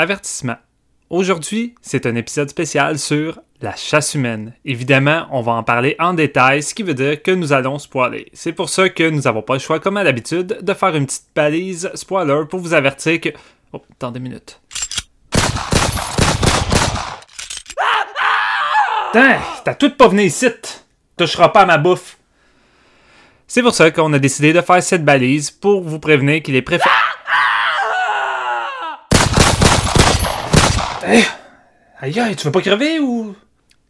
Avertissement. Aujourd'hui, c'est un épisode spécial sur la chasse humaine. Évidemment, on va en parler en détail, ce qui veut dire que nous allons spoiler. C'est pour ça que nous n'avons pas le choix, comme à l'habitude, de faire une petite balise spoiler pour vous avertir que... Oh, attendez une minute. Putain, t'as tout pas venu ici. Touchera pas à ma bouffe. C'est pour ça qu'on a décidé de faire cette balise pour vous prévenir qu'il est préférable. Hey, aïe, aïe, tu veux pas crever ou?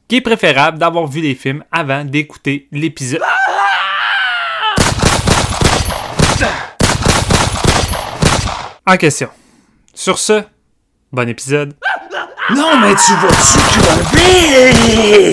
Qu'il est préférable d'avoir vu les films avant d'écouter l'épisode? En question. Sur ce, bon épisode. Non, mais tu vas-tu crever?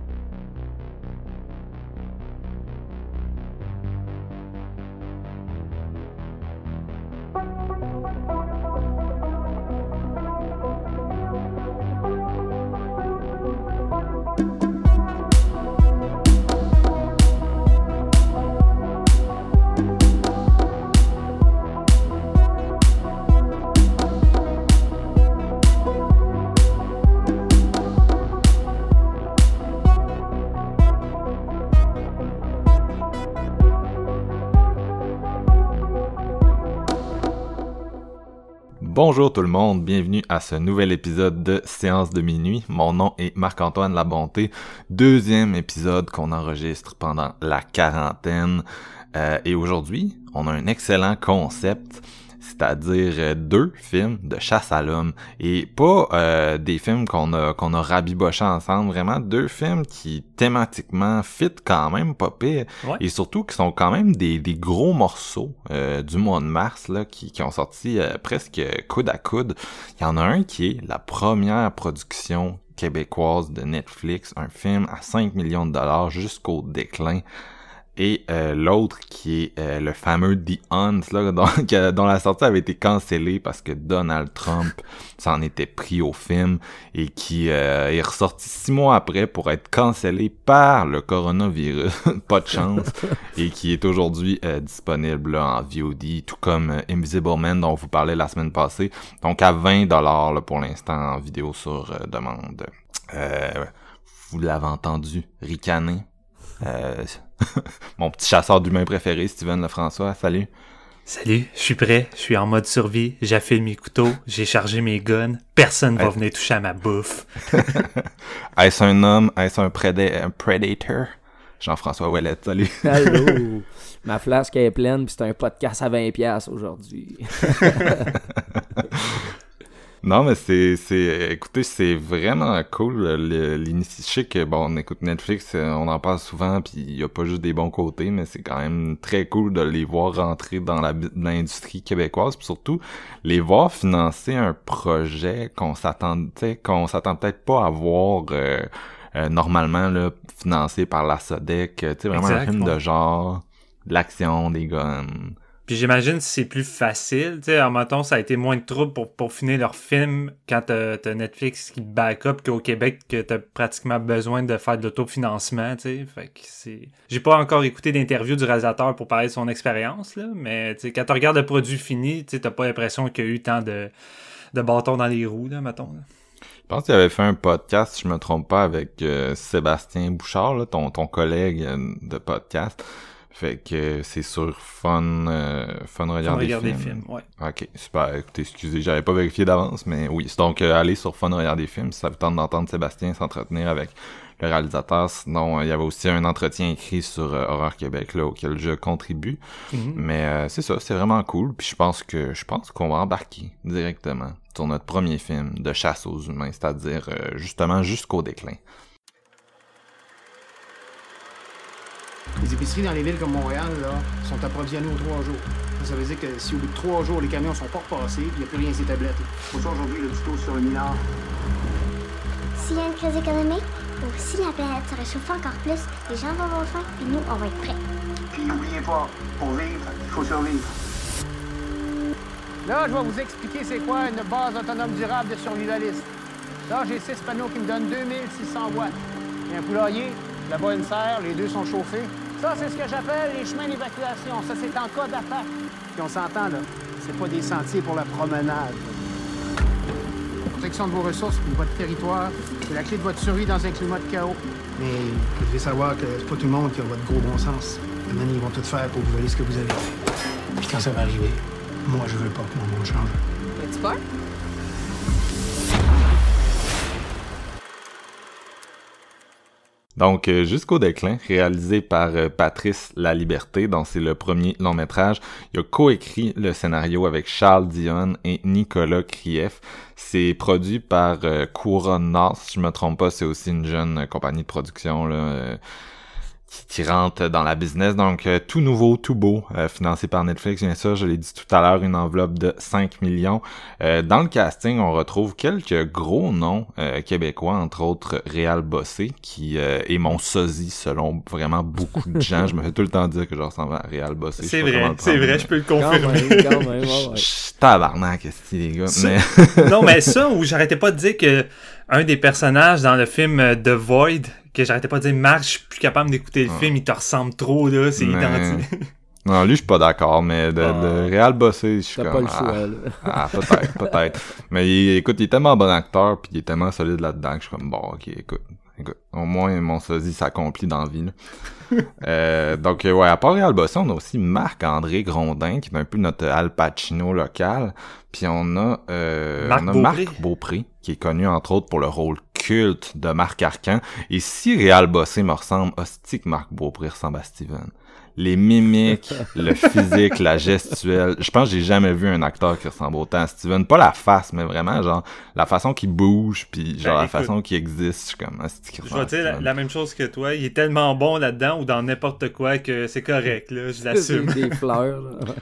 Bonjour tout le monde, bienvenue à ce nouvel épisode de Séance de minuit. Mon nom est Marc-Antoine Labonté, deuxième épisode qu'on enregistre pendant la quarantaine. Euh, et aujourd'hui, on a un excellent concept, c'est-à-dire euh, deux films de chasse à l'homme. Et pas euh, des films qu'on a, qu'on a rabibochés ensemble, vraiment deux films qui thématiquement fit quand même pas pire. Ouais. Et surtout qui sont quand même des, des gros morceaux euh, du mois de mars là, qui, qui ont sorti euh, presque coude à coude. Il y en a un qui est la première production québécoise de Netflix, un film à 5 millions de dollars jusqu'au déclin. Et euh, l'autre qui est euh, le fameux The Hunt, là, dont, que- dont la sortie avait été cancellée parce que Donald Trump s'en était pris au film et qui euh, est ressorti six mois après pour être cancellé par le coronavirus, pas de chance, et qui est aujourd'hui euh, disponible là, en VOD, tout comme euh, Invisible Man dont on vous parlait la semaine passée, donc à 20$ là, pour l'instant en vidéo sur euh, demande. Euh, vous l'avez entendu ricaner. Euh, mon petit chasseur d'humains préféré, Steven Lefrançois, salut. Salut, je suis prêt, je suis en mode survie, j'affile mes couteaux, j'ai chargé mes guns, personne va Hey. venir toucher à ma bouffe. Est-ce un homme? Est-ce un, préda- un predator? Jean-François Ouellette, salut. Allô! Ma flasque est pleine, puis c'est un podcast à 20$ piastres aujourd'hui. Non, mais c'est, c'est, écoutez, c'est vraiment cool. l'inici- Je sais que, bon, on écoute Netflix, euh, on en parle souvent, puis il y a pas juste des bons côtés, mais c'est quand même très cool de les voir rentrer dans la, l'industrie québécoise, puis surtout, les voir financer un projet qu'on s'attendait, qu'on s'attend peut-être pas à voir, euh, euh, normalement, là, financé par la SODEC, tu sais, vraiment un film ouais. de genre, de l'action, des guns. Puis j'imagine que c'est plus facile, tu sais, en mettons, ça a été moins de trouble pour, pour finir leur film quand t'as t'as Netflix qui te back up qu'au Québec que t'as pratiquement besoin de faire de l'autofinancement, tu sais, c'est... J'ai pas encore écouté d'interview du réalisateur pour parler de son expérience, là, mais tu sais, quand tu regardes le produit fini, tu sais, t'as pas l'impression qu'il y a eu tant de, de bâtons dans les roues, là, mettons. Je pense qu'il avait fait un podcast, si je me trompe pas, avec euh, Sébastien Bouchard, ton, ton collègue euh, de podcast. Fait que c'est sur Fun, euh, Fun Regarder regarder Film. film, ouais. Ok, super. Écoutez, excusez, j'avais pas vérifié d'avance, mais oui. C'est Donc, euh, allez sur Fun Regarder Film si ça vous tente d'entendre Sébastien s'entretenir avec le réalisateur. Sinon, euh, il y avait aussi un entretien écrit sur euh, Horreur Québec, là, auquel je contribue. Mhm. Mais euh, c'est ça, c'est vraiment cool. Puis je pense que je pense qu'on va embarquer directement sur notre premier film de chasse aux humains, c'est-à-dire euh, justement jusqu'au déclin. Les épiceries dans les villes comme Montréal là, sont approvisionnées aux trois jours. Ça, veut dire que si au bout de trois jours, les camions sont pas repassés, il n'y a plus rien sur les tablettes. Pour ça, aujourd'hui, le tuto sur le minard. s'il y a une crise économique ou si la planète se réchauffe encore plus, les gens vont avoir faim et nous, on va être prêts. Puis n'oubliez pas, pour vivre, il faut survivre. Là, je vais vous expliquer c'est quoi une base autonome durable de survivaliste. Là, j'ai six panneaux qui me donnent 2600 watts. A un poulailler, là-bas une serre, les deux sont chauffés. Ça, c'est ce que j'appelle les chemins d'évacuation. Ça, c'est en cas d'attaque. Puis on s'entend, là, c'est pas des sentiers pour la promenade. Protection de vos ressources et de votre territoire, c'est la clé de votre survie dans un climat de chaos. Mais vous devez savoir que c'est pas tout le monde qui a votre gros bon sens. Manies, ils vont tout faire pour vous voler ce que vous avez fait. Puis quand ça va arriver, moi, je veux pas que mon monde change. Es-tu peur? Donc, euh, Jusqu'au déclin, réalisé par euh, Patrice La Liberté, dont c'est le premier long métrage. Il a coécrit le scénario avec Charles Dion et Nicolas Krief. C'est produit par euh, Couronne Nord, si je me trompe pas, c'est aussi une jeune euh, compagnie de production là, euh, qui, qui rentre dans la business. Donc, euh, tout nouveau, tout beau, euh, financé par Netflix, bien sûr. Je l'ai dit tout à l'heure, une enveloppe de 5 millions. Euh, dans le casting, on retrouve quelques gros noms euh, québécois, entre autres Réal Bossé, qui euh, est mon sosie selon vraiment beaucoup de gens. je me fais tout le temps dire que je ressemble à Réal Bossé. C'est vrai, c'est vrai, je peux le Quand confirmer. même, quand même, ouais, Je ouais. je suis tabarnak, les gars. Ça- Mais... non, mais ça, où j'arrêtais pas de dire que un des personnages dans le film euh, The Void, que j'arrêtais pas de dire, Marc, je suis plus capable d'écouter le Ah. film, il te ressemble trop, là, c'est Mais- identique. Non, lui, je suis pas d'accord, mais de, Ah. de Réal Bossé, je suis T'as comme... pas le choix, ah, là. ah, peut-être, peut-être. Mais il- écoute, il est tellement bon acteur, puis il est tellement solide là-dedans que je suis comme, bon, ok, écoute, écoute. Au moins, mon sosie s'accomplit dans la vie, là. Euh, donc, euh, ouais, à part Réal Bossé, on a aussi Marc-André Grondin, qui est un peu notre Al Pacino local. Puis on a, euh, Marc on a Beaupré. Marc Beaupré, qui est connu entre autres pour le rôle culte de Marc Arcan. Et si Réal Bossé me ressemble, hostie que Marc Beaupré ressemble à Steven. Les mimiques, le physique, la gestuelle. Je pense que j'ai jamais vu un acteur qui ressemble autant à Steven. Pas la face, mais vraiment, genre, la façon qu'il bouge, puis genre Ben, la écoute, façon qu'il existe. Je suis comme, Je dire la, la même chose que toi, il est tellement bon là-dedans ou dans n'importe quoi que c'est correct, là, je l'assume. des fleurs. là.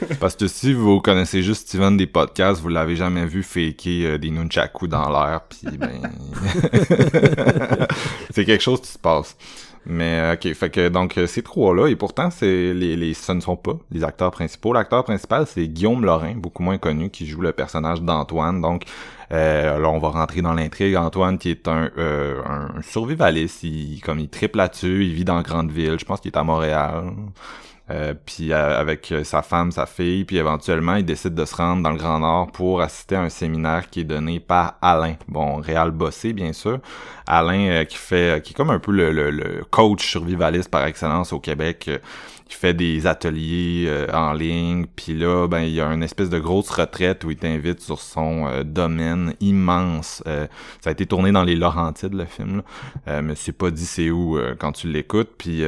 Parce que si vous connaissez juste Steven des podcasts, vous l'avez jamais vu faker euh, des nunchakus dans l'air, puis ben... c'est quelque chose qui se passe. Mais euh, ok, fait que donc euh, ces trois-là, et pourtant c'est les, les ce ne sont pas les acteurs principaux. L'acteur principal c'est Guillaume Lorrain, beaucoup moins connu, qui joue le personnage d'Antoine. Donc euh, là on va rentrer dans l'intrigue. Antoine qui est un, euh, un survivaliste, il, comme il triple là-dessus, il vit dans grande ville. Je pense qu'il est à Montréal. Euh, puis euh, avec euh, sa femme, sa fille, puis éventuellement il décide de se rendre dans le Grand Nord pour assister à un séminaire qui est donné par Alain, bon Réal Bossé bien sûr, Alain euh, qui fait, qui est comme un peu le, le, le coach survivaliste par excellence au Québec, euh, il fait des ateliers euh, en ligne, puis là ben il y a une espèce de grosse retraite où il t'invite sur son euh, domaine immense, Euh, ça a été tourné dans les Laurentides le film, là. Mais c'est pas dit c'est où quand tu l'écoutes, puis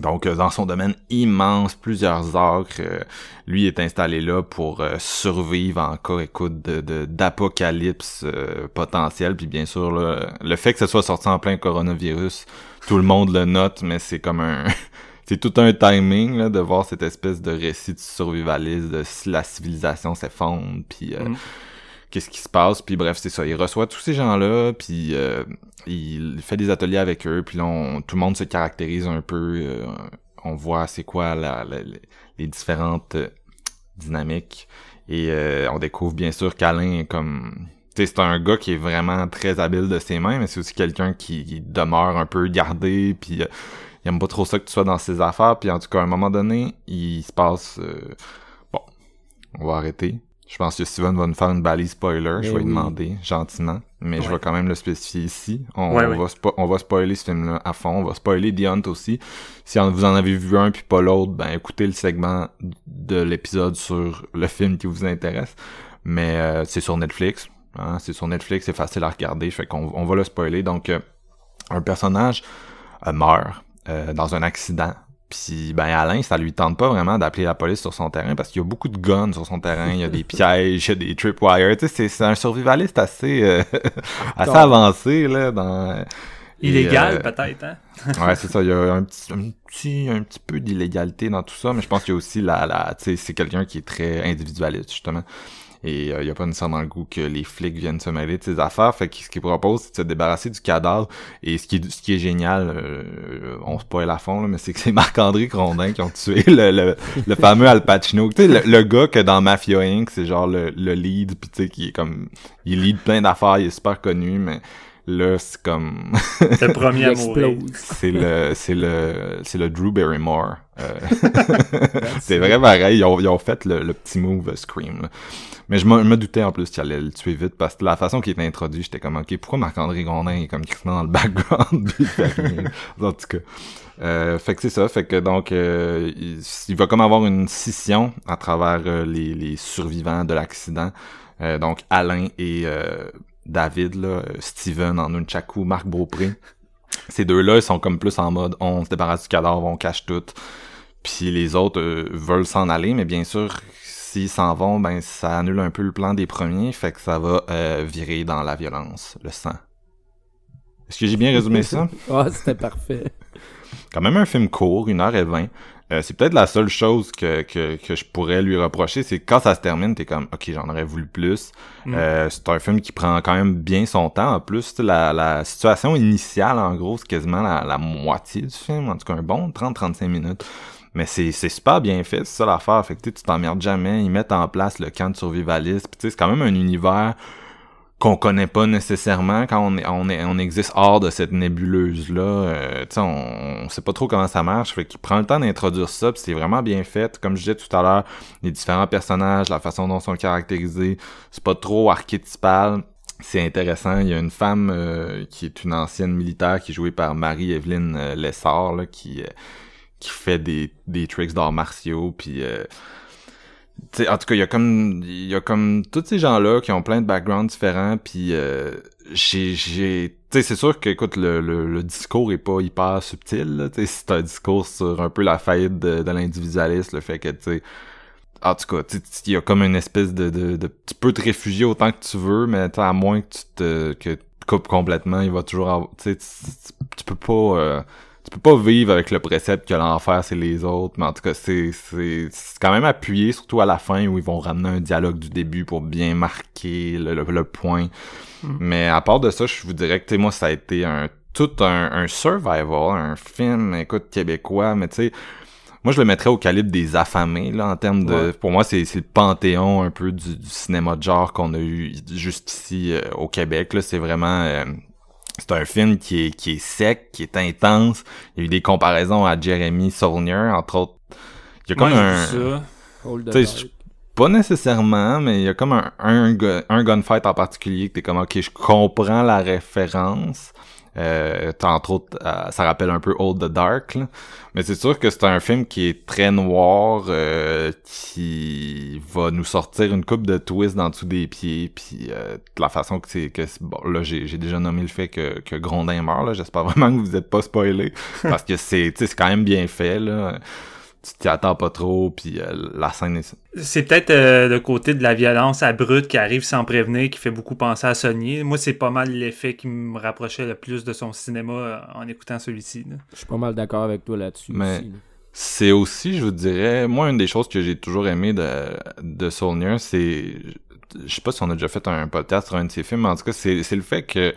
donc, euh, dans son domaine immense, plusieurs acres, euh, lui est installé là pour euh, survivre en cas, écoute, de, de- d'apocalypse euh, potentiel. Puis bien sûr, là, le fait que ce soit sorti en plein coronavirus, tout le monde le note, mais c'est comme un... c'est tout un timing là, de voir cette espèce de récit de survivaliste, de si la civilisation s'effondre, puis... Mhm. Qu'est-ce qui se passe, puis bref, c'est ça. Il reçoit tous ces gens-là, puis euh, il fait des ateliers avec eux, puis là, on- tout le monde se caractérise un peu. euh, on voit c'est quoi la, la- les- différentes euh, dynamiques. Et euh, on découvre bien sûr qu'Alain est comme... C'est un gars qui est vraiment très habile de ses mains, mais c'est aussi quelqu'un qui, qui demeure un peu gardé, puis euh, il aime pas trop ça que tu sois dans ses affaires, puis en tout cas, à un moment donné, il se passe... euh, Bon, on va arrêter. Je pense que Steven va nous faire une balise spoiler. je Eh vais lui oui. demander gentiment. Mais je vais quand même le spécifier ici. On, Ouais, on ouais. va, spo- on va spoiler ce film-là à fond. On va spoiler The Hunt aussi. Si vous en avez vu un puis pas l'autre, ben écoutez le segment de l'épisode sur le film qui vous intéresse. Mais euh, c'est sur Netflix. hein. C'est sur Netflix, c'est facile à regarder. Fait qu'on on va le spoiler. Donc, euh, un personnage euh, meurt dans un accident. Puis ben Alain, ça lui tente pas vraiment d'appeler la police sur son terrain parce qu'il y a beaucoup de guns sur son terrain, il y a des pièges, il y a des tripwires, tu sais, c'est- un survivaliste assez euh, assez avancé là dans Illégal, euh, peut-être, hein? Ouais, c'est ça, il y a un petit un petit un petit peu d'illégalité dans tout ça, mais je pense qu'il y a aussi la la tu sais, c'est quelqu'un qui est très individualiste justement. Et euh, il a pas nécessairement le goût que les flics viennent se mêler de ses affaires. Fait que ce qu'il propose, c'est de se débarrasser du cadavre. Et ce qui est, ce qui est génial, euh, on spoil à fond, là, mais c'est que c'est Marc-André Grondin qui ont tué le, le, le fameux Al Pacino. Tu le, le gars que dans Mafia Inc., c'est genre le, le lead, puis tu sais, qui est comme... Il lead plein d'affaires, il est super connu, mais là, c'est comme... C'est le premier à mourir. c'est le c'est le c'est le Drew Barrymore Euh, c'est vrai pareil ils ont, ils ont fait le, le petit move Scream là. mais je me, je me doutais en plus qu'il allait le tuer vite parce que la façon qu'il était introduit j'étais comme ok pourquoi Marc-André Gondin est comme crissement dans le background en tout cas euh, fait que c'est ça fait que donc euh, il, il va comme avoir une scission à travers euh, les, les survivants de l'accident. Euh, donc Alain et euh, David là, euh, Steven en Nunchaku Marc Beaupré ces deux-là, ils sont comme plus en mode on se débarrasse du cadavre, on cache tout. Puis les autres euh, veulent s'en aller, mais bien sûr, s'ils s'en vont, ben ça annule un peu le plan des premiers, fait que ça va euh, virer dans la violence, le sang. Est-ce que j'ai bien résumé ça? Ah, c'était parfait. Quand même un film court, 1h20. Euh, c'est peut-être la seule chose que, que, que je pourrais lui reprocher, c'est que quand ça se termine, t'es comme, ok, j'en aurais voulu plus. Mm. Euh, c'est un film qui prend quand même bien son temps. En plus, la, la situation initiale, en gros, c'est quasiment la, la moitié du film, en tout cas un bon 30-35 minutes. Mais c'est c'est super bien fait, c'est ça l'affaire. Fait que tu t'emmerdes jamais. Ils mettent en place le camp de survivalistes. Puis tu sais, c'est quand même un univers qu'on connaît pas nécessairement quand on on on existe hors de cette nébuleuse là euh, on, on sait pas trop comment ça marche fait qu'il prend le temps d'introduire ça puis c'est vraiment bien fait. Comme je disais tout à l'heure les différents personnages la façon dont ils sont caractérisés c'est pas trop archétypal. C'est intéressant. Il y a une femme euh, qui est une ancienne militaire qui est jouée par Marie-Evelyne euh, Lessard là, qui euh, qui fait des, des tricks d'arts martiaux puis euh, T'sais, en tout cas, il y a comme il y a comme tous ces gens-là qui ont plein de backgrounds différents, puis euh, j'ai j'ai tu sais c'est sûr que écoute le, le, le discours est pas hyper subtil, tu c'est un discours sur un peu la faillite de, de l'individualisme, le fait que tu sais en tout cas, il y a comme une espèce de, de, de tu peux te réfugier autant que tu veux, mais à moins que tu te que coupes complètement, il va toujours avoir, tu peux pas euh, peux pas vivre avec le précepte que l'enfer c'est les autres, mais en tout cas c'est c'est c'est quand même appuyé surtout à la fin où ils vont ramener un dialogue du début pour bien marquer le, le, le point. Mais à part de ça, je vous dirais que tu sais, moi ça a été un tout un, un survival, un film écoute québécois, mais tu sais moi je le mettrais au calibre des affamés là en termes de Ouais. pour moi c'est c'est le panthéon un peu du, du cinéma de genre qu'on a eu juste ici euh, au Québec là, c'est vraiment euh, c'est un film qui est, qui est sec, qui est intense. Il y a eu des comparaisons à Jeremy Saulnier, entre autres. Il y a comme j'ai un... ça. Pas nécessairement, mais il y a comme un, un, un gunfight en particulier que t'es comme, ok, je comprends la référence. Euh, entre autres, euh, ça rappelle un peu Old the Dark, là. mais c'est sûr que c'est un film qui est très noir, euh, qui va nous sortir une coupe de twist dans dessous des pieds, puis euh, de la façon que c'est que bon là j'ai, j'ai déjà nommé le fait que, que Grondin meurt là, j'espère vraiment que vous êtes pas spoilé parce que c'est c'est quand même bien fait là. Tu t'y attends pas trop, puis euh, la scène est C'est peut-être euh, le côté de la violence abrupte qui arrive sans prévenir qui fait beaucoup penser à Sonier. Moi, c'est pas mal l'effet qui me rapprochait le plus de son cinéma euh, en écoutant celui-ci. Je suis pas mal d'accord avec toi là-dessus Mais- aussi. là. C'est aussi, je vous dirais, moi, une des choses que j'ai toujours aimé de, de Saulnier, c'est, je sais pas si on a déjà fait un podcast sur un de ses films, mais en tout cas, c'est, c'est le fait que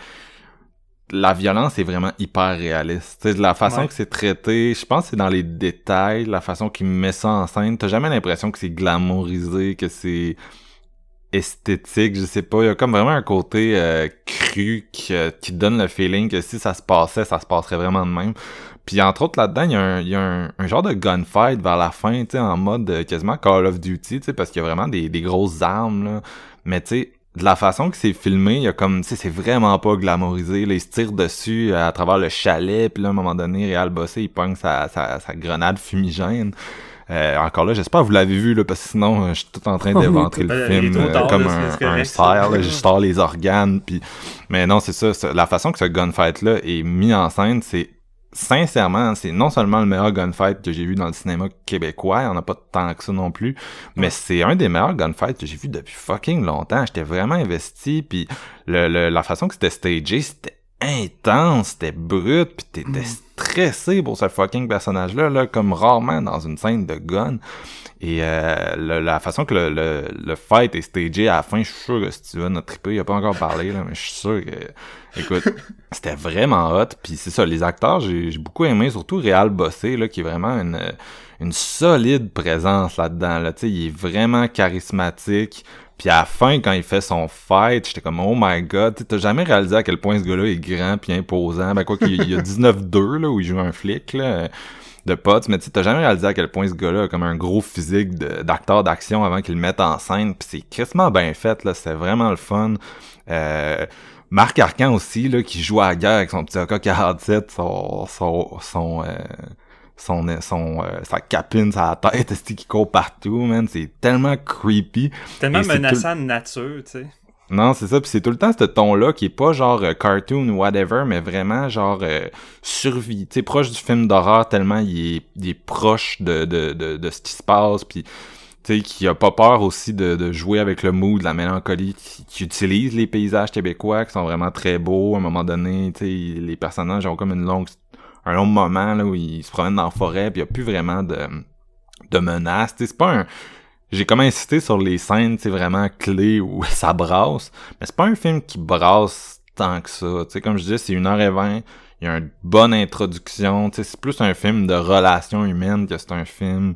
la violence est vraiment hyper réaliste. La façon Ouais. que c'est traité, je pense que c'est dans les détails, la façon qu'il met ça en scène. T'as jamais l'impression que c'est glamourisé, que c'est esthétique, je sais pas. Il y a comme vraiment un côté euh, cru qui, euh, qui donne le feeling que si ça se passait, ça se passerait vraiment de même. Puis entre autres là-dedans, il y a, un, il y a un, un genre de gunfight vers la fin, tu sais, en mode euh, quasiment Call of Duty, tu sais, parce qu'il y a vraiment des, des grosses armes, là. Mais tu sais, de la façon que c'est filmé, il y a comme, tu sais, c'est vraiment pas glamorisé. Là, ils se tirent dessus à travers le chalet, puis là, à un moment donné, Réal Bossé, il pogne sa, sa, sa grenade fumigène. Euh, encore là, j'espère que vous l'avez vu, là, parce que sinon, euh, je suis tout en train d'éventrer le Euh, il film euh, tard, comme là, un, un cerf, là, je sors les organes, puis... Mais non, c'est ça, ça, la façon que ce gunfight-là est mis en scène, c'est sincèrement, c'est non seulement le meilleur gunfight que j'ai vu dans le cinéma québécois, il y en a pas tant que ça non plus, mais c'est un des meilleurs gunfights que j'ai vu depuis fucking longtemps. J'étais vraiment investi, puis le, le- la façon que c'était stagé, c'était intense, c'était brut, pis t'étais stressé pour ce fucking personnage-là, là, comme rarement dans une scène de gun. Et euh, le- la façon que le, le, le fight est stagé à la fin, je suis sûr que Steven a trippé, il a pas encore parlé, là, mais je suis sûr que... Écoute, c'était vraiment hot, puis c'est ça, les acteurs, j'ai j'ai beaucoup aimé, surtout Réal Bossé, là, qui est vraiment une, une solide présence là-dedans, là, tu sais, il est vraiment charismatique, puis à la fin, quand il fait son fight, j'étais comme, oh my god, t'as jamais réalisé à quel point ce gars-là est grand puis imposant. Ben quoi qu'il il y a 19-2, là, où il joue un flic, là, de potes, mais tu t'as jamais réalisé à quel point ce gars-là a comme un gros physique d'acteur d'action avant qu'il le mette en scène. Puis c'est crissement bien fait, là, c'était vraiment le fun. Euh, Marc Arcan aussi, là, qui joue à la guerre avec son petit AK-47, son, son, son, euh, son, son, euh, sa capine, sa tête, qui court partout, man. C'est tellement creepy. Tellement menaçant de nature, tu sais. Non, c'est ça, puis c'est tout le temps ce ton-là qui est pas genre euh, cartoon ou whatever, mais vraiment genre euh, survie, tu sais, proche du film d'horreur tellement il est, il est proche de, de, de, de ce qui se passe, puis tu sais, qui a pas peur aussi de, de jouer avec le mood, la mélancolie, qui, qui utilise les paysages québécois qui sont vraiment très beaux, à un moment donné, tu sais, les personnages ont comme une longue, un long moment là où ils se promènent dans la forêt, puis il y a plus vraiment de, de sais, c'est pas un j'ai comme insisté sur les scènes, c'est vraiment clés où ça brasse, mais c'est pas un film qui brasse tant que ça. Tu sais, comme je disais, c'est une heure et vingt, il y a une bonne introduction, c'est plus un film de relations humaines que c'est un film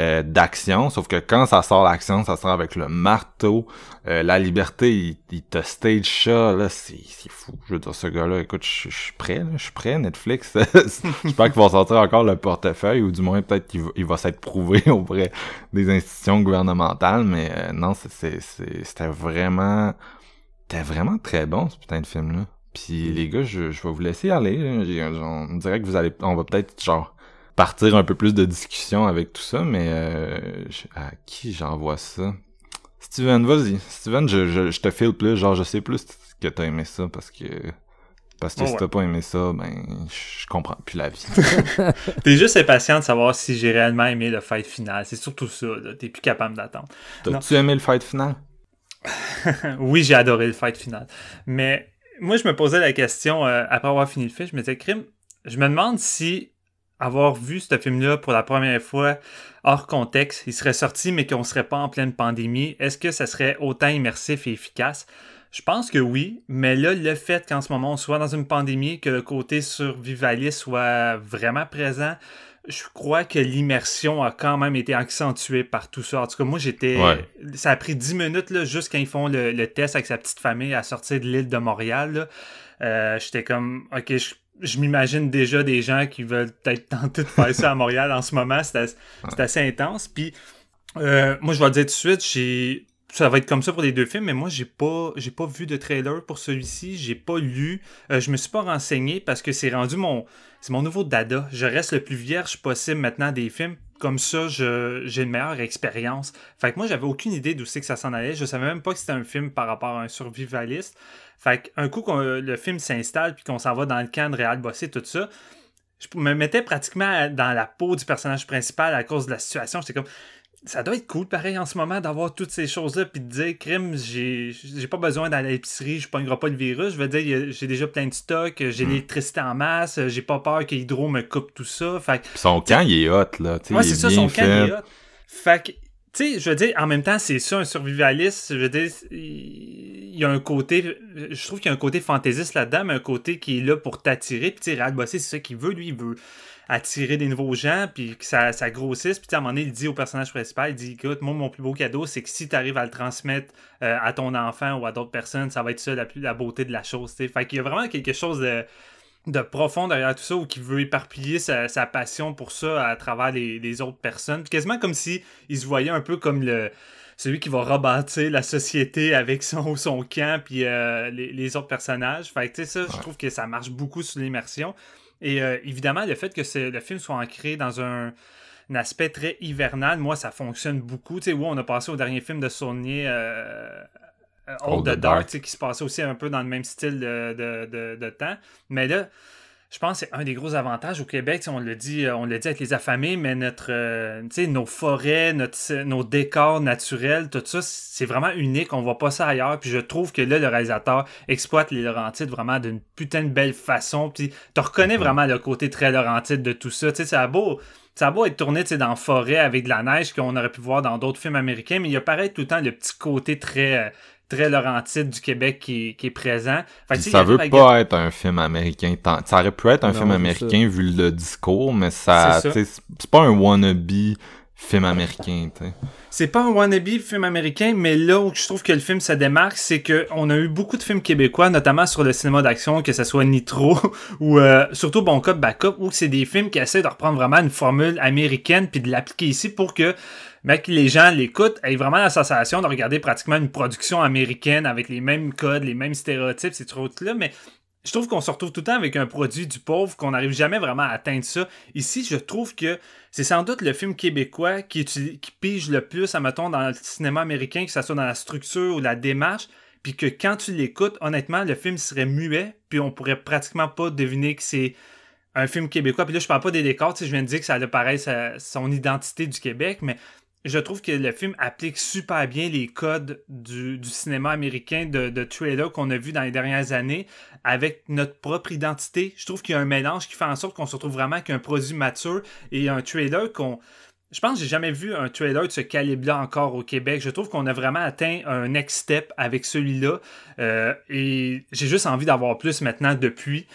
euh, d'action, sauf que quand ça sort l'action, ça sort avec le marteau, euh, la liberté, il, il te stage ça, là, c'est c'est fou. Je veux dire, ce gars-là, écoute, je suis prêt, je suis prêt, Netflix. J'espère qu'ils vont sortir encore le portefeuille, ou du moins peut-être qu'il va, il va s'être prouvé auprès des institutions gouvernementales, mais euh, non, c'est- c'est- c'est- c'était vraiment... C'était vraiment très bon, ce putain de film-là. Puis les gars, je, je vais vous laisser aller. On dirait que vous allez... On va peut-être, genre partir un peu plus de discussion avec tout ça, mais euh, je- à qui j'envoie ça? Steven, vas-y. Steven, je, je, je te file plus, genre je sais plus que t'as aimé ça parce que parce que Oh si t'as pas aimé ça, ben je comprends plus la vie. T'es juste impatient de savoir si j'ai réellement aimé le fight final. C'est surtout ça, là. T'es plus capable d'attendre. T'as-tu aimé le fight final? oui, j'ai adoré le fight final. Mais moi, je me posais la question, euh, après avoir fini le film, je me disais, crime, je me demande si avoir vu ce film-là pour la première fois hors contexte, il serait sorti, mais qu'on serait pas en pleine pandémie, est-ce que ça serait autant immersif et efficace? Je pense que oui, mais là, le fait qu'en ce moment on soit dans une pandémie, que le côté survivaliste soit vraiment présent, je crois que l'immersion a quand même été accentuée par tout ça. En tout cas, moi, j'étais. Ouais. Ça a pris 10 minutes, là, juste quand ils font le, le test avec sa petite famille à sortir de l'île de Montréal. là. Euh, j'étais comme, ok, je, je m'imagine déjà des gens qui veulent peut-être tenter de faire ça à Montréal en ce moment. C'est assez, intense. Puis, euh, moi, je vais le dire tout de suite, j'ai. Ça va être comme ça pour les deux films, mais moi, j'ai pas, j'ai pas vu de trailer pour celui-ci. J'ai pas lu. Euh, je me suis pas renseigné parce que c'est rendu mon. C'est mon nouveau dada. Je reste le plus vierge possible maintenant des films. Comme ça, j'ai une meilleure expérience. Fait que moi, j'avais aucune idée d'où c'est que ça s'en allait. Je savais même pas que c'était un film par rapport à un survivaliste. Fait qu'un coup qu'on le film s'installe puis qu'on s'en va dans le camp de Réal Bossé, tout ça, je me mettais pratiquement dans la peau du personnage principal à cause de la situation. J'étais comme, ça doit être cool, pareil, en ce moment, d'avoir toutes ces choses-là, puis de dire, crime, j'ai j'ai pas besoin d'aller à l'épicerie, je pognerai pas le virus. Je veux dire, j'ai déjà plein de stocks, j'ai l'électricité en masse, j'ai pas peur que Hydro me coupe tout ça. Fait son camp, il est hot, là. Ouais, il c'est est ça, son camp, il fait. est hot. Fait que, tu sais, je veux dire, en même temps, c'est ça, un survivaliste. Je veux dire, il y a un côté, je trouve qu'il y a un côté fantaisiste là-dedans, mais un côté qui est là pour t'attirer. Puis, tu sais, Bossé, c'est ça qu'il veut, lui, il veut attirer des nouveaux gens, puis que ça, ça grossisse. Puis, à un moment donné, il dit au personnage principal, il dit, écoute, moi, mon plus beau cadeau, c'est que si tu arrives à le transmettre euh, à ton enfant ou à d'autres personnes, ça va être ça la, plus, la beauté de la chose, tu sais. Fait qu'il y a vraiment quelque chose de de profond derrière tout ça ou qui veut éparpiller sa, sa passion pour ça à travers les, les autres personnes. Puis quasiment comme si il se voyait un peu comme le celui qui va rebâtir la société avec son, son camp puis euh, les, les autres personnages. Fait que tu sais ça, je trouve que ça marche beaucoup sur l'immersion. Et euh, évidemment, le fait que le film soit ancré dans un, un aspect très hivernal, moi, ça fonctionne beaucoup. Tu sais, oui, on a passé au dernier film de Saulnier, euh, euh, the Dark, qui se passait aussi un peu dans le même style de, de, de, de temps. Mais là, je pense que c'est un des gros avantages au Québec. On le dit, euh, on le dit avec les affamés, mais notre, euh, nos forêts, notre, nos décors naturels, tout ça, c'est vraiment unique. On voit pas ça ailleurs. Puis je trouve que là, le réalisateur exploite les Laurentides vraiment d'une putain de belle façon. Puis tu reconnais Mhm. vraiment le côté très Laurentide de tout ça. Tu sais, ça a beau. Ça a beau être tourné tu sais, dans la forêt avec de la neige qu'on aurait pu voir dans d'autres films américains, mais il y a pareil tout le temps le petit côté très, euh, très Laurentide du Québec qui, qui est présent. Fait que, ça veut pas être un film américain. tant- Ça aurait pu être un Non, film américain vu le discours, mais ça, C'est ça. tu sais, c'est pas un wannabe film américain, tu sais. C'est pas un wannabe film américain, mais là où je trouve que le film se démarque, c'est que on a eu beaucoup de films québécois, notamment sur le cinéma d'action, que ce soit Nitro ou euh, surtout Bon Cop, Backup, où c'est des films qui essaient de reprendre vraiment une formule américaine puis de l'appliquer ici pour que ben, que les gens l'écoutent, aient vraiment la sensation de regarder pratiquement une production américaine avec les mêmes codes, les mêmes stéréotypes, ces trucs-là, mais je trouve qu'on se retrouve tout le temps avec un produit du pauvre, qu'on n'arrive jamais vraiment à atteindre ça. Ici, je trouve que c'est sans doute le film québécois qui, pige le plus, admettons, dans le cinéma américain, que ce soit dans la structure ou la démarche, puis que quand tu l'écoutes, honnêtement, le film serait muet, puis on pourrait pratiquement pas deviner que c'est un film québécois. Puis là, je parle pas des décors, tu sais, je viens de dire que ça a pareil son identité du Québec, mais je trouve que le film applique super bien les codes du, cinéma américain de, de trailer qu'on a vu dans les dernières années avec notre propre identité. Je trouve qu'il y a un mélange qui fait en sorte qu'on se retrouve vraiment avec un produit mature et un trailer qu'on. Je pense que j'ai jamais vu un trailer de ce calibre-là encore au Québec. Je trouve qu'on a vraiment atteint un next step avec celui-là. Euh, et j'ai juste envie d'avoir plus maintenant depuis.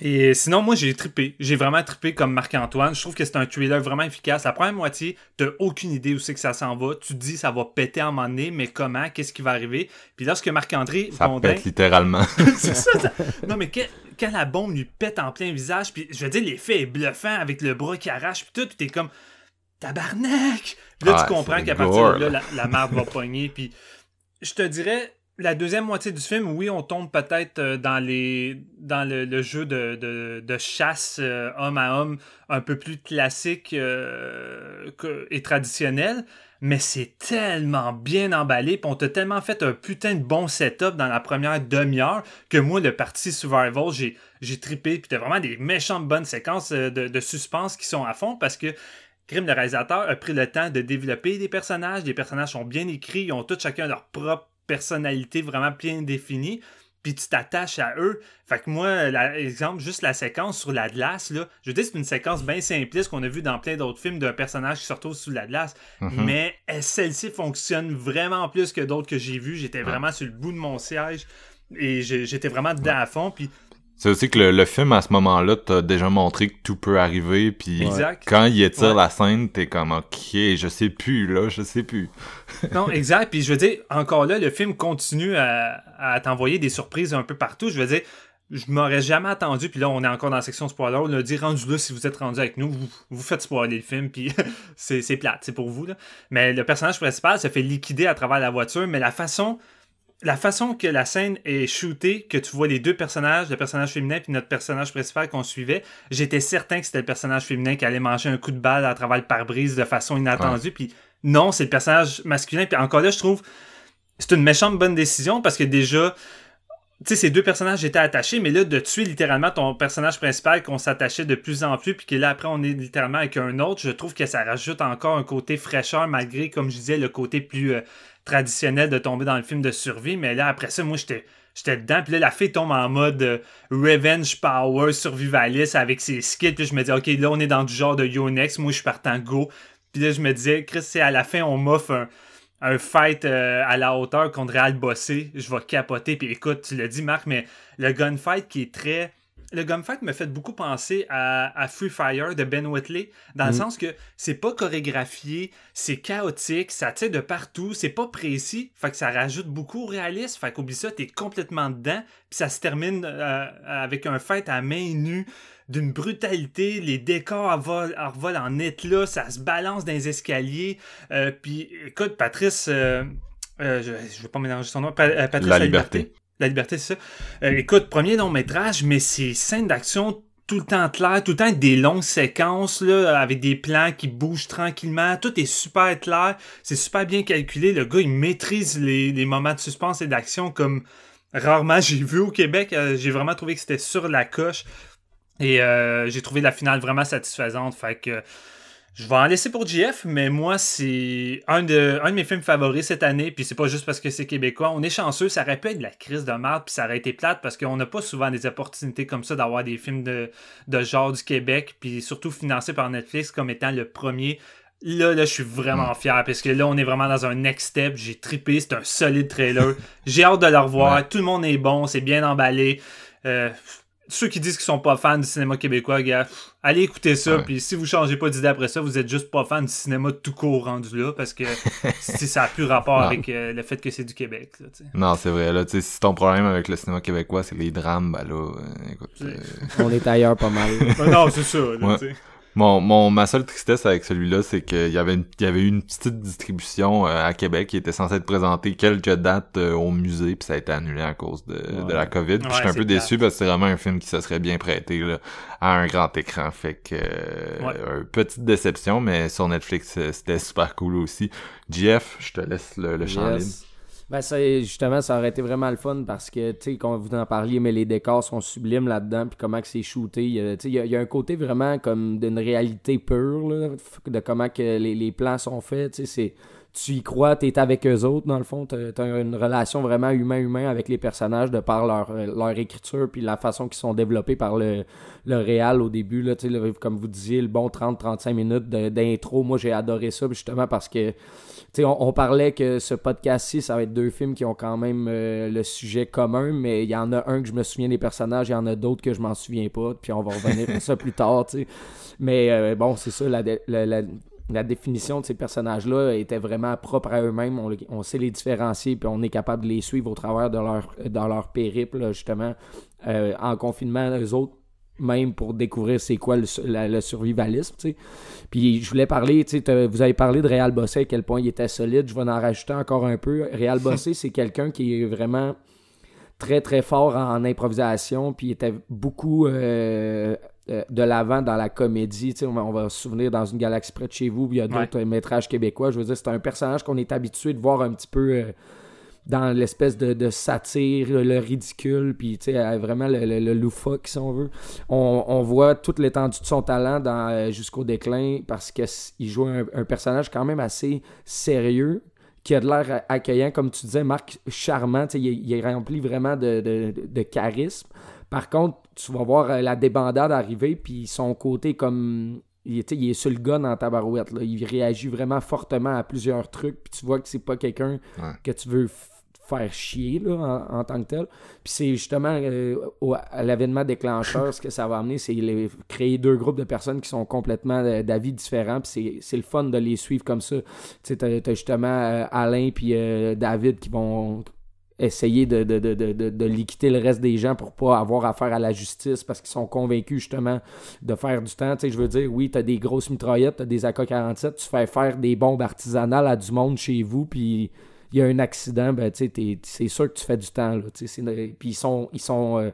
Et sinon, moi, j'ai trippé. J'ai vraiment trippé comme Marc-Antoine. Je trouve que c'est un trailer vraiment efficace. La première moitié, t'as aucune idée où c'est que ça s'en va. Tu te dis, ça va péter à un moment donné, mais comment? Qu'est-ce qui va arriver? Puis lorsque Marc-André Ça Gondin- pète littéralement. c'est ça, ça- Non, mais que- quand la bombe lui pète en plein visage, puis je veux dire, l'effet est bluffant avec le bras qui arrache, puis tout, puis t'es comme tabarnak! Puis là, Ah, tu comprends qu'à partir de là, la, la marde va pogner, puis je te dirais, la deuxième moitié du film, oui, on tombe peut-être euh, dans les dans le, jeu de, chasse euh, homme à homme un peu plus classique euh, et traditionnel, mais c'est tellement bien emballé, puis on t'a tellement fait un putain de bon setup dans la première demi-heure que moi, le parti Survival, j'ai j'ai trippé, puis t'as vraiment des méchantes bonnes séquences de, de suspense qui sont à fond parce que Grim, le réalisateur, a pris le temps de développer des personnages. Les personnages sont bien écrits, ils ont tous chacun leur propre personnalité vraiment bien définie. Puis tu t'attaches à eux. Fait que moi, la- exemple, juste la séquence sur la glace, là, je veux dire, c'est une séquence bien simpliste qu'on a vu dans plein d'autres films d'un personnage qui se retrouve sous la glace. Mhm. Mais elle- celle-ci fonctionne vraiment plus que d'autres que j'ai vues. J'étais vraiment sur le bout de mon siège et j'étais vraiment dedans à fond. Puis C'est aussi que le, le film, à ce moment-là, t'as déjà montré que tout peut arriver, puis Exact. quand il étire Ouais. la scène, t'es comme, ok, je sais plus, là, je sais plus. Non, exact. Puis je veux dire, encore là, le film continue à, à t'envoyer des surprises un peu partout. Je veux dire, je m'aurais jamais attendu, puis là, on est encore dans la section spoiler. On a dit, rendu là, si vous êtes rendu avec nous, vous, vous faites spoiler le film, puis c'est plate, c'est pour vous. Mais le personnage principal se fait liquider à travers la voiture, mais la façon. La façon que la scène est shootée, que tu vois les deux personnages, le personnage féminin puis notre personnage principal qu'on suivait, j'étais certain que c'était le personnage féminin qui allait manger un coup de balle à travers le pare-brise de façon inattendue. Puis non, c'est le personnage masculin. Puis encore là, je trouve c'est une méchante bonne décision parce que déjà, tu sais, ces deux personnages étaient attachés, mais là, de tuer littéralement ton personnage principal qu'on s'attachait de plus en plus, puis que là, après, on est littéralement avec un autre, je trouve que ça rajoute encore un côté fraîcheur, malgré, comme je disais, le côté plus euh, traditionnel de tomber dans le film de survie. Mais là, après ça, moi, j'étais. J'étais dedans, puis là, la fille tombe en mode euh, revenge power, survivaliste avec ses skills, puis je me dis, ok, là, on est dans du genre de Yo Next, moi, je suis partant go. Puis là, je me disais, Chris, c'est à la fin, on m'offre un, fight euh, à la hauteur contre Real Bossé, je vais capoter. Puis écoute, tu l'as dit, Marc, mais le gunfight qui est très. Le gunfight me fait beaucoup penser à, à Free Fire de Ben Whitley, dans le sens que c'est pas chorégraphié, c'est chaotique, ça tire de partout, c'est pas précis, fait que ça rajoute beaucoup au réalisme, fait qu'oublie ça, t'es complètement dedans, puis ça se termine euh, avec un fight à main nue, d'une brutalité, les décors envolent en éclats, ça se balance dans les escaliers, euh, puis écoute, Patrice, euh, euh, je, je vais pas mélanger son nom, Pa- euh, Patrice La Liberté. La liberté, c'est ça. Euh, écoute, premier long métrage, mais c'est scènes d'action tout le temps claires, tout le temps des longues séquences, avec des plans qui bougent tranquillement. Tout est super clair. C'est super bien calculé. Le gars, il maîtrise les, les moments de suspense et d'action comme rarement j'ai vu au Québec. Euh, j'ai vraiment trouvé que c'était sur la coche. Et euh, j'ai trouvé la finale vraiment satisfaisante. Fait que je vais en laisser pour JF, mais moi, c'est un de, un de mes films favoris cette année. Puis c'est pas juste parce que c'est québécois. On est chanceux, ça aurait pu être de la crise de merde, puis ça aurait été plate parce qu'on n'a pas souvent des opportunités comme ça d'avoir des films de, de genre du Québec, puis surtout financés par Netflix comme étant le premier. Là, là, je suis vraiment fier parce que là, on est vraiment dans un next step. J'ai trippé, c'est un solide trailer. J'ai hâte de le revoir. Ouais. Tout le monde est bon, c'est bien emballé. Euh, ceux qui disent qu'ils sont pas fans du cinéma québécois, gars, pff, allez écouter ça. Puis si vous changez pas d'idée après ça, vous êtes juste pas fan du cinéma tout court rendu là parce que si ça a plus rapport avec euh, le fait que c'est du Québec. Là. Non, c'est vrai. Là, tu sais, si ton problème avec le cinéma québécois, c'est les drames, ben là, euh, écoute. euh, On est ailleurs pas mal. Non, c'est ça. Là, Ouais. Mon, mon, ma seule tristesse avec celui-là, c'est qu'il y avait, une- il y avait eu une petite distribution euh, à Québec qui était censée être présentée quelques dates euh, au musée, puis ça a été annulé à cause de, de la COVID. Puis Ouais, j'étais un c'est peu déçu parce que c'est vraiment un film qui se serait bien prêté là, à un grand écran. Fait que euh, Ouais. euh, petite déception, mais sur Netflix, euh, c'était super cool aussi. JF, je te laisse le, le champ libre. Ben, ça, justement, ça aurait été vraiment le fun parce que, tu sais, quand vous en parliez, mais les décors sont sublimes là-dedans, puis comment que c'est shooté. Il y, a, un côté vraiment comme d'une réalité pure, là, de comment que les, les plans sont faits. Tu sais, tu y crois, tu es avec eux autres, dans le fond. Tu as, une relation vraiment humain-humain avec les personnages de par leur, euh, leur écriture, puis la façon qu'ils sont développés par le, le au début. Là, le- comme vous disiez, le bon 30-35 minutes d'intro. Moi, j'ai adoré ça, justement, parce que on, parlait que ce podcast-ci, ça va être deux films qui ont quand même euh, le sujet commun, mais il y en a un que je me souviens des personnages, il y en a d'autres que je m'en souviens pas, puis on va revenir à ça plus tard, tu sais. Mais euh, bon, c'est ça, la, la, la- définition de ces personnages-là était vraiment propre à eux-mêmes. On, sait les différencier, puis on est capable de les suivre au travers de leur, dans leur périple, justement. Euh, en confinement, eux autres, même pour découvrir c'est quoi le, su- la- le survivalisme. Puis je voulais parler, vous avez parlé de Réal Bossé, à quel point il était solide. Je vais en rajouter encore un peu. Réal Bossé, c'est quelqu'un qui est vraiment très très fort en improvisation, puis il était beaucoup euh, euh, de l'avant dans la comédie. On, va, on va se souvenir dans une galaxie près de chez vous, il y a d'autres euh, métrages québécois. Je veux dire, c'est un personnage qu'on est habitué de voir un petit peu. euh, dans l'espèce de, de satire, le, le ridicule, puis euh, vraiment le, le, le loufoque, si on veut. On, on voit toute l'étendue de son talent dans euh, Jusqu'au déclin parce qu'il joue un, un personnage quand même assez sérieux, qui a de l'air accueillant, comme tu disais, Marc, charmant, il, est- il est rempli vraiment de, de, de charisme. Par contre, tu vas voir euh, la débandade arriver, puis son côté comme... Il, il est sur le gun en tabarouette. Là. Il réagit vraiment fortement à plusieurs trucs, puis tu vois que c'est pas quelqu'un Ouais. que tu veux faire chier là, en, tant que tel. Puis c'est justement euh, à l'événement déclencheur, ce que ça va amener, c'est créer deux groupes de personnes qui sont complètement euh, d'avis différents. Puis c'est- le fun de les suivre comme ça. Tu t'as justement euh, Alain puis David qui vont essayer de, de, de, de, de- de liquider le reste des gens pour pas avoir affaire à la justice parce qu'ils sont convaincus justement de faire du temps. Tu sais, je veux dire, oui, t'as des grosses mitraillettes, t'as des AK-47, tu fais faire des bombes artisanales à du monde chez vous, puis il y a un accident, ben, c'est sûr que tu fais du temps, là, Puis ils sont, ils sont, euh,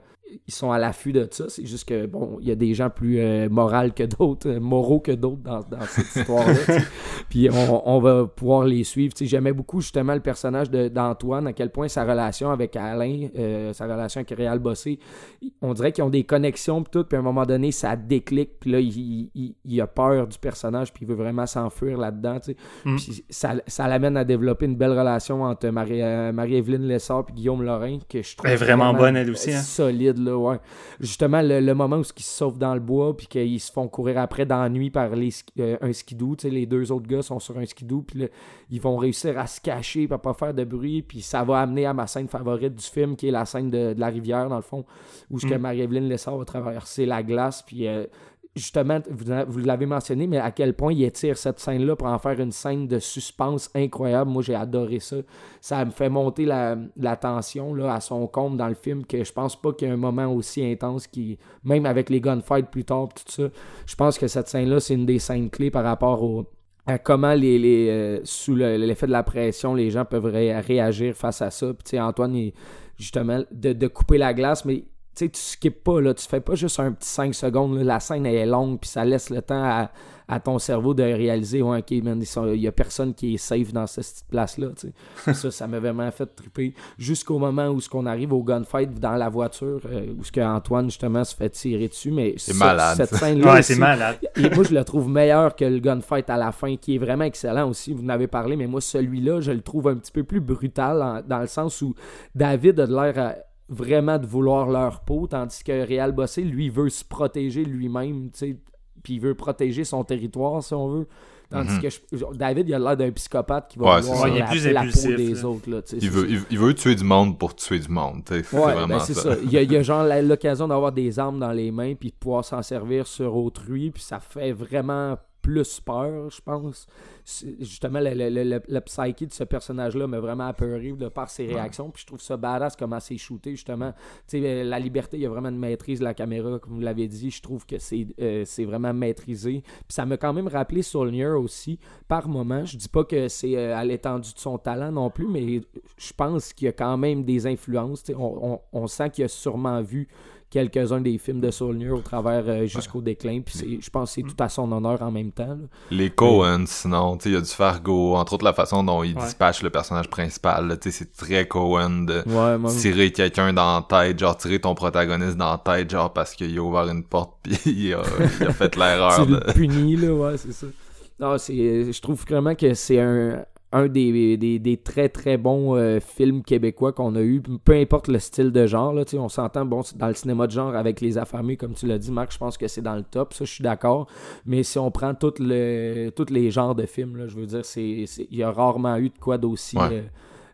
ils sont à l'affût de ça. C'est juste que, bon, il y a des gens plus euh, moraux que d'autres, euh, moraux que d'autres dans, dans cette histoire-là. Puis on, on va pouvoir les suivre. J'aimais beaucoup justement le personnage de- d'Antoine, à quel point sa relation avec Alain, euh, sa relation avec Réal Bossé, on dirait qu'ils ont des connexions pis tout, puis à un moment donné, ça déclic, puis là, il, il- il a peur du personnage, puis il veut vraiment s'enfuir là-dedans. Mm. Puis ça, ça l'amène à développer une belle relation entre Marie- euh, Marie-Evelyne Lessard et Guillaume Lorrain, que je trouve Elle est vraiment bonne, elle aussi, hein. solide, là, ouais. Justement, le, le moment où ils se sauvent dans le bois, puis qu'ils se font courir après dans la nuit par les, euh, un skidoo, tu sais, les deux autres gars sont sur un skidoo, puis ils vont réussir à se cacher, pour pas faire de bruit, puis ça va amener à ma scène favorite du film, qui est la scène de, de la rivière, dans le fond, où ce que Mm. Marie-Evelyne Lessard va traverser la glace, puis euh, justement, vous, l'avez mentionné, mais à quel point il étire cette scène-là pour en faire une scène de suspense incroyable. Moi, j'ai adoré ça. Ça me fait monter la, la tension à son compte dans le film, que je pense pas qu'il y ait un moment aussi intense qui, même avec les gunfights plus tard, tout ça, je pense que cette scène-là, c'est une des scènes clés par rapport au à comment les, les euh, sous le- l'effet de la pression les gens peuvent ré- réagir face à ça puis Antoine justement de, de couper la glace mais tu sais, tu skippes pas, là, tu fais pas juste un petit 5 secondes, là, la scène elle est longue, puis ça laisse le temps à, à ton cerveau de réaliser, ouais, ok, man, il y a personne qui est safe dans cette petite place-là, tu sais. ça, ça m'a vraiment fait triper. Jusqu'au moment où ce qu'on arrive au gunfight dans la voiture, euh, où ce que Antoine, justement, se fait tirer dessus, mais C'est malade, cette ça. scène-là Ouais, c'est malade. et moi, je le trouve meilleur que le gunfight à la fin, qui est vraiment excellent aussi. Vous en avez parlé, mais moi, celui-là, je le trouve un petit peu plus brutal en- dans le sens où David a de l'air à- vraiment de vouloir leur peau, tandis que Réal Bossé, lui, veut se protéger lui-même, tu sais, puis il veut protéger son territoire, si on veut. Tandis que je- David, il a l'air d'un psychopathe qui va Ouais, vouloir. Il la, plus la peau des là. autres. Là, tu sais, Il veut, il, il veut tuer du monde pour tuer du monde. tu sais. C'est Ouais, ben c'est ça. ça. Il y a, il y a genre l'occasion d'avoir des armes dans les mains puis de pouvoir s'en servir sur autrui, puis ça fait vraiment plus peur, je pense. Justement, le, le, le, le- psyché de ce personnage-là m'a vraiment apeuré de par ses réactions, puis je trouve ça badass comment c'est shooté, justement. Tu sais, euh, la liberté, il y a vraiment une maîtrise de la caméra, comme vous l'avez dit. Je trouve que c'est euh, vraiment maîtrisé. Puis ça m'a quand même rappelé Saulnier aussi, par moment. Je dis pas que c'est euh, à l'étendue de son talent non plus, mais je pense qu'il y a quand même des influences. On, on, on sent qu'il a sûrement vu quelques-uns des films de Saulnier au travers euh, jusqu'au déclin. Puis c'est- je pense que c'est tout à son honneur en même temps. là. Les Cohen, sinon, il y a du Fargo, entre autres la façon dont il Ouais. dispatche le personnage principal, c'est très Cohen de Ouais, moi, tirer quelqu'un dans la tête, genre tirer ton protagoniste dans la tête, genre parce qu'il a ouvert une porte pis il a, il a fait l'erreur tu de... le punis, là, ouais, c'est ça. Non, c'est, je trouve vraiment que c'est un, un des, des, des très très bons euh, films québécois qu'on a eu, peu importe le style de genre, là, on s'entend, bon, c'est dans le cinéma de genre avec Les Affamés, comme tu l'as dit, Marc, je pense que c'est dans le top, ça, je suis d'accord, mais si on prend le, tous les genres de films, là, je veux dire, il y a rarement eu de quoi d'aussi, Ouais. euh,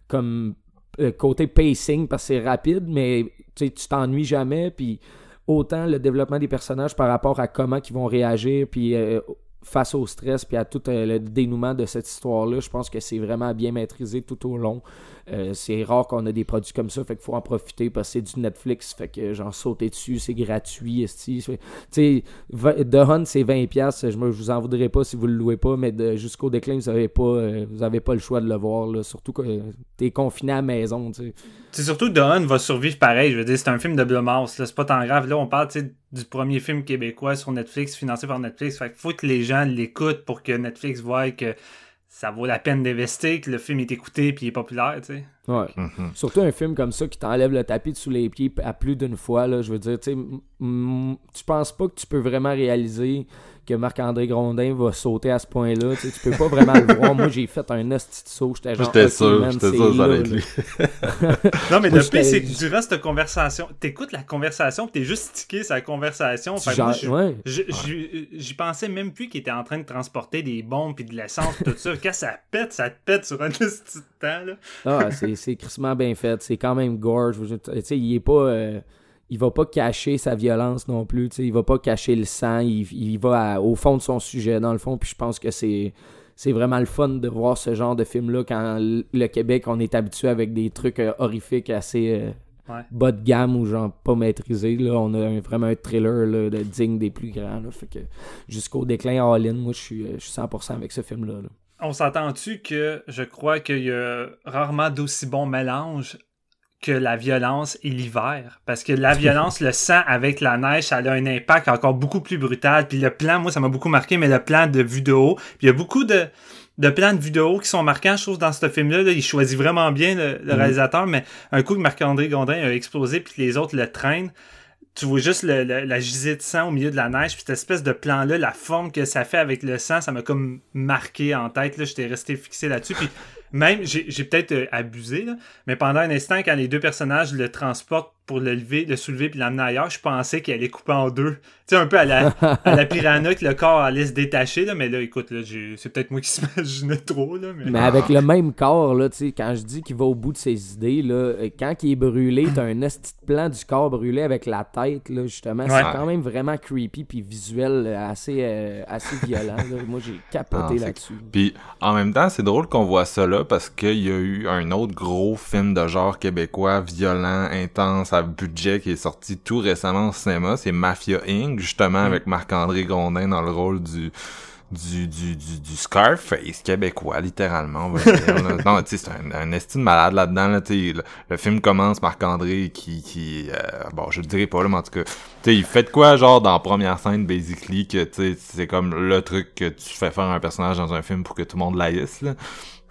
comme euh, côté pacing, parce que c'est rapide, mais tu t'ennuies jamais, puis autant le développement des personnages par rapport à comment ils vont réagir, puis euh, face au stress, puis à tout euh, le dénouement de cette histoire-là, je pense que c'est vraiment bien maîtrisé tout au long. Euh, c'est rare qu'on a des produits comme ça, fait qu'il faut en profiter parce que c'est du Netflix, fait que j'en sauter dessus, c'est gratuit, Tu sais, The Hunt, c'est 20$, piastres, je, je vous en voudrais pas si vous le louez pas, mais jusqu'au déclin, vous avez pas, euh, pas le choix de le voir, là, surtout que euh, t'es confiné à la maison, tu. C'est surtout que Dawn va survivre pareil. Je veux dire, c'est un film de Blumhouse. C'est pas tant grave. Là, on parle tu du premier film québécois sur Netflix, financé par Netflix. Fait qu'il faut que les gens l'écoutent pour que Netflix voie que ça vaut la peine d'investir, que le film est écouté puis il est populaire, tu sais. Ouais. Mhm. Surtout un film comme ça qui t'enlève le tapis de sous les pieds à plus d'une fois, là, je veux dire, tu sais, tu penses pas que tu peux vraiment réaliser que Marc-André Grondin va sauter à ce point-là, tu sais, tu peux pas vraiment le voir. Moi, j'ai fait un hostie de saut, j'étais genre, J'étais sûr, man, j'étais sûr que ça là, allait être lui. Non, mais Moi, le pire, c'est que durant cette conversation, t'écoutes la conversation, pis t'es juste stické sa conversation. Fait Genre, moi, ouais. J'y pensais même plus qu'il était en train de transporter des bombes puis de l'essence tout ça. Quand ça pète, ça te pète sur un petit temps, là. Ah, c'est, c'est crissement bien fait. C'est quand même dire, Tu sais, il est pas. euh, il va pas cacher sa violence non plus. tu sais, Il va pas cacher le sang. Il, il va à- au fond de son sujet, dans le fond. Puis je pense que c'est. C'est vraiment le fun de voir ce genre de film-là quand le Québec, on est habitué avec des trucs euh, horrifiques assez euh, Ouais. bas de gamme ou genre pas maîtrisés. Là. On a un- vraiment un thriller là, de digne des plus grands. là. Fait que jusqu'au déclin all-in, moi je suis, euh, je suis 100% avec ce film-là. là. On s'entend-tu que je crois qu'il y a rarement d'aussi bon mélange que la violence et l'hiver? Parce que la violence, le sang avec la neige, ça a un impact encore beaucoup plus brutal. Puis le plan, moi, ça m'a beaucoup marqué, mais le plan de vue de haut. Puis il y a beaucoup de, de plans de vue de haut qui sont marquants, je trouve, dans ce film-là. là. il choisit vraiment bien le, le Mhm. réalisateur, mais un coup que Marc-André Gondin a explosé puis que les autres le traînent, tu vois juste le- le- la gisée de sang au milieu de la neige, puis cette espèce de plan-là, la forme que ça fait avec le sang, ça m'a comme marqué en tête. Là, j'étais resté fixé là-dessus. Puis même, j'ai peut-être euh, abusé, là, mais pendant un instant, quand les deux personnages le transportent pour le lever, le soulever puis l'amener ailleurs, je pensais qu'il allait couper en deux. Tu sais, un peu à la, à la piranha que le corps allait se détacher, là, mais là, écoute, là, c'est peut-être moi qui s'imaginais trop, là, mais... Mais avec le même corps, là, tu sais, quand je dis qu'il va au bout de ses idées, là, euh, quand il est brûlé, t'as un esti de plan du corps brûlé avec la tête, là, justement. Ouais. C'est quand même vraiment creepy puis visuel euh, assez, euh, assez violent. là. Moi, j'ai capoté Ah, là-dessus. Puis en même temps, c'est drôle qu'on voit ça là parce qu'il y a eu un autre gros film de genre québécois violent, intense, à budget qui est sorti tout récemment au cinéma. C'est Mafia Inc. justement avec Marc-André Grondin dans le rôle du du, du, du, du Scarface québécois, littéralement, on va dire. là. non, tu sais, c'est un, un estime malade là-dedans, là, le, le film commence, Marc-André qui, qui euh, bon, je le dirai pas, là, mais en tout cas, tu sais, il fait de quoi, genre, dans la première scène, basically, que, tu sais, c'est comme le truc que tu fais faire à un personnage dans un film pour que tout le monde l'aïsse, là.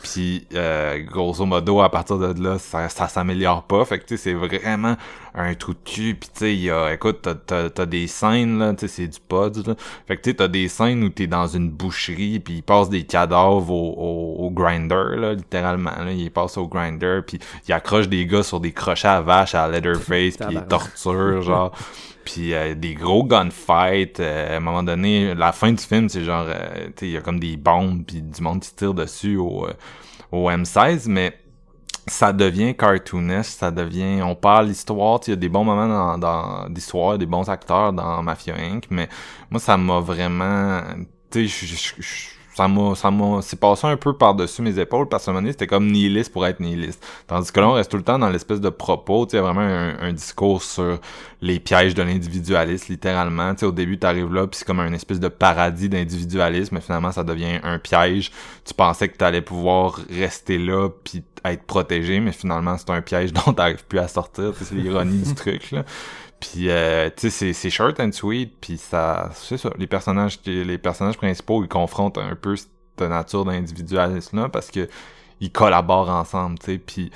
Puis, euh, grosso modo, à partir de là, ça, ça s'améliore pas. Fait que, tu sais, c'est vraiment un trou de cul. Puis, tu sais, écoute, t'as, t'as, t'as des scènes, là, tu sais, c'est du pod, là. Fait que, tu sais, t'as des scènes où t'es dans une boucherie, puis ils passent des cadavres au, au, au grinder, là, littéralement, là. Ils passent au grinder, puis ils accrochent des gars sur des crochets à vache à Leatherface, puis ils torturent, genre. Puis euh, des gros gunfights. euh, à un moment donné, la fin du film, c'est genre, euh, tu sais, il y a comme des bombes puis du monde qui tire dessus au, euh, au M16, mais ça devient cartoonesque, ça devient, on parle l'histoire, il y a des bons moments dans, dans d'histoire, des bons acteurs dans Mafia Inc., mais moi ça m'a vraiment, tu sais, ça m'a, ça m'a, c'est passé un peu par-dessus mes épaules parce donné, c'était comme nihiliste pour être nihiliste. Tandis que là, on reste tout le temps dans l'espèce de propos, tu sais, vraiment un, un discours sur les pièges de l'individualisme, littéralement. Tu sais, au début, t'arrives là, puis c'est comme un espèce de paradis d'individualisme, mais finalement, ça devient un piège. Tu pensais que t'allais pouvoir rester là, puis être protégé, mais finalement, c'est un piège dont t'arrives plus à sortir. C'est l'ironie du truc, là. Puis, euh, tu sais, c'est- short and sweet, puis ça, c'est ça. Les personnages, les personnages principaux, ils confrontent un peu cette nature d'individualisme-là, parce que ils collaborent ensemble, tu sais, puis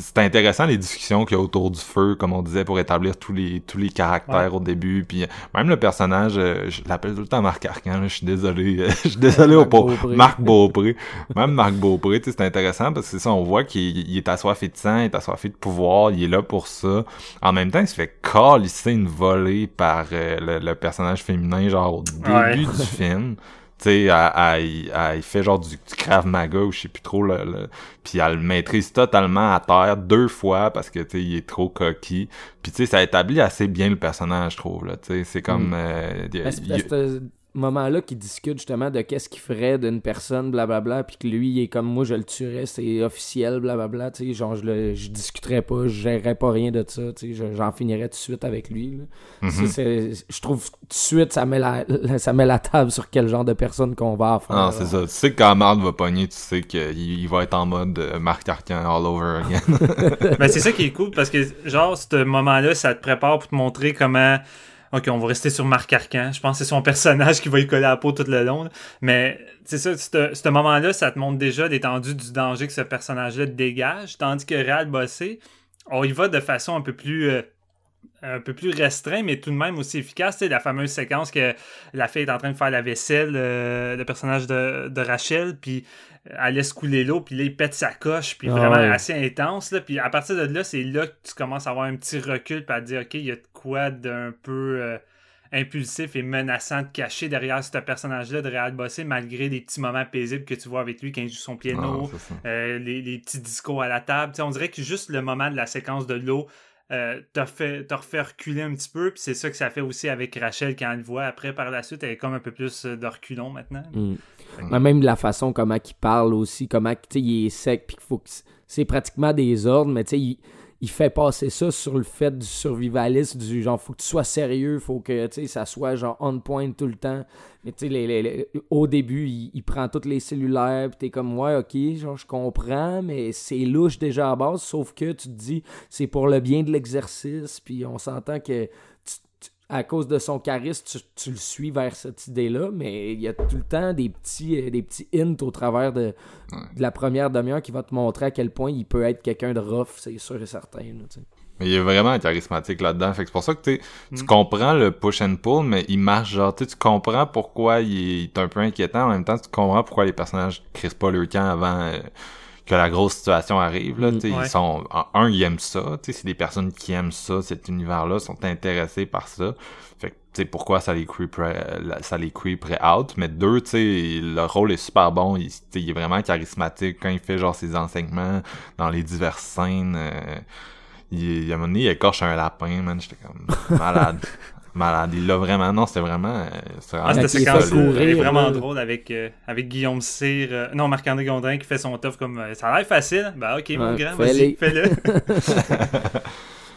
c'est intéressant les discussions qu'il y a autour du feu, comme on disait, pour établir tous les tous les caractères au début. Puis euh, même le personnage, euh, je l'appelle tout le temps Marc Arcan, je suis désolé. euh, je suis désolé au pauvre. Marc Beaupré. même Marc Beaupré, tu sais, c'est intéressant parce que c'est ça, on voit qu'il il est assoiffé de sang, il est assoiffé de pouvoir, il est là pour ça. En même temps, il se fait calisser une volée par euh, le, le personnage féminin, genre au début Ouais. du film. Tu sais, il fait genre du, du Krav Maga ou je sais plus trop le, le- puis elle le maîtrise totalement à terre deux fois parce que tu sais il est trop coquille. Puis tu sais ça établit assez bien le personnage je trouve là, tu sais c'est comme Mm. euh, y ce moment-là qui discute justement de qu'est-ce qu'il ferait d'une personne, blablabla, puis que lui, il est comme moi, je le tuerais, c'est officiel, blablabla, tu sais, genre, je, le, je discuterais pas, je gérerais pas rien de ça, tu sais, je- j'en finirais tout de suite avec lui. là. Mhm. Ça, je trouve tout de suite, ça met, la, ça met la table sur quel genre de personne qu'on va faire. Ah, c'est ça. Tu sais que quand Marde va pogner, tu sais qu'il il va être en mode euh, Marc Arcan all over again. Mais c'est ça qui est cool parce que, genre, ce moment-là, ça te prépare pour te montrer comment. Ok, on va rester sur Marc Arcan. Je pense que c'est son personnage qui va y coller à la peau tout le long. là. Mais c'est ça, ce moment-là, ça te montre déjà l'étendue du danger que ce personnage-là dégage. Tandis que Real Bossé, on y va de façon un peu plus. euh, un peu plus restreint, mais tout de même aussi efficace. Sais, la fameuse séquence que la fille est en train de faire la vaisselle, euh, le personnage de, de Rachel, puis elle laisse couler l'eau, puis là, il pète sa coche, puis Ah vraiment ouais. assez intense. Là, puis à partir de là, c'est là que tu commences à avoir un petit recul, puis à te dire, OK, il y a de quoi d'un peu euh, impulsif et menaçant de cacher derrière ce personnage-là de Real Bossé, malgré les petits moments paisibles que tu vois avec lui quand il joue son piano, Ah, c'est euh, les, les petits discours à la table. On dirait que juste le moment de la séquence de l'eau euh, t'a fait t'a refait reculer un petit peu. Puis c'est ça que ça fait aussi avec Rachel quand elle le voit. Après, par la suite, elle est comme un peu plus euh, de reculon maintenant. Mm. Même la façon comment il parle aussi, comment il est sec, puis qu'il faut que c'est pratiquement des ordres, mais tu sais, il, il fait passer ça sur le fait du survivalisme, du genre, faut que tu sois sérieux, faut que tu sais, ça soit genre on point tout le temps. Mais tu sais, au début, il, prend tous les cellulaires, puis t'es comme, ouais, ok, genre, je comprends, mais c'est louche déjà à base, sauf que tu te dis, c'est pour le bien de l'exercice, puis on s'entend que à cause de son charisme, tu, tu le suis vers cette idée-là, mais il y a tout le temps des petits, euh, des petits hints au travers de, de la première demi-heure qui va te montrer à quel point il peut être quelqu'un de rough, c'est sûr et certain. là. Mais il est vraiment charismatique là-dedans. Fait que c'est pour ça que tu Mm. comprends le push and pull, mais il marche genre, tu comprends pourquoi il est un peu inquiétant. En même temps, tu comprends pourquoi les personnages crissent pas leur camp avant euh, que la grosse situation arrive. Là, Mm. Ouais. Ils sont, un, ils aiment ça. tu sais, C'est des personnes qui aiment ça, cet univers-là, sont intéressés par ça. Fait que, tu sais, pourquoi ça les creeperait, ça les creeperait out? Mais deux, tu sais, le rôle est super bon. Il, il est vraiment charismatique quand il fait genre ses enseignements dans les diverses scènes. euh, il, à un moment donné, il écorche un lapin, man. J'étais comme malade. malade. Il l'a vraiment. Non, c'était vraiment. euh, c'était Ah, vraiment cette il fait séquence est vraiment drôle avec, euh, avec Guillaume Cyr. euh, non, Marc-André Gondrin qui fait son tough comme euh, ça a l'air facile. Ben ok, mon grand, vas-y, fais-le.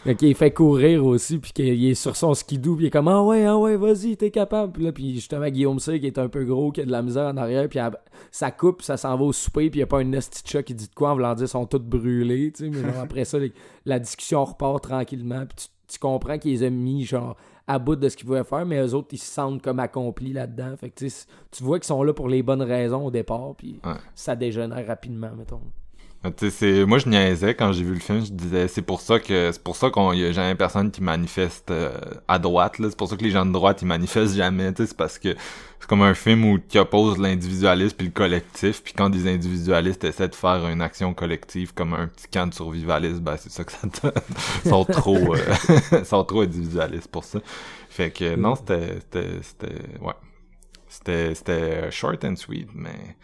Fait qu'il fait courir aussi, puis qu'il est sur son skidoo, puis il est comme Ah ouais, ah ouais, vas-y, t'es capable. Puis là, puis justement, Guillaume C, qui est un peu gros, qui a de la misère en arrière, puis elle- ça coupe, ça s'en va au souper, puis il y a pas un chat qui dit de quoi en voulant dire sont tous brûlés, tu sais. Mais genre, après ça, les- la discussion repart tranquillement, puis tu, tu comprends qu'ils les ont mis, genre, à bout de ce qu'ils pouvaient faire, mais eux autres, ils se sentent comme accomplis là-dedans. Fait que tu vois qu'ils sont là pour les bonnes raisons au départ, puis Ouais. ça dégénère rapidement, mettons. C'est- moi je niaisais quand j'ai vu le film, je disais c'est pour ça que c'est pour ça qu'on y a jamais personne qui manifeste euh, à droite là, c'est pour ça que les gens de droite ils manifestent jamais, c'est parce que c'est comme un film où qui oppose l'individualisme puis le collectif, puis quand des individualistes essaient de faire une action collective comme un petit camp de survivalisme, ben c'est ça que ça donne. Trop euh, sont trop individualistes pour ça. Fait que non, c'était c'était c'était ouais. C'était c'était short and sweet mais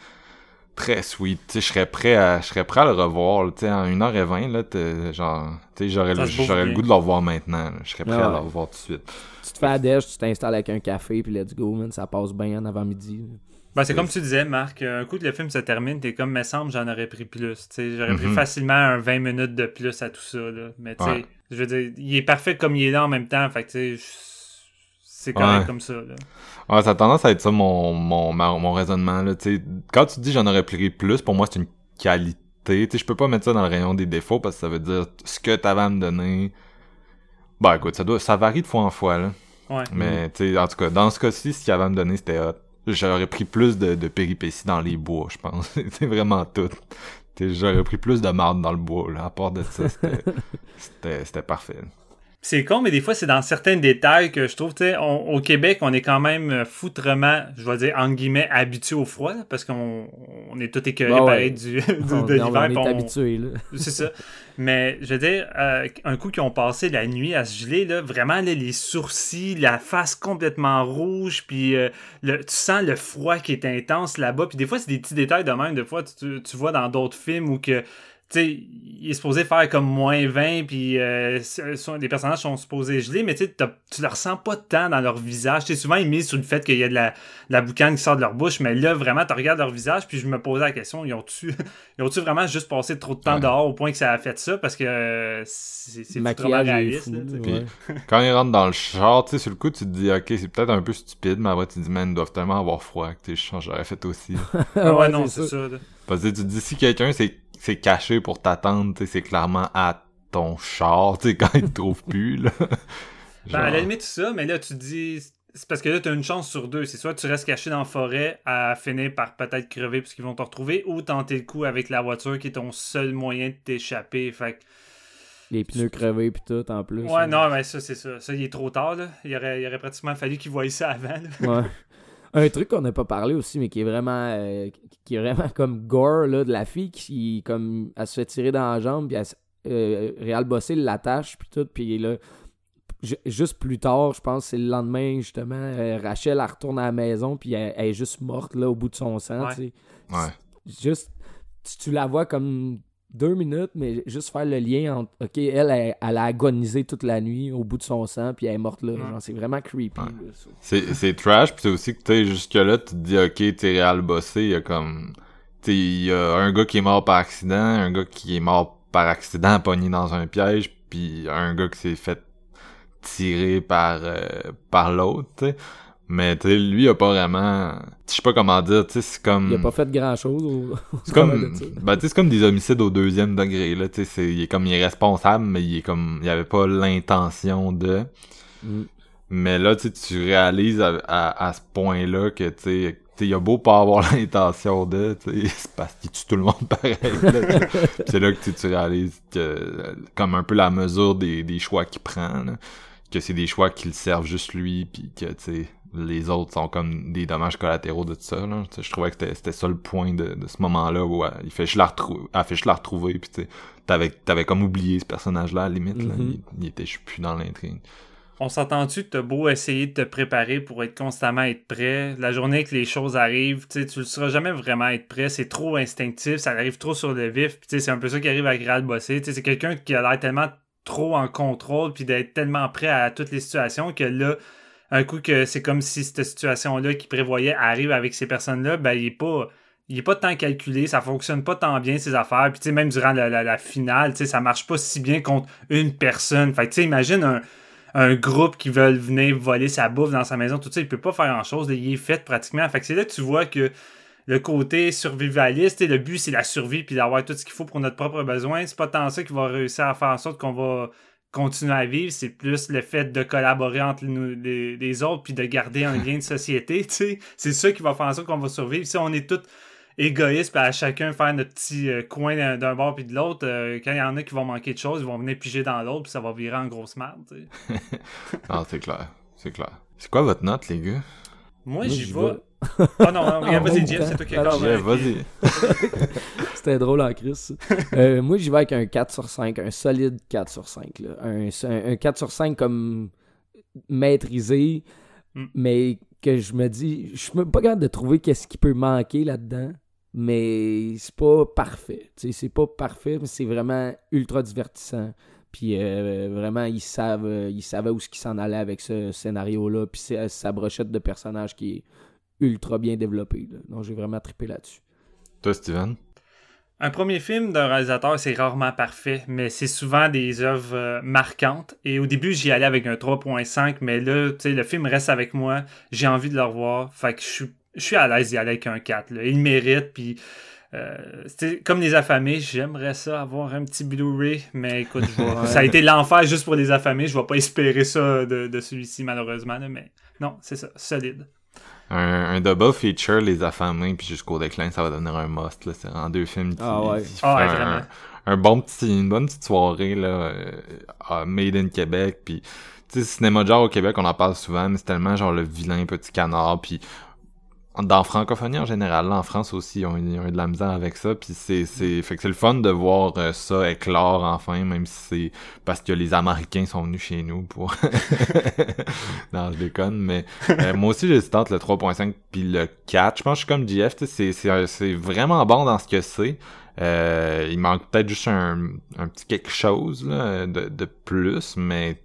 très sweet. Tu sais, je serais prêt à, je serais prêt à le revoir. là. Tu sais, en 1h20, là, genre, tu sais, j'aurais le, j'aurais le goût de le revoir maintenant. là. Je serais prêt Ah à ouais. le revoir tout de suite. Tu te fais à déj, tu t'installes avec un café, puis let's go, man, ça passe bien en avant-midi. Ben, c'est comme tu disais, Marc, un coup que le film se termine, t'es comme, me semble, j'en aurais pris plus. Tu sais, J'aurais pris Mhm. facilement un 20 minutes de plus à tout ça. Là. Mais tu sais, Ouais. je veux dire, il est parfait comme il est là en même temps. Fait que tu sais, je- c'est correct Ouais. comme ça. Là. Ouais, ça a tendance à être ça mon, mon, ma- mon raisonnement, là. Quand tu dis j'en aurais pris plus, pour moi, c'est une qualité. Je peux pas mettre ça dans le rayon des défauts parce que ça veut dire ce que t'avais à me donner. Bah, écoute, ça doit, ça varie de fois en fois, là. Ouais. Mais, tu sais, en tout cas, dans ce cas-ci, ce qu'il avait à me donner, c'était hot. J'aurais pris plus de, de péripéties dans les bois, je pense. c'est vraiment tout. J'aurais pris plus de marde dans le bois, là. À part de ça, c'était parfait. C'est con, mais des fois, c'est dans certains détails que je trouve, tu sais, au Québec, on est quand même euh, foutrement, je vais dire, entre guillemets, habitué au froid, parce qu'on on est tout écœuré Bah ouais. pareil du, du- On, de on l'hiver. est on- habitué, là. C'est ça. Mais je veux dire, euh, un coup qu'ils ont passé la nuit à se geler, là, vraiment là, les sourcils, la face complètement rouge, puis euh, le, tu sens le froid qui est intense là-bas. Puis des fois, c'est des petits détails de même. Des fois, tu, tu- vois dans d'autres films où que sais, il est supposé faire comme moins 20, puis euh, les personnages sont supposés geler, mais tu tu le ressens pas tant dans leur visage. Tu sais, souvent, ils misent sur le fait qu'il y a de la, de la boucane qui sort de leur bouche, mais là, vraiment, tu regardes leur visage, puis je me posais la question, ils ont-tu ils ont-tu vraiment juste passé trop de temps Ouais. dehors au point que ça a fait ça? Parce que euh, c'est est réaliste. fou. là, Puis-. Quand ils rentrent dans le char, tu sais, sur le coup, tu te dis, ok, c'est peut-être un peu stupide, mais après, tu te dis, man, ils doivent tellement avoir froid que, je j'aurais fait aussi. Ouais, Ouais, non, c'est c'est ça. ça. Là. Parce que tu te dis, si quelqu'un s'est caché pour t'attendre, c'est clairement à ton char, tu sais, quand il te trouve plus, là. Ben, à la limite, ça, mais là, tu te dis. C'est parce que là, tu as une chance sur deux. C'est soit tu restes caché dans la forêt à finir par peut-être crever parce qu'ils vont te retrouver, ou tenter le coup avec la voiture qui est ton seul moyen de t'échapper. Fait que- Les pneus crevés, puis tout, en plus. Ouais, non, mais ça, c'est ça. Ça, il est trop tard. Là. Il, aurait, il aurait pratiquement fallu qu'ils voient ça avant. là. Ouais. Un truc qu'on n'a pas parlé aussi, mais qui est vraiment euh, qui est vraiment comme gore là, de la fille qui comme elle se fait tirer dans la jambe puis elle euh, Réal Bossé l'attache puis tout puis là ju- juste plus tard, je pense c'est le lendemain justement, euh, Rachel elle retourne à la maison puis elle, elle est juste morte là au bout de son sang, Ouais. tu sais. ouais. Juste tu, tu la vois comme deux minutes, mais juste faire le lien entre OK, elle, elle, elle a agonisé toute la nuit au bout de son sang puis elle est morte là. Ouais. Genre, c'est vraiment creepy. Ouais. C'est, c'est trash, pis c'est aussi que, tu sais, jusque-là, tu te dis, ok, t'es réal bossé, il y a comme, tu sais, il y a un gars qui est mort par accident, un gars qui est mort par accident pogné dans un piège, puis un gars qui s'est fait tirer par, euh, par l'autre, tu sais. Mais, tu sais, lui, il a pas vraiment, je sais pas comment dire, tu sais, c'est comme... Il a pas fait grand chose au, C'est comme, ben, tu sais, c'est comme des homicides au deuxième degré, là, tu sais, c'est, il est comme, il est responsable, mais il est comme, il avait pas l'intention de, Mm. mais là, tu tu réalises à, à, à ce point-là que, tu sais, il a beau pas avoir l'intention de, c'est parce qu'il tue tout le monde pareil, c'est là que tu réalises que, euh, comme un peu la mesure des, des choix qu'il prend, là, que c'est des choix qui le servent juste lui, puis que, tu sais, les autres sont comme des dommages collatéraux de tout ça, là. Je trouvais que c'était- c'était ça le point de, de ce moment-là où euh, il fait juste la retrouver, elle fait juste la retrouver, puis t'avais, t'avais comme oublié ce personnage-là, à la limite, là. Mhm. Il, il était juste plus dans l'intrigue. On s'entend-tu que t'as beau essayer de te préparer pour être constamment être prêt, la journée que les choses arrivent, tu ne sauras jamais vraiment être prêt, c'est trop instinctif, ça arrive trop sur le vif, c'est un peu ça qui arrive avec Real Bossé, c'est quelqu'un qui a l'air tellement trop en contrôle, puis d'être tellement prêt à toutes les situations que là, un coup que c'est comme si cette situation-là qu'il prévoyait arrive avec ces personnes-là, ben il est pas il pas tant calculé, ça fonctionne pas tant bien ces affaires. Puis tu sais, même durant la, finale, tu sais, ça marche pas si bien contre une personne. Fait tu sais, imagine un, groupe qui veut venir voler sa bouffe dans sa maison, tout ça, il peut pas faire grand chose. Il est fait pratiquement. Fait c'est là que tu vois que le côté survivaliste, le but c'est la survie puis d'avoir tout ce qu'il faut pour notre propre besoin. C'est pas tant ça qui va réussir à faire en sorte qu'on va continuer à vivre, c'est plus le fait de collaborer entre nous, les, les autres puis de garder un lien de société, tu sais. C'est ça qui va faire en sorte qu'on va survivre. Si on est tous égoïstes puis à chacun faire notre petit euh, coin d'un- bord puis de l'autre, euh, quand il y en a qui vont manquer de choses, ils vont venir piger dans l'autre puis ça va virer en grosse merde, tu sais. Non, c'est clair. C'est clair. C'est quoi votre note, les gars? Moi, Moi, j'y j'y vais. Ah non, non, vas-y, même Jeff, c'est toi qui as. Ouais, vas-y. C'était drôle en crise. Euh, moi, j'y vais avec un 4 sur 5, un solide 4 sur 5. Là. Un, un 4 sur 5 comme maîtrisé, Mm. mais que je me dis, je suis même pas capable de trouver qu'est-ce qui peut manquer là-dedans, mais c'est pas parfait. Tu sais, c'est pas parfait, mais c'est vraiment ultra divertissant. Puis euh, vraiment, ils savent, ils savaient où ce qu'ils s'en allaient avec ce scénario-là, puis sa brochette de personnages qui est ultra bien développée. là. Donc j'ai vraiment trippé là-dessus. Toi, Steven? Un premier film d'un réalisateur, c'est rarement parfait, mais c'est souvent des œuvres euh, marquantes. Et au début, j'y allais avec un 3.5, mais là, tu sais, le film reste avec moi. J'ai envie de le revoir. Fait que je suis, je suis à l'aise d'y aller avec un 4. là. Il mérite, puis... euh, comme les affamés, j'aimerais ça avoir un petit Blu-ray, mais écoute, je vais- ça a été l'enfer juste pour les affamés. Je vais pas espérer ça de, de celui-ci malheureusement, là, mais non, c'est ça, solide. Un, un double feature, Les Affamés, puis Jusqu'au déclin, ça va devenir un must. Là. C'est en deux films qui, Ah ouais. qui Ah ouais, un bon petit, une bonne petite soirée là, euh, à Made in Québec. Puis, tu sais, cinéma de genre au Québec, on en parle souvent, mais c'est tellement genre le vilain petit canard. Puis, dans francophonie en général, là, en France aussi, ils ont, eu de la misère avec ça. Puis c'est, c'est, fait que c'est le fun de voir euh, ça éclore enfin, même si c'est parce que les Américains sont venus chez nous pour. non, je déconne, mais euh, moi aussi j'hésite entre le 3.5 puis le 4. Je pense que je suis comme JF, c'est, c'est, un- c'est vraiment bon dans ce que c'est. Euh, il manque peut-être juste un, un petit quelque chose là, de, de plus, mais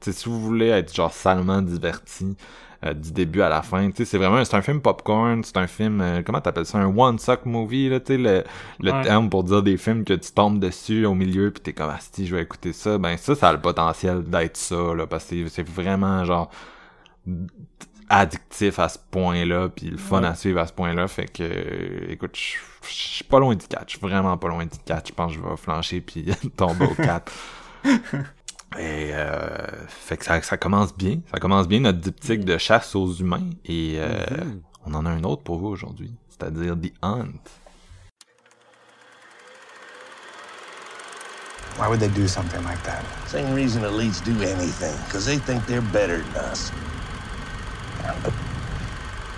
si vous voulez être genre salement diverti euh, du début à la fin, tu sais, c'est vraiment c'est un film popcorn, c'est un film euh, comment t'appelles ça, un one suck movie là, tu sais le, le Ouais. terme pour dire des films que tu tombes dessus au milieu puis t'es comme ah si je vais écouter ça, ben ça ça a le potentiel d'être ça là parce que c'est- vraiment genre addictif à ce point-là puis le fun à suivre à ce point-là. Fait que euh, écoute je je suis pas loin du 4 je suis vraiment pas loin du 4 je pense que je vais flancher puis tomber au 4 et euh, fait que ça, ça commence bien ça commence bien notre diptyque de chasse aux humains et euh, on en a un autre pour vous aujourd'hui c'est-à-dire The Hunt Why would they do something like that? Same reason elites do anything, because they think they're better than us. Yeah, but,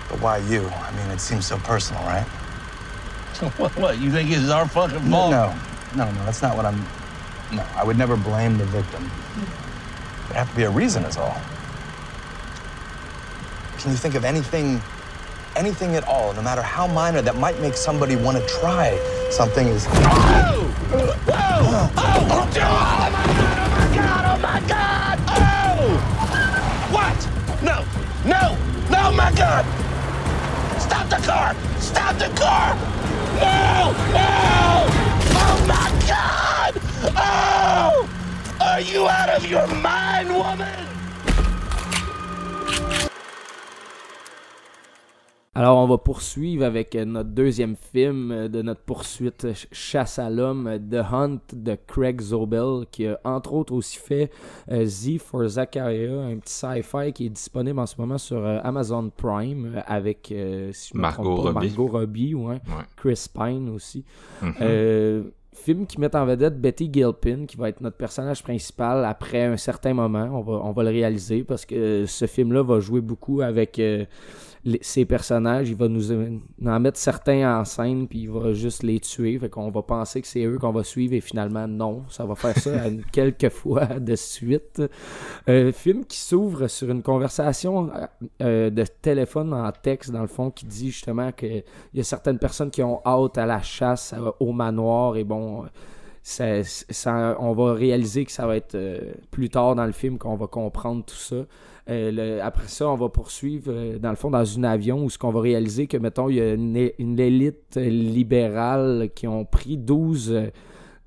but why you? I mean, it seems so personal, right? what, what, you think it's our fucking fault? no, no, no, that's not what I'm. No, I would never blame the victim. There'd have to be a reason, is all. Can you think of anything, anything at all, no matter how minor, that might make somebody want to try something as. What? No, no, no, my God! Stop the car! Stop the car! No! No! Oh, my God! Oh! Are you out of your mind, woman? Alors, on va poursuivre avec euh, notre deuxième film euh, de notre poursuite ch- Chasse à l'homme, euh, The Hunt de Craig Zobel, qui a entre autres aussi fait Z for Zachariah, un petit sci-fi qui est disponible en ce moment sur Amazon Prime avec euh, si je me Margot trompe pas, Robbie. Margot Robbie, ouais. Ouais. Chris Pine aussi. Mhm. Euh, film qui met en vedette Betty Gilpin, qui va être notre personnage principal après un certain moment. On va, on va le réaliser parce que ce film-là va jouer beaucoup avec euh, les- ses personnages. Il va nous euh, en mettre certains en scène, puis il va juste les tuer. Fait qu'on va penser que c'est eux qu'on va suivre, et finalement, non. Ça va faire ça quelques fois de suite. Euh, film qui s'ouvre sur une conversation euh, de téléphone en texte, dans le fond, qui dit justement que il y a certaines personnes qui ont hâte à la chasse euh, au manoir et bon euh, ça- ça- on va réaliser que ça va être euh, plus tard dans le film qu'on va comprendre tout ça. Euh, après ça, on va poursuivre, euh, dans le fond, dans un avion où ce qu'on va réaliser que, mettons, il y a une, une élite euh, libérale qui ont pris 12, euh,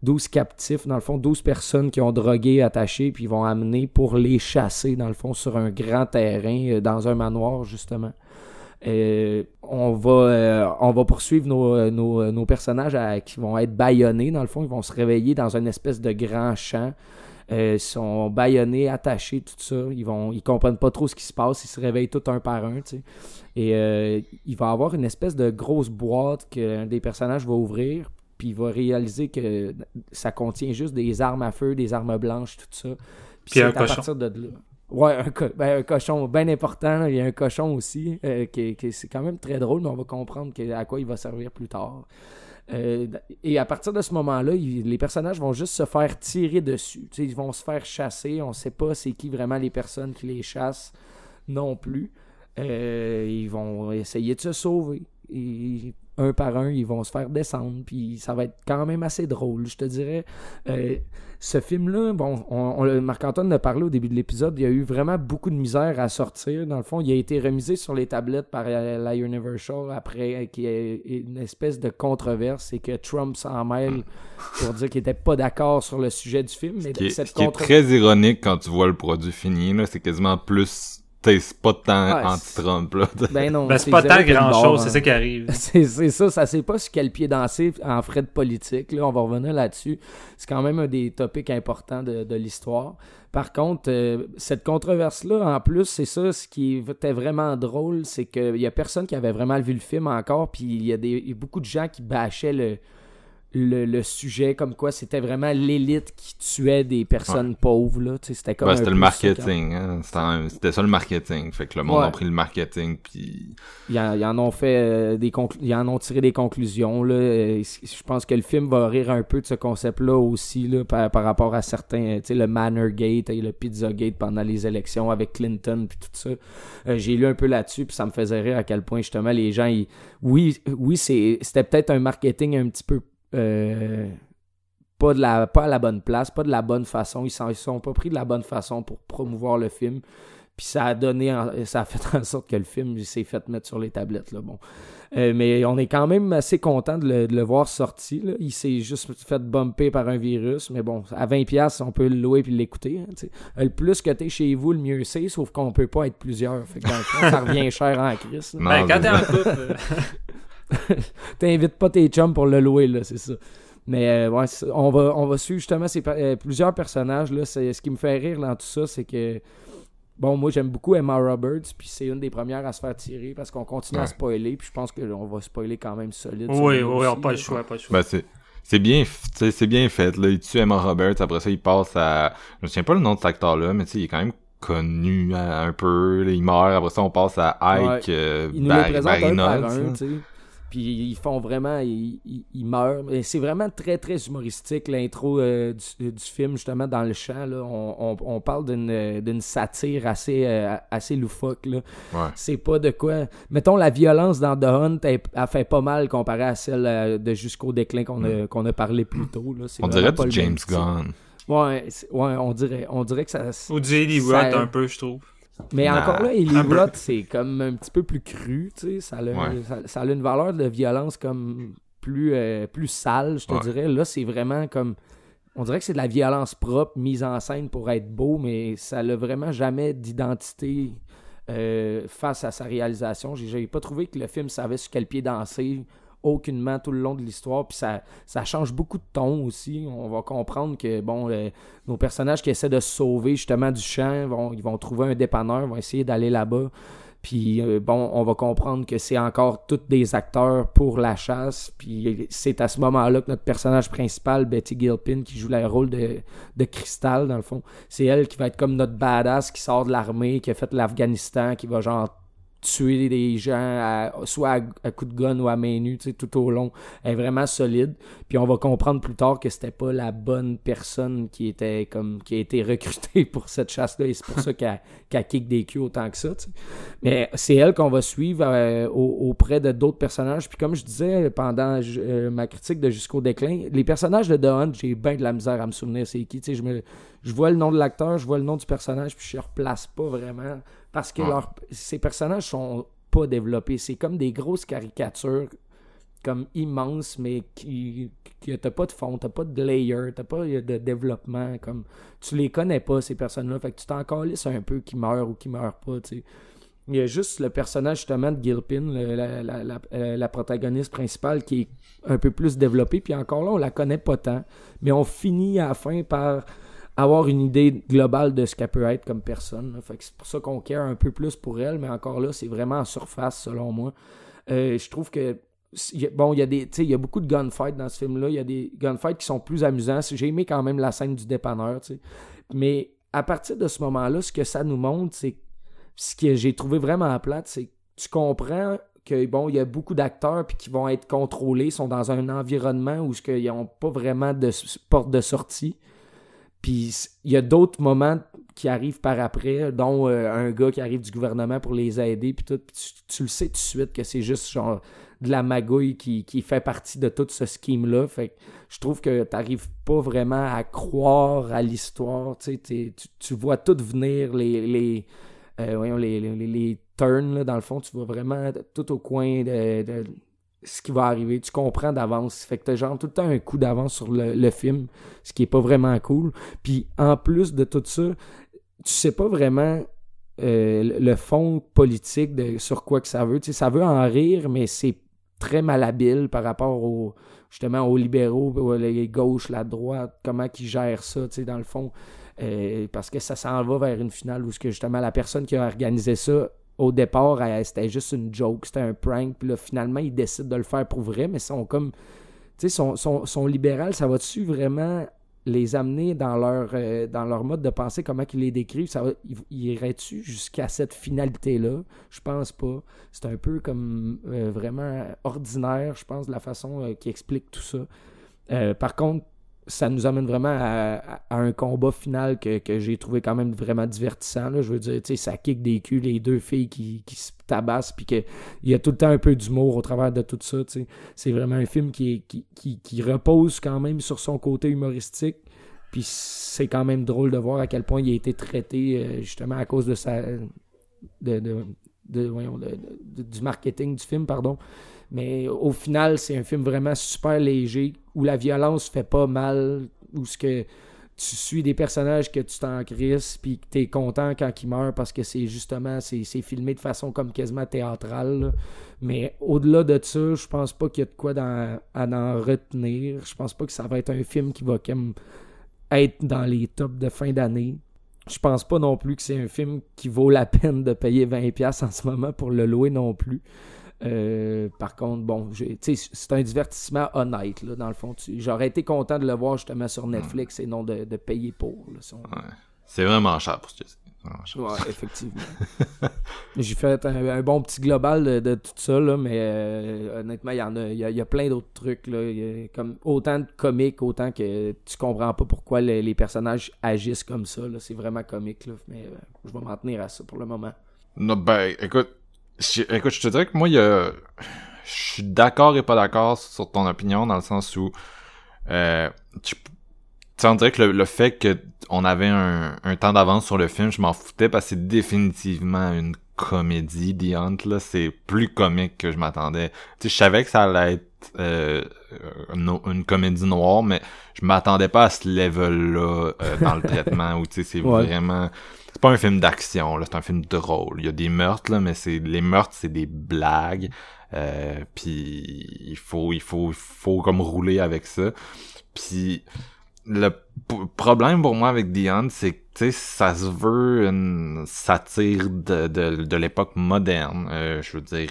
12 captifs, dans le fond, 12 personnes qui ont drogué, attaché, puis ils vont amener pour les chasser, dans le fond, sur un grand terrain, dans un manoir, justement. On, va, on va poursuivre nos, nos, personnages qui vont être bâillonnés, dans le fond. Ils vont se réveiller dans une espèce de grand champ. Euh, sont bâillonnés, attachés, tout ça. Ils vont, ils comprennent pas trop ce qui se passe. Ils se réveillent tout un par un, tu sais. Et euh, il va avoir une espèce de grosse boîte qu'un des personnages va ouvrir. Puis il va réaliser que ça contient juste des armes à feu, des armes blanches, tout ça. Puis un c'est à cochon. partir de là. Ouais, un, co- ben, un cochon bien important. Il y a un cochon aussi, euh, qui, qui- c'est quand même très drôle, mais on va comprendre que- à quoi il va servir plus tard. Euh, et à partir de ce moment-là, les personnages vont juste se faire tirer dessus. Tu sais, ils vont se faire chasser. On sait pas c'est qui vraiment les personnes qui les chassent non plus. Euh, ils vont essayer de se sauver. Un par un, ils vont se faire descendre. Puis ça va être quand même assez drôle, je te dirais. Euh, ce film-là, bon, on, on- Marc-Antoine en a parlé au début de l'épisode, il y a eu vraiment beaucoup de misère à sortir. Dans le fond, il a été remisé sur les tablettes par euh, la Universal après qu'il y ait une espèce de controverse et que Trump s'en mêle pour dire qu'il n'était pas d'accord sur le sujet du film. Mais qui est, cette ce qui est très ironique quand tu vois le produit fini, là, c'est quasiment plus, c'est pas tant Ouais, anti-Trump, là. Ben non, Ben, c'est pas tant pile grand barre, chose, hein. c'est ça qui arrive. C'est c'est ça, ça sait pas sur quel pied danser en frais de politique. Là, on va revenir là-dessus. C'est quand même un des topics importants de, de l'histoire. Par contre, euh, cette controverse-là, en plus, c'est ça, ce qui était vraiment drôle, c'est qu'il y a personne qui avait vraiment vu le film encore, puis il y a, des, il y a beaucoup de gens qui bâchaient le, le, le sujet, comme quoi c'était vraiment l'élite qui tuait des personnes pauvres. Là. C'était comme Ben, c'était le marketing, hein. C'était ça le marketing. Fait que le monde Ouais. a pris le marketing, puis Ils en, ils en ont fait euh, des ils en ont tiré des conclusions là. Euh, Je pense que le film va rire un peu de ce concept-là aussi là, par, par rapport à certains, tu sais, le Manorgate et le Pizzagate pendant les élections avec Clinton puis tout ça. Euh, J'ai lu un peu là-dessus puis ça me faisait rire à quel point justement les gens, ils- oui, oui, c'est- c'était peut-être un marketing un petit peu euh, pas de la pas à la bonne place, pas de la bonne façon. Ils ils sont pas pris de la bonne façon pour promouvoir le film. Puis ça a donné, ça a fait en sorte que le film il s'est fait mettre sur les tablettes. Là. Bon. Euh, mais on est quand même assez content de le, de le voir sorti. Là. Il s'est juste fait bumper par un virus. Mais bon, à 20$, on peut le louer puis l'écouter. hein. Euh, le plus que t'es chez vous, le mieux c'est, sauf qu'on peut pas être plusieurs. Fait que dans le fond, ça revient cher en crise. Ben, quand t'es en couple, T'invites pas tes chums pour le louer, là, c'est ça. Mais euh, ouais, on, va, on va suivre justement ces, euh, plusieurs personnages. Là, c'est, ce qui me fait rire dans tout ça, c'est que. Bon, moi j'aime beaucoup Emma Roberts, puis c'est une des premières à se faire tirer parce qu'on continue à spoiler, puis je pense qu'on va spoiler quand même solide. sur oui, oui, aussi, on pas le choix, pas le choix. Ben, c'est c'est bien c'est bien fait là il tue Emma Roberts après ça il passe à je me souviens pas le nom de cet acteur là mais tu sais il est quand même connu euh, un peu là, il meurt après ça on passe à Ike euh, Ils nous Bar- les présentent un par Barry un. Puis ils font vraiment, ils, ils- ils meurent. C'est vraiment très, très humoristique, l'intro euh, du, du film, justement, dans le champ. Là. On, on- on parle d'une, euh, satire assez, euh, assez loufoque. Là. Ouais. C'est pas de quoi... Mettons, la violence dans The Hunt, elle, elle fait pas mal comparé à celle euh, de Jusqu'au déclin qu'on a, qu'on a parlé plus tôt. Là. Mm. on dirait pas du James. Gunn Ouais, c'est- ouais, on dirait, on dirait que ça... Ou du Eli ça- Roth un peu, je trouve. Mais Nah, encore là, Eli. Roth, c'est comme un petit peu plus cru, tu sais. Ça, Ouais. ça, ça a une valeur de violence comme plus, euh, plus sale, je te Ouais. dirais. Là, c'est vraiment comme. On dirait que c'est de la violence propre, mise en scène pour être beau, mais ça n'a vraiment jamais d'identité euh, face à sa réalisation. J'ai pas trouvé que le film savait sur quel pied danser aucunement tout le long de l'histoire. Puis ça, ça change beaucoup de ton aussi. On va comprendre que bon, euh, nos personnages qui essaient de se sauver justement du champ, vont, ils vont trouver un dépanneur, vont essayer d'aller là-bas. Puis euh, bon, on va comprendre que c'est encore tous des acteurs pour la chasse. Puis c'est à ce moment-là que notre personnage principal, Betty Gilpin, qui joue le rôle de, de Cristal, dans le fond, c'est elle qui va être comme notre badass qui sort de l'armée, qui a fait l'Afghanistan, qui va genre tuer des gens à- soit à, à coup de gun ou à main nue, tout au long. Elle est vraiment solide. Puis on va comprendre plus tard que c'était pas la bonne personne qui était comme qui a été recrutée pour cette chasse-là. Et c'est pour ça qu'elle qu'elle kick des culs autant que ça. Mais c'est elle qu'on va suivre euh, au- auprès de d'autres personnages. Puis comme je disais pendant euh, ma critique de Jusqu'au déclin, les personnages de The Hunt, j'ai bien de la misère à me souvenir c'est qui. Me, je vois le nom de l'acteur, je vois le nom du personnage, puis je ne replace pas vraiment. Parce que Ouais. leur- ces personnages sont pas développés. C'est comme des grosses caricatures comme immenses, mais qui, qui t'as pas de fond, t'as pas de layer, t'as pas de développement. Comme tu les connais pas ces personnes-là, fait que tu t'en calisses un peu qui meurent ou qui meurent pas. Il y a juste le personnage justement de Gilpin, le- la, la- la- euh, la protagoniste principale, qui est un peu plus développée. Puis encore là, on la connaît pas tant. Mais on finit à la fin par avoir une idée globale de ce qu'elle peut être comme personne. là. C'est pour ça qu'on care un peu plus pour elle. Mais encore là, c'est vraiment en surface selon moi. Euh, je trouve que bon, il y a des, il y a beaucoup de gunfights dans ce film-là. Il y a des gunfights qui sont plus amusants. J'ai aimé quand même la scène du dépanneur, tu sais. Mais à partir de ce moment-là, ce que ça nous montre, c'est ce que j'ai trouvé vraiment plate, c'est que tu comprends que bon, il y a beaucoup d'acteurs qui vont être contrôlés, sont dans un environnement où qu'ils n'ont pas vraiment de porte de sortie. Puis il y a d'autres moments qui arrivent par après, dont euh, un gars qui arrive du gouvernement pour les aider, puis tout. Puis tu, le sais tout de suite que c'est juste genre de la magouille qui, qui fait partie de tout ce scheme-là. Fait que je trouve que t'arrives pas vraiment à croire à l'histoire. Tu, tu, vois tout venir, les, les, euh, voyons, les, les, les- turns, là, dans le fond, tu vois vraiment tout au coin de ce qui va arriver. Tu comprends d'avance. Fait que t'as genre tout le temps un coup d'avance sur le, film, ce qui est pas vraiment cool. Puis en plus de tout ça, tu sais pas vraiment euh, le fond politique de sur quoi que ça veut. Tu ça veut en rire, mais c'est très malhabile par rapport au justement aux libéraux, aux- les gauches, la droite, comment ils gèrent ça, tu dans le fond. Euh, parce que ça s'en va vers une finale où ce que justement la personne qui a organisé ça au départ, c'était juste une joke, c'était un prank, puis là finalement ils décident de le faire pour vrai, mais sont comme tu sais, son, son, son libéral, ça va-tu vraiment les amener dans leur, euh, dans leur mode de pensée, comment qu'ils les décrivent? Ça va, iraient-tu jusqu'à cette finalité-là? Je pense pas. C'est un peu comme euh, vraiment ordinaire, je pense, de la façon euh, qu'ils expliquent tout ça. Euh, par contre, ça nous amène vraiment à, un combat final que, que j'ai trouvé quand même vraiment divertissant. là. Je veux dire, ça kick des culs, les deux filles qui, qui se tabassent, puis qu'il y a tout le temps un peu d'humour au travers de tout ça. C'est vraiment un film qui, qui, qui, repose quand même sur son côté humoristique. Puis c'est quand même drôle de voir à quel point il a été traité euh, justement à cause de sa. de, de- de- du marketing du film, pardon. Mais au final, c'est un film vraiment super léger où la violence fait pas mal, où ce que tu suis des personnages que tu t'en crisses, puis que t'es content quand ils meurent parce que c'est justement, c'est filmé de façon comme quasiment théâtrale. Mais au-delà de ça, je pense pas qu'il y a de quoi à en retenir. Je pense pas que ça va être un film qui va comme être dans les tops de fin d'année. Je pense pas non plus que c'est un film qui vaut la peine de payer 20$ en ce moment pour le louer non plus. Euh, par contre, bon, c'est un divertissement honnête, là, dans le fond. J'aurais été content de le voir justement sur Netflix et non de, de payer pour. si on- Ouais. C'est vraiment cher pour ce que c'est. Ouais, effectivement. J'ai fait un, un bon petit global de, de tout ça, là, mais euh, honnêtement, il y en a, y a, il y a plein d'autres trucs. Là, Il y a comme autant de comiques, autant que tu comprends pas pourquoi les, les personnages agissent comme ça. là. C'est vraiment comique, là, mais euh, je vais m'en tenir à ça pour le moment. Non, ben, écoute, je, écoute, je te dirais que moi, il y a, je suis d'accord et pas d'accord sur ton opinion dans le sens où, euh, tu, tu on dirait que le, le fait que on avait un, un temps d'avance sur le film, je m'en foutais parce que c'est définitivement une comédie, The Hunt, là, c'est plus comique que je m'attendais. Tu sais, je savais que ça allait être euh, une, une comédie noire, mais je m'attendais pas à ce level-là euh, dans le traitement où, tu sais, c'est Ouais. vraiment... Pas un film d'action, là, c'est un film drôle. Il y a des meurtres, là, mais c'est les meurtres, c'est des blagues. Euh, puis il faut, il faut, il faut comme rouler avec ça. Puis le problème pour moi avec The Hunt, c'est que ça se veut une satire de, de, de l'époque moderne. Euh, je veux dire,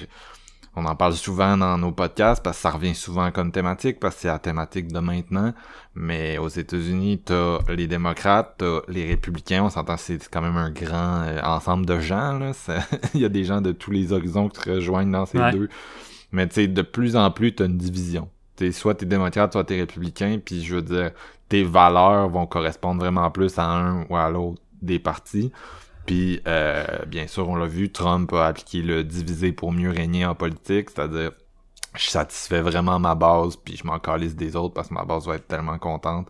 on en parle souvent dans nos podcasts parce que ça revient souvent comme thématique parce que c'est la thématique de maintenant. Mais aux États-Unis, t'as les démocrates, t'as les républicains. On s'entend, c'est quand même un grand euh, ensemble de gens. Là. Il y a des gens de tous les horizons qui se rejoignent dans ces Ouais. deux. Mais tu sais, de plus en plus, t'as une division. T'es soit t'es démocrate, soit t'es républicain. Puis je veux dire, tes valeurs vont correspondre vraiment plus à un ou à l'autre des partis. Puis, euh, bien sûr, on l'a vu, Trump a appliqué le diviser pour mieux régner en politique, c'est-à-dire, je satisfais vraiment ma base, puis je m'en calisse des autres parce que ma base va être tellement contente.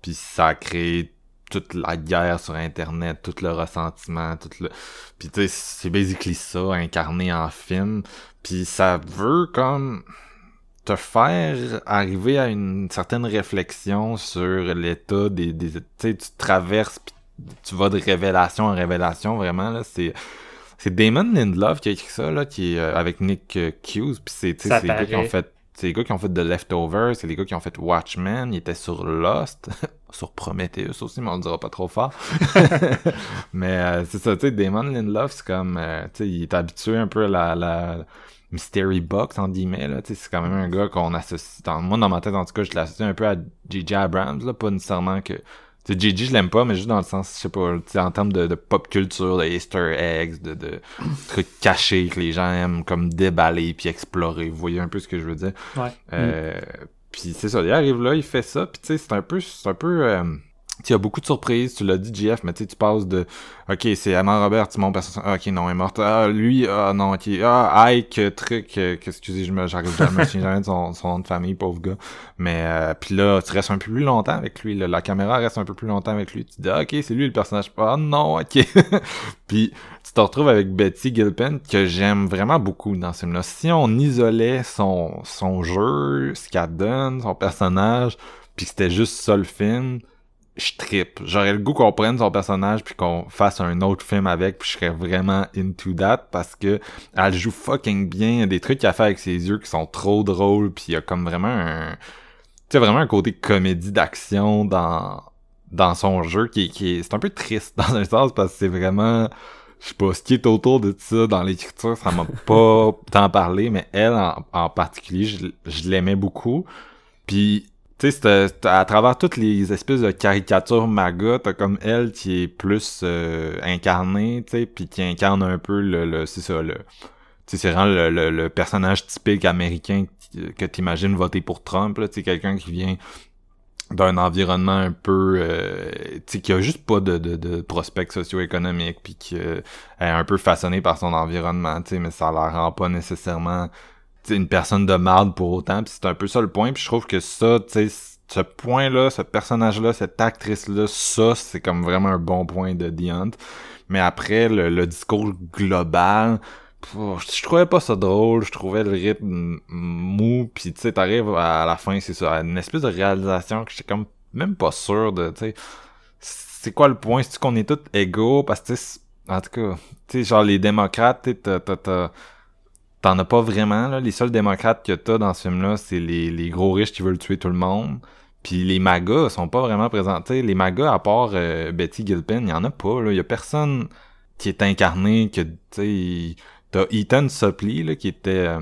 Puis ça a créé toute la guerre sur Internet, tout le ressentiment, tout le... Puis tu sais, c'est basically ça, incarné en film. Puis ça veut comme te faire arriver à une certaine réflexion sur l'état des... des tu sais, tu traverses, puis tu vas de révélation en révélation, vraiment, là, c'est... C'est Damon Lindelof qui a écrit ça, là, qui est euh, avec Nick euh, Hughes, puis c'est, c'est les gars qui ont fait c'est les gars qui ont fait The Leftovers, c'est les gars qui ont fait Watchmen, ils étaient sur Lost, sur Prometheus aussi, mais on le dira pas trop fort. mais euh, c'est ça, tu sais, Damon Lindelof, c'est comme, euh, tu sais, il est habitué un peu à la, la mystery box, en guillemets, là, tu sais, c'est quand même un gars qu'on associe, dans, moi, dans ma tête, en tout cas, je l'associe un peu à J.J. Abrams, là, pas nécessairement que, tu sais, J.J. je l'aime pas, mais juste dans le sens, je sais pas, en termes de, de pop culture, de easter eggs, de, de trucs cachés que les gens aiment comme déballer puis explorer. Vous voyez un peu ce que je veux dire? Ouais. Euh, Puis c'est ça, il arrive là, il fait ça, puis tu sais, c'est un peu, c'est un peu, euh, il y beaucoup de surprises, tu l'as dit, JF, mais tu tu passes de, ok, c'est Emma Robert, mon personnage, ok, non, elle est morte, ah, lui, ah, non, ok, ah, Ike, truc, euh, que, je me, j'arrive jamais, je me jamais de son, son nom de famille, pauvre gars, mais, euh, puis là, tu restes un peu plus longtemps avec lui, là, la caméra reste un peu plus longtemps avec lui, tu dis, ok, c'est lui le personnage, ah, non, ok, puis tu te retrouves avec Betty Gilpin que j'aime vraiment beaucoup dans ce film-là. Si on isolait son, son jeu, ce qu'elle donne, son personnage, puis c'était juste ça film, je trippe. J'aurais le goût qu'on prenne son personnage puis qu'on fasse un autre film avec, puis je serais vraiment into that parce que elle joue fucking bien. Il y a des trucs qu'elle fait avec ses yeux qui sont trop drôles, puis il y a comme vraiment un, tu sais vraiment un côté comédie d'action dans dans son jeu qui, est- qui est, c'est un peu triste dans un sens parce que c'est vraiment je sais pas, ce qui est autour de ça dans l'écriture, ça m'a pas tant parlé, mais elle en, en particulier, je, je l'aimais beaucoup. Puis, tu sais, à travers toutes les espèces de caricatures maga, t'as comme elle qui est plus euh, incarnée, tu sais, puis qui incarne un peu le, le c'est ça, le, tu sais, c'est vraiment le, le, le personnage typique américain que- t'imagines voter pour Trump, là, tu sais, quelqu'un qui vient d'un environnement un peu euh, tu sais qui a juste pas de, de, de prospects socio-économiques puis qui euh, est un peu façonné par son environnement tu sais mais ça la rend pas nécessairement une personne de marde pour autant puis c'est un peu ça le point puis je trouve que ça tu sais ce point là ce personnage là cette actrice là ça c'est comme vraiment un bon point de The Hunt. Mais après le, le discours global je trouvais pas ça drôle, je trouvais le rythme mou, puis tu sais, t'arrives à la fin, c'est ça, une espèce de réalisation que j'étais comme même pas sûr de, tu sais, c'est quoi le point, c'est qu'on est tous égaux, parce que, en tout cas, tu sais, genre les démocrates, t'as- t'en as pas vraiment, là, les seuls démocrates que t'as dans ce film-là, c'est les, les gros riches qui veulent tuer tout le monde, puis les magas sont pas vraiment présentés, les magas, à part euh, Betty Gilpin, il y en a pas, il y a personne qui est incarné, que, tu sais, T'as Ethan Suplee, là, qui était... euh,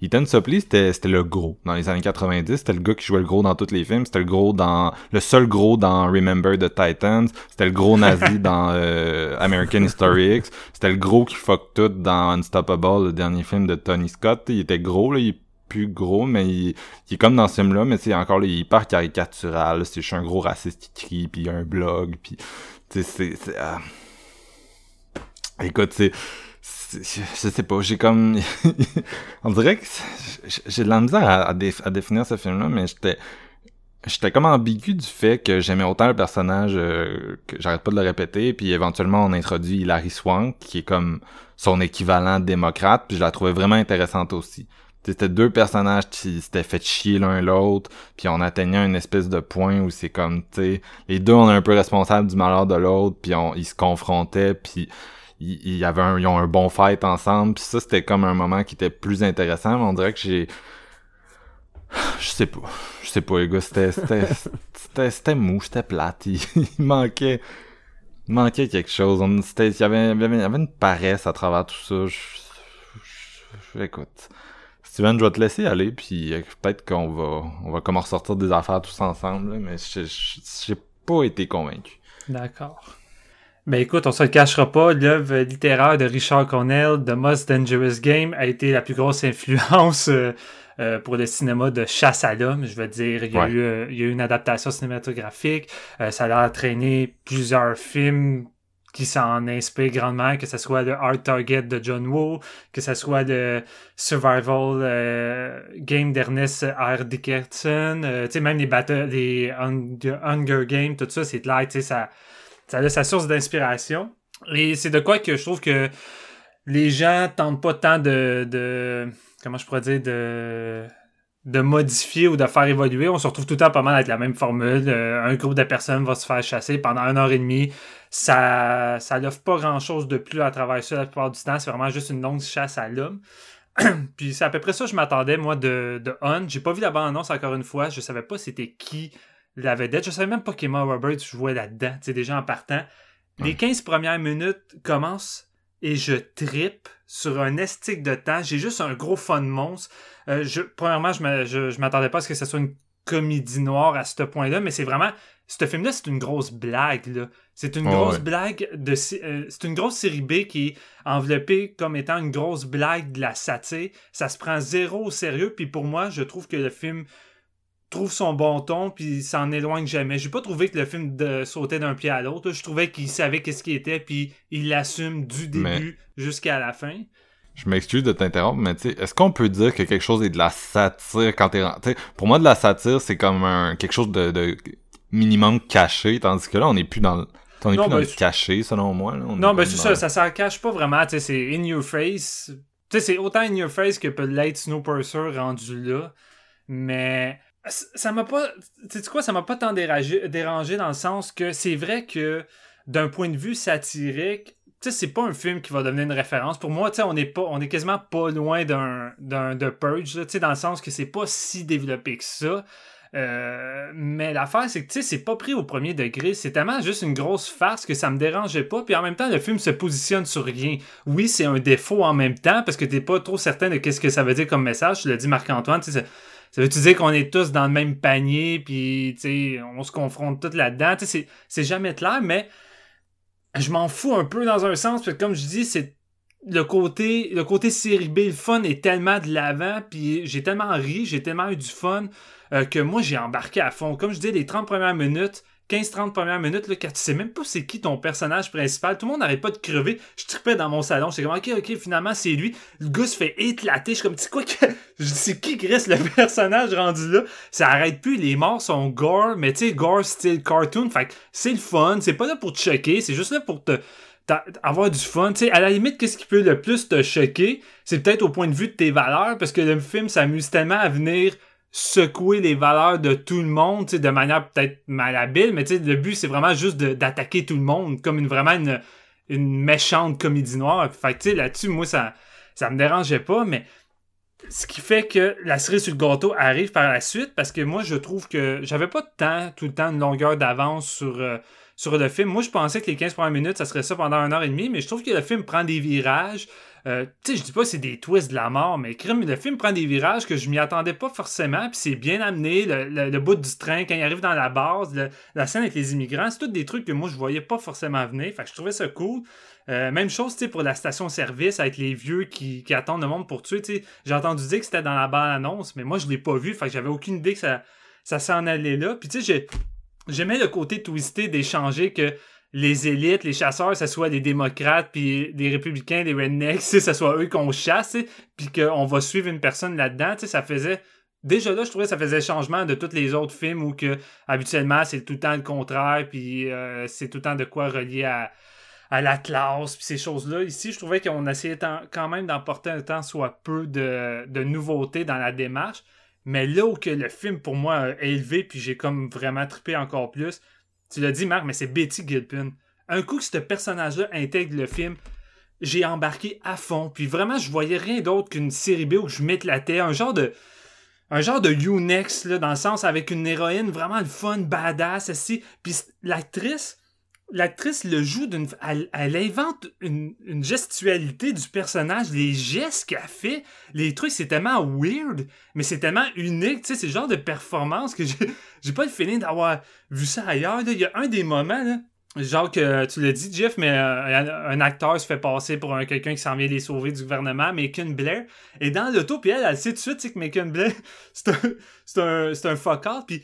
Ethan Suplee, c'était, c'était le gros. Dans les années 90, c'était le gars qui jouait le gros dans tous les films. C'était le gros dans... Le seul gros dans Remember the Titans. C'était le gros nazi dans euh, American History X. C'était le gros qui fuck tout dans Unstoppable, le dernier film de Tony Scott. Il était gros, là. Il est plus gros, mais il, il est comme dans ce film-là, mais c'est encore, là, il est hyper caricatural. C'est juste un gros raciste qui crie, puis il y a un blog, puis... Tu sais, c'est... c'est, ah. Écoute, c'est- je sais pas, j'ai comme... on dirait que j'ai de la misère à, à dé- à définir ce film-là, mais j'étais... J'étais comme ambigu du fait que j'aimais autant le personnage euh, que j'arrête pas de le répéter, puis éventuellement on introduit Hilary Swank, qui est comme son équivalent démocrate, puis je la trouvais vraiment intéressante aussi. C'était deux personnages qui s'étaient fait chier l'un l'autre, puis on atteignait une espèce de point où c'est comme, tu sais, les deux on est un peu responsables du malheur de l'autre, puis on, ils se confrontaient, puis il il y avait un, ils ont un bon fight ensemble puis ça c'était comme un moment qui était plus intéressant mais on dirait que j'ai je sais pas je sais pas les gars c'était c'était c'était mou c'était plate il, il manquait il manquait quelque chose On- c'était il y avait il y avait, il y avait une paresse à travers tout ça Je- je- je- écoute. Steven, je vais te laisser aller, puis euh, peut-être qu'on va, on va comment ressortir des affaires tous ensemble, là, mais j'ai pas été convaincu. D'accord. Ben écoute, on se le cachera pas, l'œuvre littéraire de Richard Cornell, The Most Dangerous Game, a été la plus grosse influence euh, euh, pour le cinéma de chasse à l'homme. Je veux dire, il y, a Ouais. eu, euh, il y a eu une adaptation cinématographique, euh, ça a entraîné plusieurs films qui s'en inspirent grandement, que ce soit le Hard Target de John Woo, que ce soit le Survival euh, Game d'Ernest R. Dickerson, euh, tu sais, même les, battles, les Hunger, Hunger Games, tout ça, c'est clair, tu sais, ça, ça a sa source d'inspiration. Et c'est de quoi que je trouve que les gens tentent pas tant de, de comment je pourrais dire, de, de modifier ou de faire évoluer. On se retrouve tout le temps pas mal avec la même formule. Euh, un groupe de personnes va se faire chasser pendant une heure et demie. Ça, ça n'offre pas grand chose de plus à travers ça la plupart du temps. C'est vraiment juste une longue chasse à l'homme. Puis c'est à peu près ça que je m'attendais, moi, de, de Hunt. J'ai pas vu la bande-annonce encore une fois. Je savais pas c'était qui la vedette. Je savais même pas qu'Emma Roberts jouait là-dedans. Tu sais, déjà en partant. Les 15 premières minutes commencent et je trippe sur un estique de temps. J'ai juste un gros fun monstre. Euh, je, premièrement, je m'attendais pas à ce que ce soit une comédie noire à ce point-là, mais c'est vraiment. Ce film-là, c'est une grosse blague. là. C'est une grosse ouais. blague de. euh, c'est une grosse série B qui est enveloppée comme étant une grosse blague de la satire. Ça se prend zéro au sérieux, puis pour moi, je trouve que le film trouve son bon ton puis s'en éloigne jamais. J'ai pas trouvé que le film de sautait d'un pied à l'autre. Je trouvais qu'il savait qu'est-ce qu'il était puis il l'assume du début Mais- jusqu'à la fin. Je m'excuse de t'interrompre, mais tu sais, est-ce qu'on peut dire que quelque chose est de la satire quand t'es... ren- tu sais, Pour moi, de la satire, c'est comme un quelque chose de, de minimum caché, tandis que là, on n'est plus dans le... On est Non, plus dans ben, le caché, selon moi. là. On est Non, ben c'est ça, ça s'en cache pas vraiment, tu sais, c'est in your face. Tu sais, c'est autant in your face que peut l'être Snowpiercer rendu là. Mais ça m'a pas. Tu quoi, ça m'a pas tant dérangé, dérangé dans le sens que c'est vrai que d'un point de vue satirique, tu sais, c'est pas un film qui va devenir une référence. Pour moi, tu sais, on est pas, on est quasiment pas loin d'un, d'un, de Purge, tu sais, dans le sens que c'est pas si développé que ça. Euh, mais l'affaire, c'est que, tu sais, c'est pas pris au premier degré. C'est tellement juste une grosse farce que ça me dérangeait pas. Puis en même temps, le film se positionne sur rien. Oui, c'est un défaut en même temps parce que t'es pas trop certain de qu'est-ce que ça veut dire comme message. Tu l'as dit, Marc-Antoine, tu sais, ça, veut-tu dire qu'on est tous dans le même panier, puis, on se confronte tous là-dedans? C'est jamais clair, mais je m'en fous un peu dans un sens, parce que comme je dis, c'est le côté le côté série B, le fun est tellement de l'avant, puis j'ai tellement ri, j'ai tellement eu du fun euh, que moi j'ai embarqué à fond. Comme je dis, les 30 premières minutes, 15-30 premières minutes, là, quand tu sais même pas c'est qui ton personnage principal, tout le monde n'arrête pas de crever. Je tripais dans mon salon, j'étais comme ok, ok, finalement c'est lui. Le gars se fait éclater, je suis comme, tu quoi, que... c'est qui qui reste le personnage rendu là? Ça arrête plus, les morts sont gore, mais tu sais, gore style cartoon, fait c'est le fun, c'est pas là pour te choquer, c'est juste là pour te avoir du fun. Tu sais, à la limite, qu'est-ce qui peut le plus te choquer, c'est peut-être au point de vue de tes valeurs, parce que le film s'amuse tellement à venir secouer les valeurs de tout le monde, de manière peut-être malhabile, mais le but, c'est vraiment juste d'attaquer tout le monde, comme une, vraiment une, méchante comédie noire. Fait que, là-dessus, moi, ça, ça me dérangeait pas, mais ce qui fait que la cerise sur le gâteau arrive par la suite, parce que moi, je trouve que j'avais pas de temps, tout le temps, une longueur d'avance sur, euh, sur le film. Moi, je pensais que les 15 premières minutes, ça serait ça pendant une heure et demie, mais je trouve que le film prend des virages. Euh, je dis pas que c'est des twists de la mort, mais le film prend des virages que je m'y attendais pas forcément, puis c'est bien amené, le, bout du train, quand il arrive dans la base, la scène avec les immigrants, c'est tous des trucs que moi, je voyais pas forcément venir, fait que je trouvais ça cool. Euh, même chose, pour la station-service avec les vieux qui, qui attendent le monde pour tuer. J'ai entendu dire que c'était dans la bande-annonce, mais moi, je l'ai pas vu, fait que j'avais aucune idée que ça, ça s'en allait là. Puis tu sais, j'ai- j'aimais le côté twisté d'échanger que les élites, les chasseurs, ça soit les démocrates, puis les républicains, les rednecks, ça soit eux qu'on chasse, puis qu'on va suivre une personne là-dedans, ça faisait... Déjà là, je trouvais que ça faisait changement de tous les autres films où que habituellement c'est tout le temps le contraire, puis euh, c'est tout le temps de quoi relier à, à la classe, puis ces choses-là. Ici, je trouvais qu'on essayait quand même d'emporter un temps soit peu de, de nouveautés dans la démarche. Mais là où que le film, pour moi, a élevé, puis j'ai comme vraiment trippé encore plus, tu l'as dit, Marc, mais c'est Betty Gilpin. Un coup que ce personnage-là intègre le film, j'ai embarqué à fond. Puis vraiment, je voyais rien d'autre qu'une série B où je m'éclatais. Un genre de. Un genre de U-Next, là, dans le sens avec une héroïne vraiment fun, badass, aussi. Puis l'actrice, l'actrice le joue d'une. Elle, elle invente une, une gestualité du personnage, les gestes qu'elle fait, les trucs, c'est tellement weird, mais c'est tellement unique, tu sais, c'est le genre de performance que j'ai j'ai pas le feeling d'avoir vu ça ailleurs. là. Il y a un des moments, là, genre que tu l'as dit, Jeff, mais euh, un acteur se fait passer pour un, quelqu'un qui s'en vient les sauver du gouvernement, Macon Blair, est dans l'auto, puis elle, elle sait tout de suite que Macon Blair, c'est un, c'est un, c'est un fuck-out, puis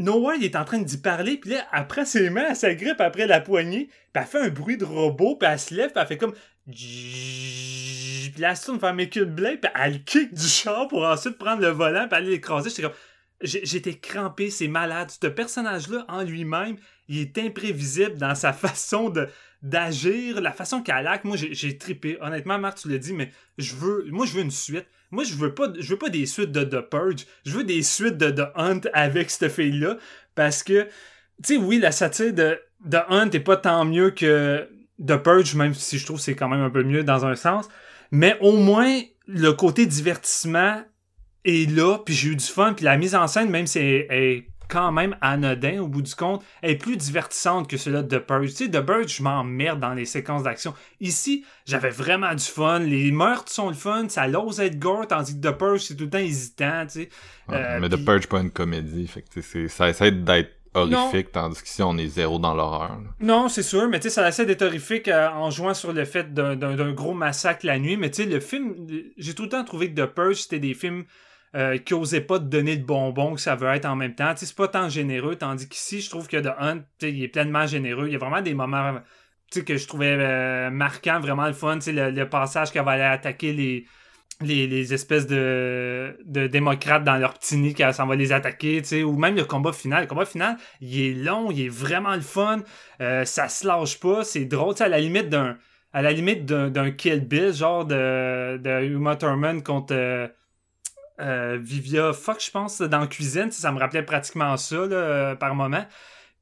Nowhere, il est en train d'y parler, puis là, après ses mains, elle s'agrippe après la poignée, puis elle fait un bruit de robot, puis elle se lève, puis elle fait comme... Puis là, elle se tourne vers Macon Blair, puis elle kick du char pour ensuite prendre le volant, puis aller l'écraser. J'étais comme... J'étais crampé, c'est malade. Ce personnage-là, en lui-même, il est imprévisible dans sa façon de d'agir, la façon qu'elle acte. Moi, j'ai trippé. Honnêtement, Marc, tu l'as dit, mais je veux, moi, je veux une suite. Moi, je veux pas, je veux pas des suites de The Purge. Je veux des suites de The Hunt avec cette fille-là, parce que, tu sais, oui, la satire de The Hunt est pas tant mieux que The Purge, même si je trouve c'est quand même un peu mieux dans un sens. Mais au moins, le côté divertissement est là, puis j'ai eu du fun, puis la mise en scène, même si elle quand même anodin au bout du compte, est plus divertissante que celle de The Purge. Tu sais, The Purge, je m'emmerde dans les séquences d'action. Ici, j'avais vraiment du fun. Les meurtres sont le fun, ça l'ose être gore, tandis que The Purge, c'est tout le temps hésitant, tu sais. Ouais, Euh, mais The Purge, pas une comédie. Fait que tu sais, c'est- ça essaie d'être horrifique, tandis qu'ici, on est zéro dans l'horreur. là. Non, c'est sûr, mais tu sais, ça essaie d'être horrifique euh, en jouant sur le fait d'un- d'un d'un gros massacre la nuit. Mais tu sais, le film, j'ai tout le temps trouvé que The Purge, c'était des films euh, qui osaient pas te donner le bonbon que ça veut être en même temps. C'est pas tant généreux, tandis qu'ici, je trouve que The Hunt, il est pleinement généreux. Il y a vraiment des moments que je trouvais euh, marquants, vraiment le fun. Le, le passage qu'elle va aller attaquer les, les, les espèces de, de démocrates dans leur petit nid, qu'elle s'en va les attaquer, ou même le combat final. Le combat final, il est long, il est vraiment le fun. Euh, ça se lâche pas, c'est drôle, à la limite d'un à la limite d'un, Kill Bill, genre de, de Uma Thurman contre euh, Vivia Fox, je pense, dans la cuisine. Ça me rappelait pratiquement ça là, euh, par moment.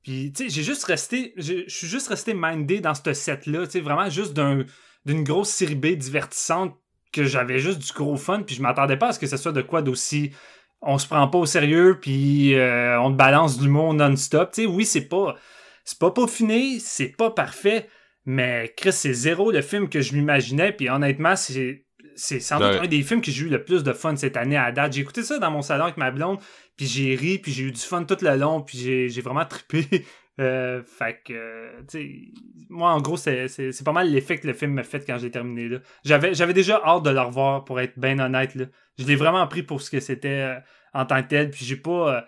Puis, tu sais, j'ai juste resté, je suis juste resté mindé dans ce set-là, tu sais, vraiment juste d'un, d'une grosse série B divertissante que j'avais juste du gros fun, puis je m'attendais pas à ce que ce soit de quoi d'aussi on se prend pas au sérieux, puis euh, on te balance de l'humour non-stop. Tu sais, oui, c'est pas, c'est pas peaufiné, c'est pas parfait, mais Chris, c'est zéro le film que je m'imaginais, puis honnêtement, c'est, c'est sans doute Ouais. un des films que j'ai eu le plus de fun cette année à date. J'ai écouté ça dans mon salon avec ma blonde, puis j'ai ri, puis j'ai eu du fun tout le long, puis j'ai, vraiment trippé. Euh, fait que, euh, tu sais, moi, en gros, c'est, pas mal l'effet que le film m'a fait quand j'ai terminé là. J'avais, j'avais déjà hâte de le revoir, pour être bien honnête, là. Je l'ai vraiment pris pour ce que c'était euh, en tant que tel, puis j'ai pas...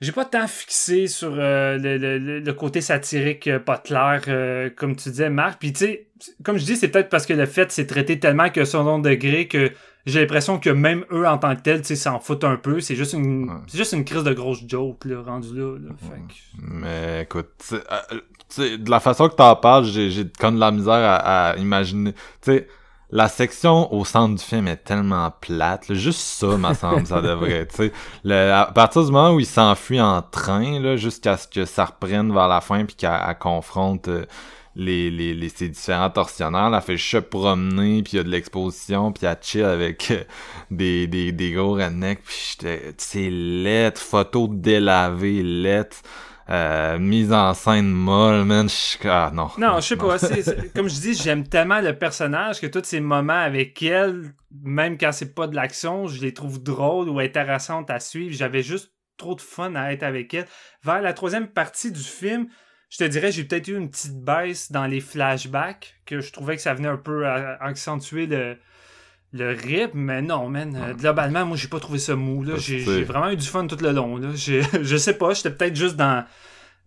j'ai pas tant fixé sur euh, le, le- le- côté satirique euh, pas clair, euh, comme tu disais, Marc. Puis tu sais, comme je dis, c'est peut-être parce que le fait c'est traité tellement que second degré que j'ai l'impression que même eux en tant que tels, tu sais, s'en foutent un peu. C'est juste une, Ouais. c'est juste une crise de grosse joke là, rendu là. là. Fait que- Mais écoute, tu sais, euh, tu sais, de la façon que t'en parles, j'ai, j'ai comme de la misère à, à imaginer. Tu sais, la section au centre du film est tellement plate. là. Juste ça, me semble, ça devrait. Le- à partir du moment où il s'enfuit en train, jusqu'à ce que ça reprenne vers la fin, puis qu'elle elle confronte euh, les, les, les, ses différents tortionnaires, là, elle fait se promener, puis il y a de l'exposition, puis elle chill avec euh, des, des, des gros rednecks, puis c'est lettre, photo délavée, lettre, euh, mise en scène molle, man, ah non. Non, je sais pas. comme je dis, j'aime tellement le personnage que tous ces moments avec elle, même quand c'est pas de l'action, je les trouve drôles ou intéressantes à suivre. J'avais juste trop de fun à être avec elle. Vers la troisième partie du film, je te dirais, j'ai peut-être eu une petite baisse dans les flashbacks, que je trouvais que ça venait un peu accentuer le, le rythme, mais non, man. euh, globalement, moi, j'ai pas trouvé ça mou. là. J'ai vraiment eu du fun tout le long. Là. J'ai- Je sais pas, j'étais peut-être juste dans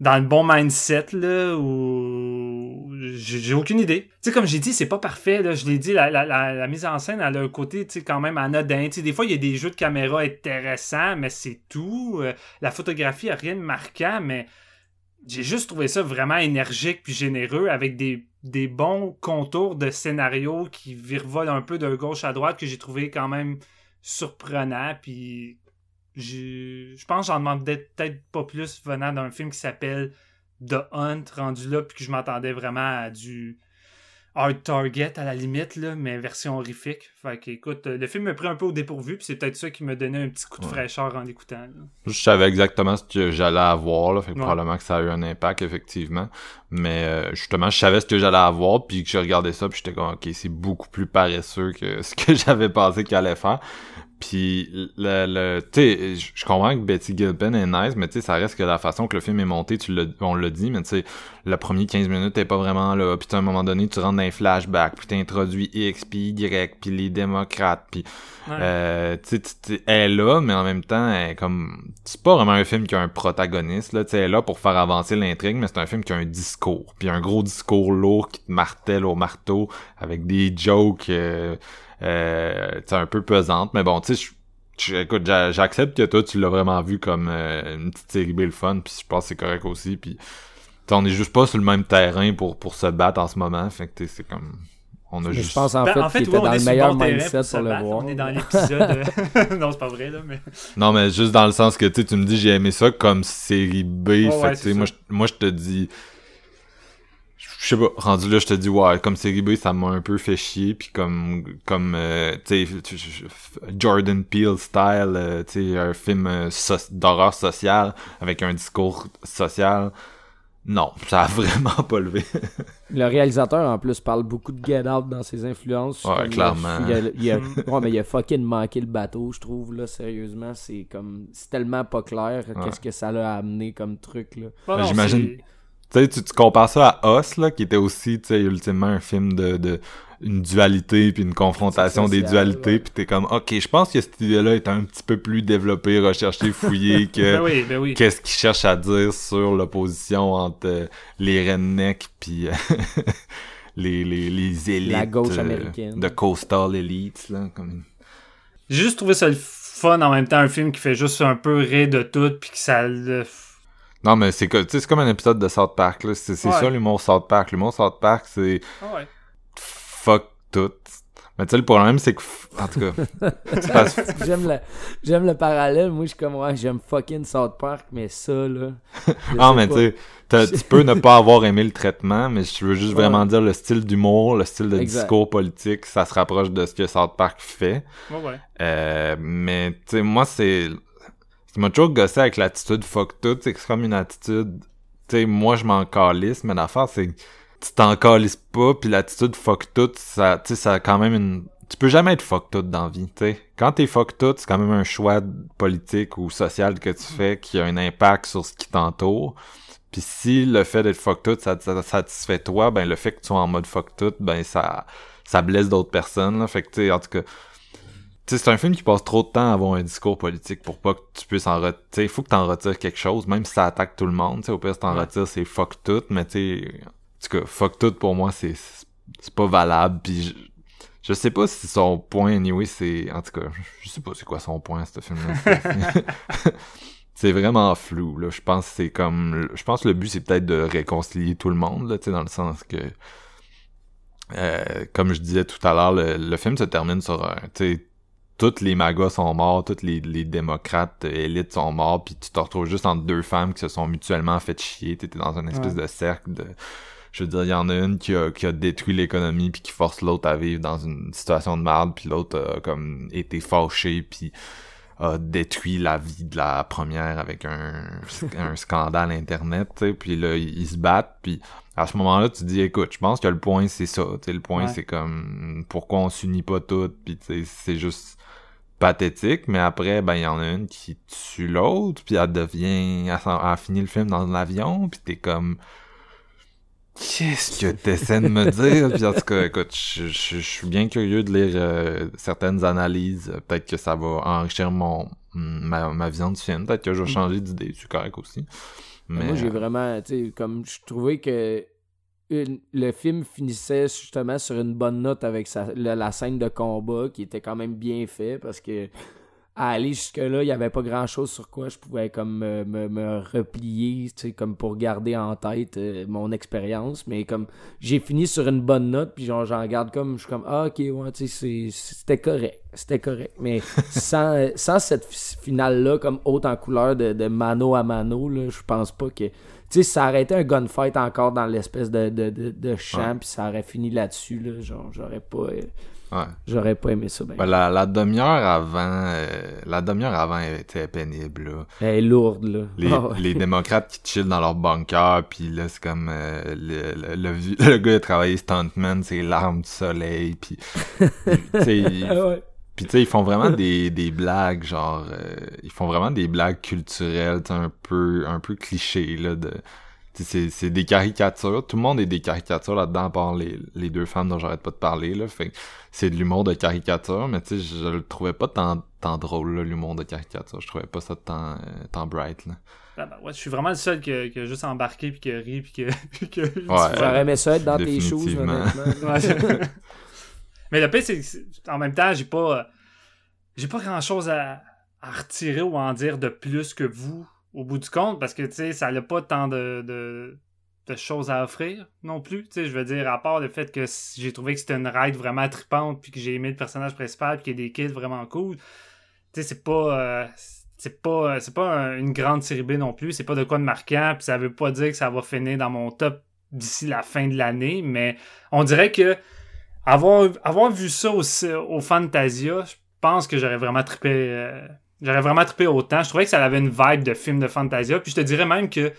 dans le bon mindset là ou j'ai j'ai aucune idée. Tu sais comme j'ai dit, c'est pas parfait là, je l'ai dit la, la, la, la mise en scène elle a un côté tu sais quand même anodin, tu sais des fois il y a des jeux de caméra intéressants mais c'est tout. Euh, la photographie a rien de marquant mais j'ai juste trouvé ça vraiment énergique puis généreux avec des, des bons contours de scénario qui virevolent un peu de gauche à droite que j'ai trouvé quand même surprenant. Puis je pense que j'en demandais peut-être pas plus venant d'un film qui s'appelle The Hunt rendu là puis que je m'attendais vraiment à du Hard Target à la limite, là, mais version horrifique. Fait que, écoute, euh, le film me pris un peu au dépourvu, puis c'est peut-être ça qui m'a donné un petit coup de Ouais. fraîcheur en l'écoutant. Je savais exactement ce que j'allais avoir, là, fait que Ouais. probablement que ça a eu un impact, effectivement. Mais euh, justement, je savais ce que j'allais avoir, puis que j'ai regardé ça, puis j'étais comme, ok, c'est beaucoup plus paresseux que ce que j'avais pensé qu'il allait faire. Puis, le, le tu sais, je comprends que Betty Gilpin est nice, mais tu sais, ça reste que la façon que le film est monté, tu l'as, on l'a dit, mais tu sais, le premier 15 minutes t'es pas vraiment là, puis à un moment donné, tu rentres dans un flashback, puis t'introduis X, puis Y, puis les démocrates, puis Ouais. euh, tu sais, elle est là, mais en même temps, elle est comme, c'est pas vraiment un film qui a un protagoniste, là, tu sais, elle est là pour faire avancer l'intrigue, mais c'est un film qui a un discours, puis un gros discours lourd qui te martèle au marteau, avec des jokes, euh, euh, un peu pesantes, mais bon, tu sais, écoute, j'a- j'accepte que toi, tu l'as vraiment vu comme euh, une petite série B le fun, puis je pense que c'est correct aussi, puis on est juste pas sur le même terrain pour, pour se battre en ce moment, fait que tu sais, c'est comme... On a Mais juste... je pense en Ben, fait, en fait, qu'il ouais, était dans est le meilleur bon mindset se pour le voir. On est dans l'épisode. euh, non, c'est pas vrai, là, mais. Non, mais juste dans le sens que tu sais, tu me dis j'ai aimé ça comme série B. fait ouais, moi, ça. je- moi, je te dis. Je sais pas, rendu là, je te dis, ouais, comme série B, ça m'a un peu fait chier. Puis comme, comme euh, tu sais, Jordan Peele style, euh, tu sais, un film euh, so- d'horreur sociale avec un discours social. Non, ça a vraiment pas levé. Le réalisateur, en plus, parle beaucoup de Get Out dans ses influences. Ouais, clairement. Il a, il a- ouais, mais il a fucking manqué le bateau, je trouve, là, sérieusement. C'est comme... C'est tellement pas clair qu'est-ce que ça l'a amené comme truc, là. J'imagine- Tu sais, tu, compares ça à Us, là, qui était aussi, tu sais, ultimement un film de, de une dualité puis une confrontation des dualités, ouais. puis t'es comme, ok, je pense que cette idée-là est un petit peu plus développée, recherchée, fouillée que Ben oui, ben oui. qu'est-ce qu'il cherche à dire sur l'opposition entre euh, les rednecks puis euh, les, les, les élites La gauche euh, américaine. de coastal elites, là, comme... J'ai juste trouvé ça le fun en même temps, un film qui fait juste un peu rire de tout, puis que ça le. Non, mais c'est co- tu sais, c'est comme un épisode de South Park, là, c'est c'est Ouais. ça l'humour South Park. L'humour South Park, c'est Ah ouais. fuck tout. Mais tu sais, le problème, c'est que, f- en tout cas, J'aime le, j'aime le parallèle. Moi, je suis comme, ouais, j'aime fucking South Park, mais ça, là... Ah, mais tu sais, tu peux ne pas avoir aimé le traitement, mais je veux juste Ouais. vraiment dire le style d'humour, le style de Exact. discours politique, ça se rapproche de ce que South Park fait. Ouais, ouais. Euh, mais tu sais, moi, c'est... Qui m'a toujours gossé avec l'attitude fuck tout, c'est comme une attitude... Tu sais, moi, je m'en calisse, mais l'affaire, c'est tu t'en calisses pas, puis l'attitude fuck tout, ça, tu sais, ça a quand même une... Tu peux jamais être fuck tout dans la vie, tu sais. Quand t'es fuck tout, c'est quand même un choix politique ou social que tu fais qui a un impact sur ce qui t'entoure. Puis si le fait d'être fuck tout, ça, ça satisfait toi, ben le fait que tu sois en mode fuck tout, ben ça, ça blesse d'autres personnes, là. Fait que, tu sais, en tout cas... C'est un film qui passe trop de temps à avoir un discours politique pour pas que tu puisses en retirer. Il faut que t'en retires quelque chose, même si ça attaque tout le monde. Tu sais, au pire, si t'en Ouais. retires, c'est fuck tout, mais tu sais, en tout cas, fuck tout pour moi, c'est, c'est pas valable. Puis je, je sais pas si son point, anyway, c'est. En tout cas, je sais pas c'est quoi son point, ce film-là. C'est- c'est vraiment flou, là. Je pense que c'est comme. Je pense que le but, c'est peut-être de réconcilier tout le monde, là, tu sais, dans le sens que. euh, comme je disais tout à l'heure, le, le film se termine sur un. Tu tous les magas sont morts, tous les, les démocrates euh, élites sont morts, puis tu te retrouves juste entre deux femmes qui se sont mutuellement fait chier. T'étais dans une espèce de cercle de. Je veux dire, il y en a une qui a, qui a détruit l'économie puis qui force l'autre à vivre dans une situation de merde, puis l'autre a comme été fâché puis a détruit la vie de la première avec un, un scandale internet, tu sais, puis là ils, se battent, puis à ce moment-là tu dis écoute, je pense que le point c'est ça, tu sais, le point Ouais. c'est comme pourquoi on s'unit pas toutes, puis tu sais, c'est juste pathétique, mais après ben il y en a une qui tue l'autre, puis elle devient elle, elle finit le film dans l'avion, puis t'es comme Qu'est-ce que t'essaies de me dire? Puis en tout cas, écoute, je, je- je suis bien curieux de lire euh, certaines analyses. Peut-être que ça va enrichir mon ma, ma vision du film. Peut-être que je vais changer d'idée. C'est correct aussi. Mais, Mm. Moi, j'ai euh, vraiment, tu sais, comme je trouvais que une- le film finissait justement sur une bonne note avec sa, la, la scène de combat qui était quand même bien fait parce que à aller jusque-là, il n'y avait pas grand-chose sur quoi je pouvais comme me, me, me replier, tu sais, comme pour garder en tête euh, mon expérience. Mais comme j'ai fini sur une bonne note, puis genre j'en garde comme, je suis comme, ah ok, ouais, tu sais, c'était correct, c'était correct. Mais sans, sans cette fi- finale-là, comme haute en couleur de, de mano à mano, là, je pense pas que... Tu sais, si ça aurait été un gunfight encore dans l'espèce de, de, de, de champ, puis ça aurait fini là-dessus, là, genre, j'aurais pas. euh, Ouais. J'aurais pas aimé ça. Ben. Ben, la, la demi-heure avant, euh, la demi-heure avant était pénible, là. Elle est lourde, là. Les, Ah ouais. les démocrates qui chillent dans leur bunker, puis là, c'est comme euh, le, le, le, gars qui a travaillé stuntman, c'est l'arme du soleil, puis Ah ouais. Puis tu sais, ils font vraiment des, des blagues, genre, euh, ils font vraiment des blagues culturelles, tu sais, un peu, un peu clichés, là, de... tu sais, C'est, c'est des caricatures, tout le monde est des caricatures là-dedans, à part les, les deux femmes dont j'arrête pas de parler, là, fait que c'est de l'humour de caricature, mais tu sais, je, le trouvais pas tant, tant drôle, là, l'humour de caricature, je trouvais pas ça tant, euh, tant bright, là. Ah ben ouais, je suis vraiment le seul qui a, juste embarqué puis qui a ri puis Ouais. fun. J'aurais aimé ça être dans tes choses, honnêtement. Mais le pire, c'est en même temps, j'ai pas. euh, J'ai pas grand chose à, retirer ou à en dire de plus que vous au bout du compte parce que tu sais, ça n'a pas tant de, de, choses à offrir non plus. Tu sais, je veux dire, à part le fait que j'ai trouvé que c'était une ride vraiment trippante puis que j'ai aimé le personnage principal puis qu'il y a des kills vraiment cool. Tu sais, c'est pas. euh, c'est pas, c'est pas un- une grande série B non plus, c'est pas de quoi de marquant, puis ça veut pas dire que ça va finir dans mon top d'ici la fin de l'année, mais on dirait que avoir, avoir vu ça au, au Fantasia, je pense que j'aurais vraiment trippé. euh, j'aurais vraiment trippé autant. Je trouvais que ça avait une vibe de film de Fantasia. Puis je te dirais même que.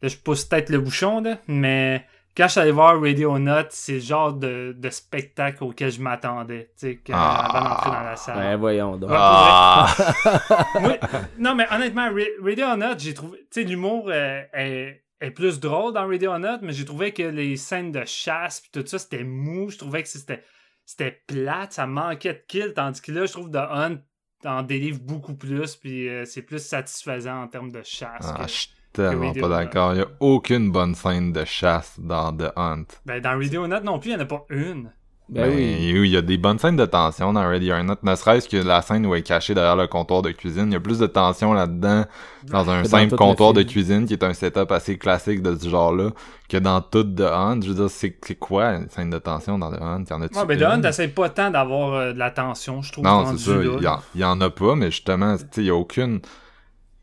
Là, je pousse peut-être le bouchon, là, mais quand je suis allé voir Radio Nut, c'est le genre de, de spectacle auquel je m'attendais. Tu sais, quand- Ah. avant d'entrer dans la salle. Ben voyons donc. Ah! Oui. Non, mais honnêtement, Ra- Radio Nut, j'ai trouvé. Tu sais, l'humour euh, est, est plus drôle dans Radio Nut, mais j'ai trouvé que les scènes de chasse puis tout ça, c'était mou. Je trouvais que c'était c'était plate, ça manquait de kills, tandis que là, je trouve The Hunt en délivre beaucoup plus, puis euh, c'est plus satisfaisant en termes de chasse. Ah, que- je suis tellement pas d'accord. Il y a aucune bonne scène de chasse dans The Hunt. Ben, dans Radio Nut non plus, il n'y en a pas une. Ben Ben, oui. il y a des bonnes scènes de tension dans Ready or Not, ne serait-ce que la scène où elle est cachée derrière le comptoir de cuisine. Il y a plus de tension là-dedans dans un dans simple comptoir de cuisine qui est un setup assez classique de ce genre-là que dans tout The Hunt. Je veux dire, c'est quoi une scène de tension dans The Hunt? Y en a-tu Ouais, ben, The? Hunt, t'essayes pas tant d'avoir euh, de la tension, je trouve. Non, c'est ça. là. Il y, en- il y en a pas, mais justement, tu sais, il y a aucune.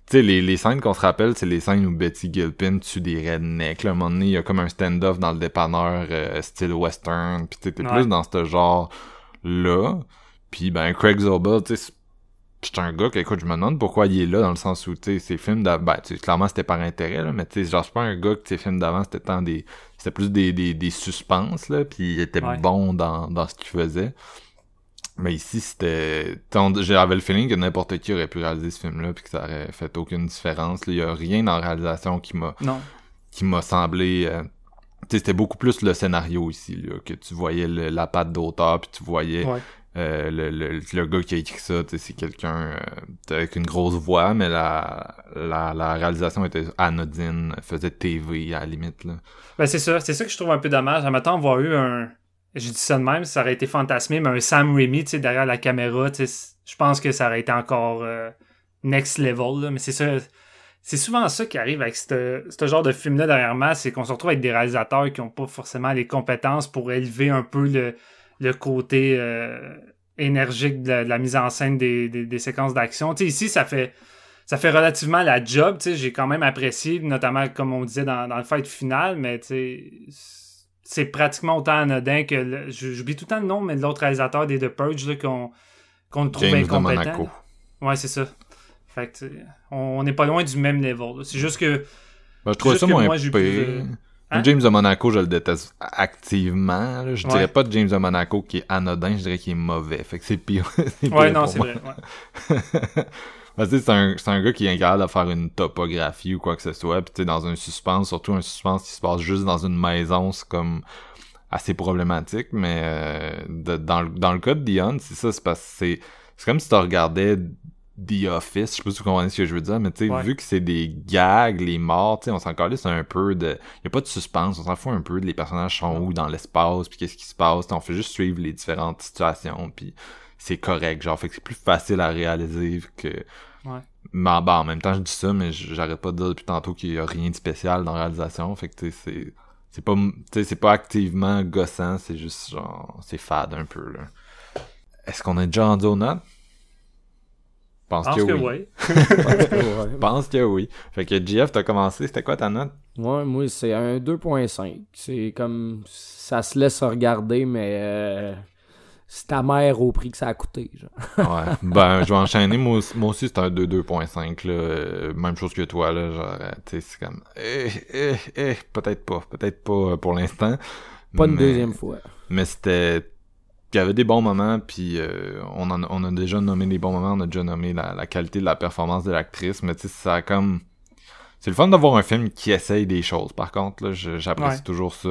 Tu sais, les, les scènes qu'on se rappelle, c'est les scènes où Betty Gilpin tue des rednecks. Là. À un moment donné, il y a comme un stand-off dans le dépanneur euh, style western. Puis t'es Ouais. plus dans ce genre-là. Puis ben, Craig Zobel, tu sais, c'est- un gars que, écoute, je me demande pourquoi il est là, dans le sens où, tu sais, ses films d'avant, ben, clairement, c'était par intérêt, là, mais tu sais, genre, c'est pas un gars que ses films d'avant, c'était tant des, c'était plus des, des, des suspens, là, puis il était Ouais. bon dans, dans ce qu'il faisait. Mais ici, c'était... J'avais le feeling que n'importe qui aurait pu réaliser ce film-là puis que ça aurait fait aucune différence. Il y a rien dans la réalisation qui m'a Non. qui m'a semblé... euh, c'était beaucoup plus le scénario ici, là, que tu voyais le- la patte d'auteur puis tu voyais Ouais. euh, le, le, le gars qui a écrit ça, c'est quelqu'un euh, avec une grosse voix, mais la, la, la réalisation était anodine, faisait TV à la limite. Là. Ben, c'est ça. C'est ça que je trouve un peu dommage. Admettons avoir eu un. Je dis ça de même, ça aurait été fantasmé, mais un Sam Raimi, tu sais, derrière la caméra, tu je pense que ça aurait été encore euh, next level, là. Mais c'est ça. C'est souvent ça qui arrive avec ce genre de film-là derrière moi, c'est qu'on se retrouve avec des réalisateurs qui n'ont pas forcément les compétences pour élever un peu le, le côté euh, énergique de la, mise en scène des, des, des séquences d'action. Ici, ça fait ça fait relativement la job, tu sais, j'ai quand même apprécié, notamment comme on disait dans, dans le fight final, mais c'est pratiquement autant anodin que, j'oublie tout le temps le nom, mais de l'autre réalisateur des The Purge, là, qu'on qu'on le trouve James de incompétent. Monaco. Ouais, c'est ça. Fait que, on n'est pas loin du même level. C'est juste que, Ben, je Juste ça moins moi, pire. de- Hein? James de Monaco, je le déteste activement. là. Je Ouais. dirais pas de James de Monaco qui est anodin, je dirais qu'il est mauvais. Fait que c'est pire. c'est ouais, pire non, c'est vrai. ouais. Parce que c'est un, c'est un gars qui est incapable de faire une topographie ou quoi que ce soit. Puis tu sais, dans un suspense, surtout un suspense qui se passe juste dans une maison, c'est comme assez problématique. Mais euh, de- dans, le- dans le cas de Dion, c'est ça, c'est parce que c'est, c'est comme si tu regardais The Office, je sais pas si vous comprenez ce que je veux dire, mais tu sais, Ouais. vu que c'est des gags, les morts, tu sais, on s'en calisse un peu de... Y a pas de suspense, on s'en fout un peu de les personnages sont où dans l'espace, puis qu'est-ce qui se passe, on fait juste suivre les différentes situations, puis c'est correct, genre, fait que c'est plus facile à réaliser que... Ouais. Mais bah, en même temps, je dis ça, mais j'arrête pas de dire depuis tantôt qu'il y a rien de spécial dans la réalisation, fait que tu sais, c'est... C'est pas, tu sais, c'est pas activement gossant, c'est juste genre, c'est fade un peu, là. Est-ce qu'on est déjà rendu aux notes? Pense, Pense que, que oui. oui. Pense que oui. Fait que GF, t'as commencé, c'était quoi ta note? Ouais, moi, c'est un 2.5. C'est comme. Ça se laisse regarder, mais. euh, c'est ta mère au prix que ça a coûté. Genre. Ouais. ben, je vais enchaîner. Moi, aussi- moi aussi, c'est un 2 2.5, là. Euh, même chose que toi, là. Genre, euh, tu sais, c'est comme... Eh, eh, eh, peut-être pas. Peut-être pas euh, pour l'instant. Pas une Mais- deuxième fois. Mais c'était... Il y avait des bons moments, puis euh, on, en- on a déjà nommé les bons moments, on a déjà nommé la, la qualité de la performance de l'actrice, mais tu sais, ça a comme... C'est le fun d'avoir un film qui essaye des choses, par contre, j'apprécie Ouais. toujours ça.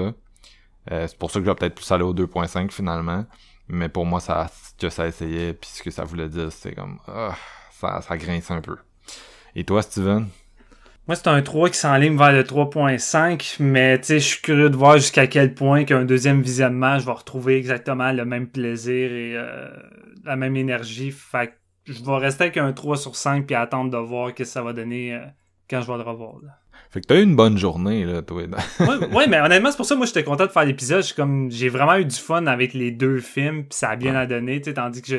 Euh, c'est pour ça que je vais peut-être plus aller au 2.5 finalement. Mais pour moi, ça, ce que ça essayait, puis ce que ça voulait dire, c'est comme... ah, ça, ça grince un peu. Et toi, Steven? Moi, c'est un 3 qui s'enligne vers le 3.5, mais tu sais, je suis curieux de voir jusqu'à quel point qu'un deuxième visionnement, je vais retrouver exactement le même plaisir et euh, la même énergie. Fait que je vais rester avec un 3 sur 5 puis attendre de voir ce que ça va donner euh, quand je vais le revoir. Fait que t'as eu une bonne journée, là, toi. ouais, ouais, mais honnêtement, c'est pour ça que moi j'étais content de faire l'épisode. Comme j'ai vraiment eu du fun avec les deux films, puis ça a bien à donner, tu sais, tandis que je,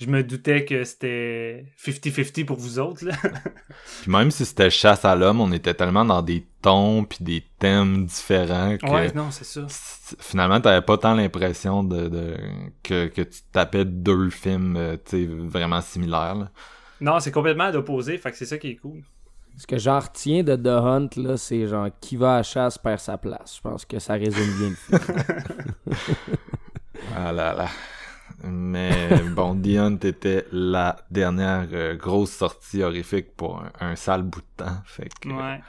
je me doutais que c'était 50-50 pour vous autres. Là. Puis même si c'était chasse à l'homme, on était tellement dans des tons puis des thèmes différents que ouais, non, c'est ça. finalement t'avais pas tant l'impression de, de- que, que tu tapais deux films euh, tu sais, vraiment similaires. là. Non, c'est complètement à l'opposé, fait que c'est ça qui est cool. Ce que j'en retiens de The Hunt, là, c'est genre qui va à la chasse perd sa place. Je pense que ça résume bien le film. Ah là là. Mais bon, Dion était la dernière euh, grosse sortie horrifique pour un, un sale bout de temps. Fait que Ouais.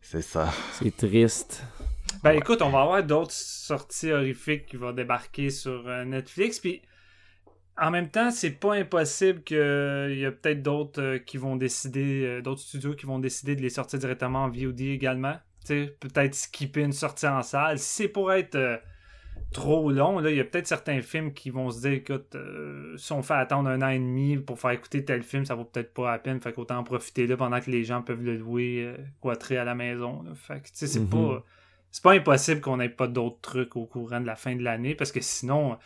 c'est ça. c'est triste. Ben écoute, on va avoir d'autres sorties horrifiques qui vont débarquer sur euh, Netflix. Puis en même temps, c'est pas impossible qu'il y a peut-être d'autres euh, qui vont décider, euh, d'autres studios qui vont décider de les sortir directement en VOD également. Peut-être skipper une sortie en salle. Si c'est pour être euh, trop long, là, il y a peut-être certains films qui vont se dire écoute, euh, si on fait attendre un an et demi pour faire écouter tel film, ça vaut peut-être pas la peine. Fait qu'autant en profiter là pendant que les gens peuvent le louer euh, quatré à la maison. là. Fait que tu sais, c'est Mhm. pas c'est pas impossible qu'on ait pas d'autres trucs au courant de la fin de l'année parce que sinon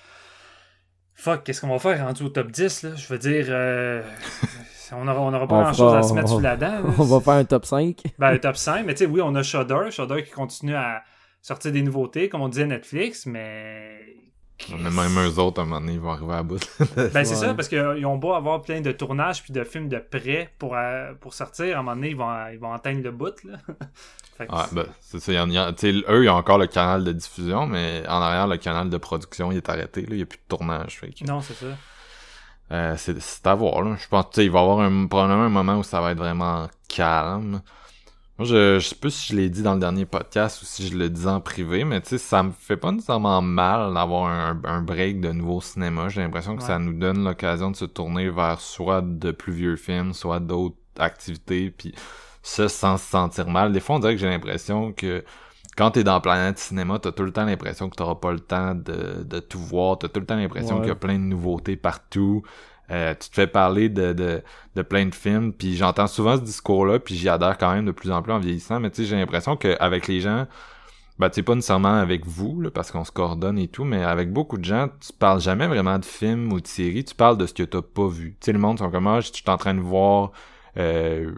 fuck qu'est-ce qu'on va faire rendu au top 10 là? Je veux dire euh, on aura, on aura pas On grand chose fera- à se mettre on- sous la dent là. On va faire un top 5. ben un top 5 mais tu sais oui on a Shudder Shudder qui continue à sortir des nouveautés comme on disait Netflix Mais même eux autres, à un moment donné, ils vont arriver à bout. ben c'est Ouais. ça parce qu'ils ont beau avoir plein de tournages puis de films de prêt pour, euh, pour sortir à un moment donné ils vont, ils vont atteindre le bout là Ouais, ben, c'est ça. y en eux, ils ont encore le canal de diffusion, mais en arrière, le canal de production, il est arrêté. Là, il n'y a plus de tournage. Fait que, non c'est ça euh, c'est, à voir. Là. Je pense que il va y avoir un, probablement un moment où ça va être vraiment calme. Moi, je, je sais pas si je l'ai dit dans le dernier podcast ou si je le dis en privé, mais tu sais, ça me fait pas nécessairement mal d'avoir un, un break de nouveau cinéma. J'ai l'impression que Ouais. ça nous donne l'occasion de se tourner vers soit de plus vieux films, soit d'autres activités, puis ça sans se sentir mal. Des fois, on dirait que j'ai l'impression que quand t'es dans Planète Cinéma, t'as tout le temps l'impression que t'auras pas le temps de, de tout voir. T'as tout le temps l'impression Ouais. qu'il y a plein de nouveautés partout. Euh, tu te fais parler de, de, de plein de films, puis j'entends souvent ce discours-là, puis j'y adhère quand même de plus en plus en vieillissant, mais tu sais, j'ai l'impression qu'avec les gens, ben tu sais, pas nécessairement avec vous, là, parce qu'on se coordonne et tout, mais avec beaucoup de gens, tu parles jamais vraiment de films ou de séries, tu parles de ce que t'as pas vu. Tu sais, le monde sont comme, ah, je suis en train de voir euh,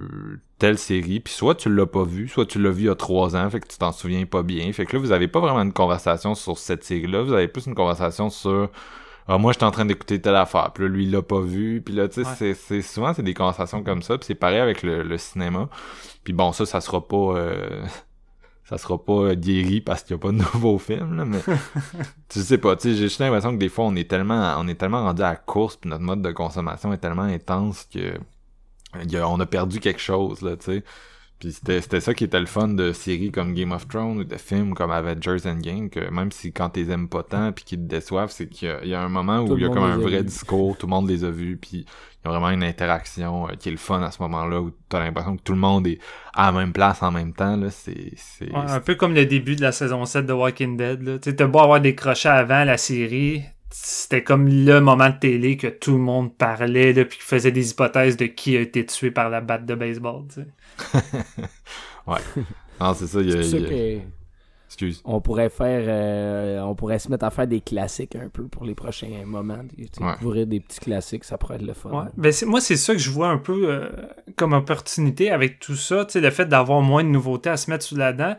telle série, puis soit tu l'as pas vu, soit tu l'as vu il y a trois ans, fait que tu t'en souviens pas bien. Fait que là, vous avez pas vraiment une conversation sur cette série-là, vous avez plus une conversation sur ah, moi, je suis en train d'écouter telle affaire, puis là, lui, il l'a pas vu, puis là, tu sais, Ouais. c'est, souvent, c'est des conversations comme ça, puis c'est pareil avec le, le cinéma. Puis bon, ça, ça sera pas... euh, ça sera pas guéri parce qu'il y a pas de nouveaux films, là, mais tu sais pas, tu sais, j'ai juste l'impression que des fois, on est tellement on est tellement rendu à la course, puis notre mode de consommation est tellement intense que a- on a perdu quelque chose, là, tu sais. Puis c'était, c'était ça qui était le fun de séries comme Game of Thrones ou de films comme Avengers Endgame, que même si quand t'es aimes pas tant puis qu'ils te déçoivent, c'est qu'il y a, il y a un moment où il y a comme un vrai discours, tout le monde les a vus, puis il y a vraiment une interaction euh, qui est le fun à ce moment-là, où t'as l'impression que tout le monde est à la même place en même temps, là, c'est... c'est Ouais, un peu comme le début de la saison 7 de Walking Dead. Là. Tu sais, t'as beau avoir des crochets avant la série, c'était comme le moment de télé que tout le monde parlait, là, puis qui faisait des hypothèses de qui a été tué par la batte de baseball. tu sais. ouais. Non, c'est ça, il y a... C'est pour ça il y a- que Excuse. on pourrait faire euh, on pourrait se mettre à faire des classiques un peu pour les prochains moments tu sais, Ouais. couvrir des petits classiques ça pourrait être le fun Ouais. Ben, c'est- moi, c'est ça que je vois un peu euh, comme opportunité avec tout ça. Tu sais, le fait d'avoir moins de nouveautés à se mettre sous la dent.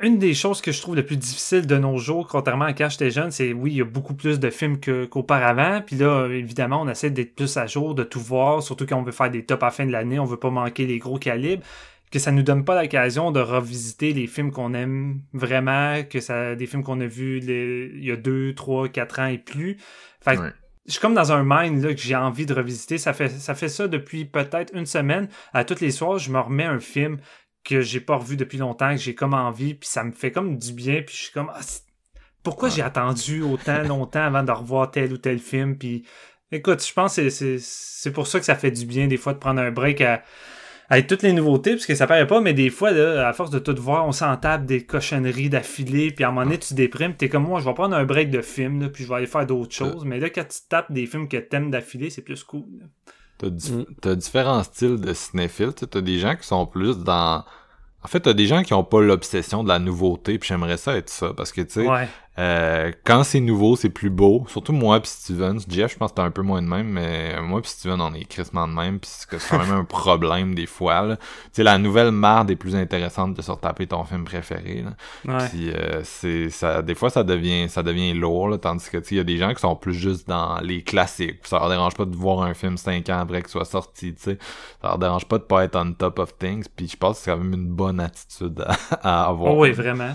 Une des choses que je trouve le plus difficile de nos jours, contrairement à quand j'étais jeune, c'est oui, il y a beaucoup plus de films qu'auparavant. Puis là, évidemment, on essaie d'être plus à jour, de tout voir, surtout quand on veut faire des tops à la fin de l'année, on veut pas manquer les gros calibres. Que ça nous donne pas l'occasion de revisiter les films qu'on aime vraiment, que ça des films qu'on a vus les- il y a deux, trois, quatre ans et plus. Fait que Ouais. je suis comme dans un mind là, que j'ai envie de revisiter. Ça fait, ça fait ça depuis peut-être une semaine. À tous les soirs, je me remets un film que j'ai pas revu depuis longtemps, que j'ai comme envie, puis ça me fait comme du bien, puis je suis comme ah, pourquoi j'ai attendu autant longtemps avant de revoir tel ou tel film, puis écoute, je pense que c'est- c'est c'est pour ça que ça fait du bien des fois de prendre un break à avec toutes les nouveautés, parce que ça paraît pas, mais des fois, là, à force de tout voir, on s'en tape des cochonneries d'affilée, puis à un moment donné, tu déprimes, t'es comme moi, je vais prendre un break de film, là, puis je vais aller faire d'autres choses. Mais là, quand tu tapes des films que t'aimes d'affilée, c'est plus cool. là. T'as di- Mm. t'as différents styles de cinéphiles. T'as des gens qui sont plus dans... En fait, t'as des gens qui ont pas l'obsession de la nouveauté, puis j'aimerais ça être ça, parce que, tu sais. Euh, quand c'est nouveau, c'est plus beau. Surtout moi puis Steven. Jeff, je pense que t'es un peu moins de même, mais moi puis Steven, on est crissement de même, puis c'est quand même un problème des fois, là. Tu sais, la nouvelle marde est plus intéressante que sur taper ton film préféré, là. Ouais. Puis euh, c'est ça des fois ça devient ça devient lourd là, tandis que tu y a des gens qui sont plus juste dans les classiques. Ça leur dérange pas de voir un film cinq ans après qu'il soit sorti, tu sais. Ça leur dérange pas de pas être on top of things. Puis je pense que c'est quand même une bonne attitude à, à avoir. Oh oui, vraiment.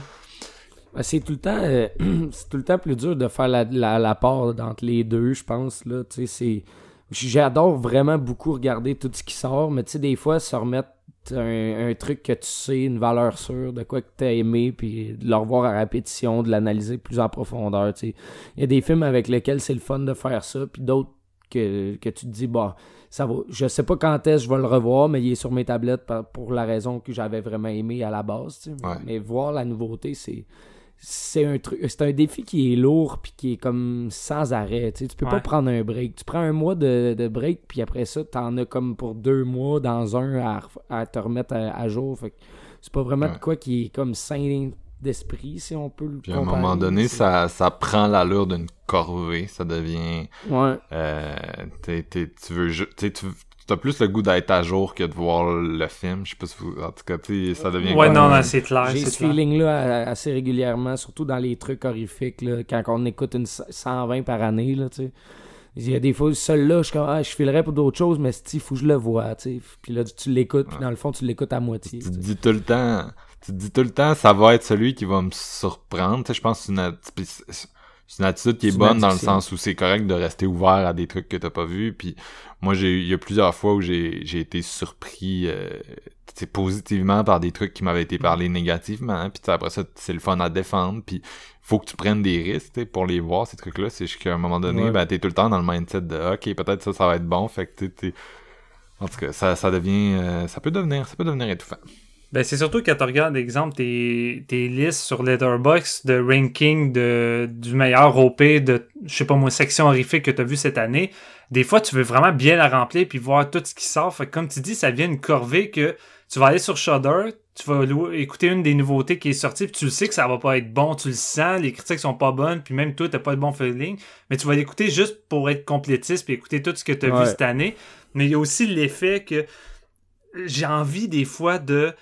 Ben, c'est tout le temps euh, c'est tout le temps plus dur de faire la, la, la part entre les deux je pense là tu c'est j'adore vraiment beaucoup regarder tout ce qui sort mais tu sais des fois se remettre un, un truc que tu sais une valeur sûre de quoi que t'as aimé puis de le revoir à répétition de l'analyser plus en profondeur tu sais il y a des films avec lesquels c'est le fun de faire ça puis d'autres que, que tu te dis bah ça va je sais pas quand est-ce que je vais le revoir mais il est sur mes tablettes pour la raison que j'avais vraiment aimé à la base tu sais. Ouais. mais voir la nouveauté c'est c'est un truc c'est un défi qui est lourd puis qui est comme sans arrêt tu sais. tu peux pas prendre un break tu prends un mois de, de break puis après ça t'en as comme pour deux mois dans un à, à te remettre à, à jour fait c'est pas vraiment de quoi qui est comme sain d'esprit si on peut le Puis à un moment donné, ça, ça prend l'allure d'une corvée. Ça devient. ouais Euh, tu veux tu as plus le goût d'être à jour que de voir le film. Je sais pas si vous. En tout cas, ça devient. Ouais, non, non, c'est clair. J'ai ce feeling-là a- assez régulièrement, surtout dans les trucs horrifiques, là, quand on écoute une 120 par année. Là, tu sais. Il y a des fois, seul-là, je suis comme, ah, je filerais pour d'autres choses, mais il faut que je le vois. tu sais. Puis là, tu l'écoutes, puis dans le fond, tu l'écoutes à moitié. tu te dis tout le temps, tu te dis tout le temps, ça va être celui qui va me surprendre. Tu sais, je pense que c'est une, c'est- une attitude qui est bonne dans le sens où c'est correct de rester ouvert à des trucs que t'as pas vus. Puis moi, j'ai, il y a plusieurs fois où j'ai, j'ai été surpris, euh, positivement par des trucs qui m'avaient été parlés négativement. Puis tu sais, après ça, c'est le fun à défendre. Puis faut que tu prennes des risques pour les voir ces trucs-là. C'est juste qu'à un moment donné, Ouais. ben t'es tout le temps dans le mindset de ok, peut-être ça, ça va être bon. Fait que tu en tout cas, ça, ça devient, euh, ça peut devenir, ça peut devenir étouffant. Ben, c'est surtout quand tu regardes, exemple, tes, tes listes sur Letterboxd de ranking de, du meilleur OP de, je sais pas moi, section horrifique que tu as vu cette année. Des fois, tu veux vraiment bien la remplir puis voir tout ce qui sort. Fait que comme tu dis, ça devient une corvée que tu vas aller sur Shudder, tu vas écouter une des nouveautés qui est sortie, puis tu le sais que ça va pas être bon, tu le sens, les critiques sont pas bonnes, puis même toi, t'as pas le bon feeling, mais tu vas l'écouter juste pour être complétiste puis écouter tout ce que tu as Ouais. vu cette année. Mais il y a aussi l'effet que j'ai envie des fois de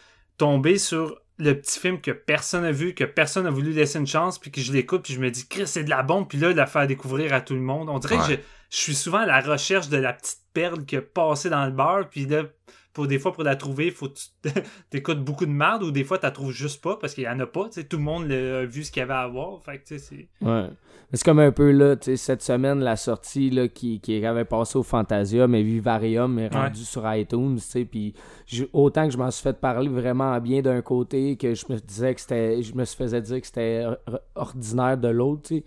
tomber sur le petit film que personne n'a vu, que personne n'a voulu laisser une chance, puis que je l'écoute, puis je me dis, Chris, c'est de la bombe, puis là, de la faire découvrir à tout le monde. On dirait que je suis souvent à la recherche de la petite perle qui a passé dans le beurre, puis là, pour des fois, pour la trouver, il faut que tu écoutes beaucoup de merde, ou des fois, tu la trouves juste pas, parce qu'il y en a pas, tout le monde a vu ce qu'il y avait à voir, fait que, tu sais, c'est... Ouais. C'est comme un peu là, cette semaine, la sortie là, qui, qui avait passé au Fantasia, mais Vivarium est rendu sur iTunes, tu sais, puis autant que je m'en suis fait parler vraiment bien d'un côté, que je me disais que c'était, je me faisais dire que c'était or- ordinaire de l'autre, tu sais.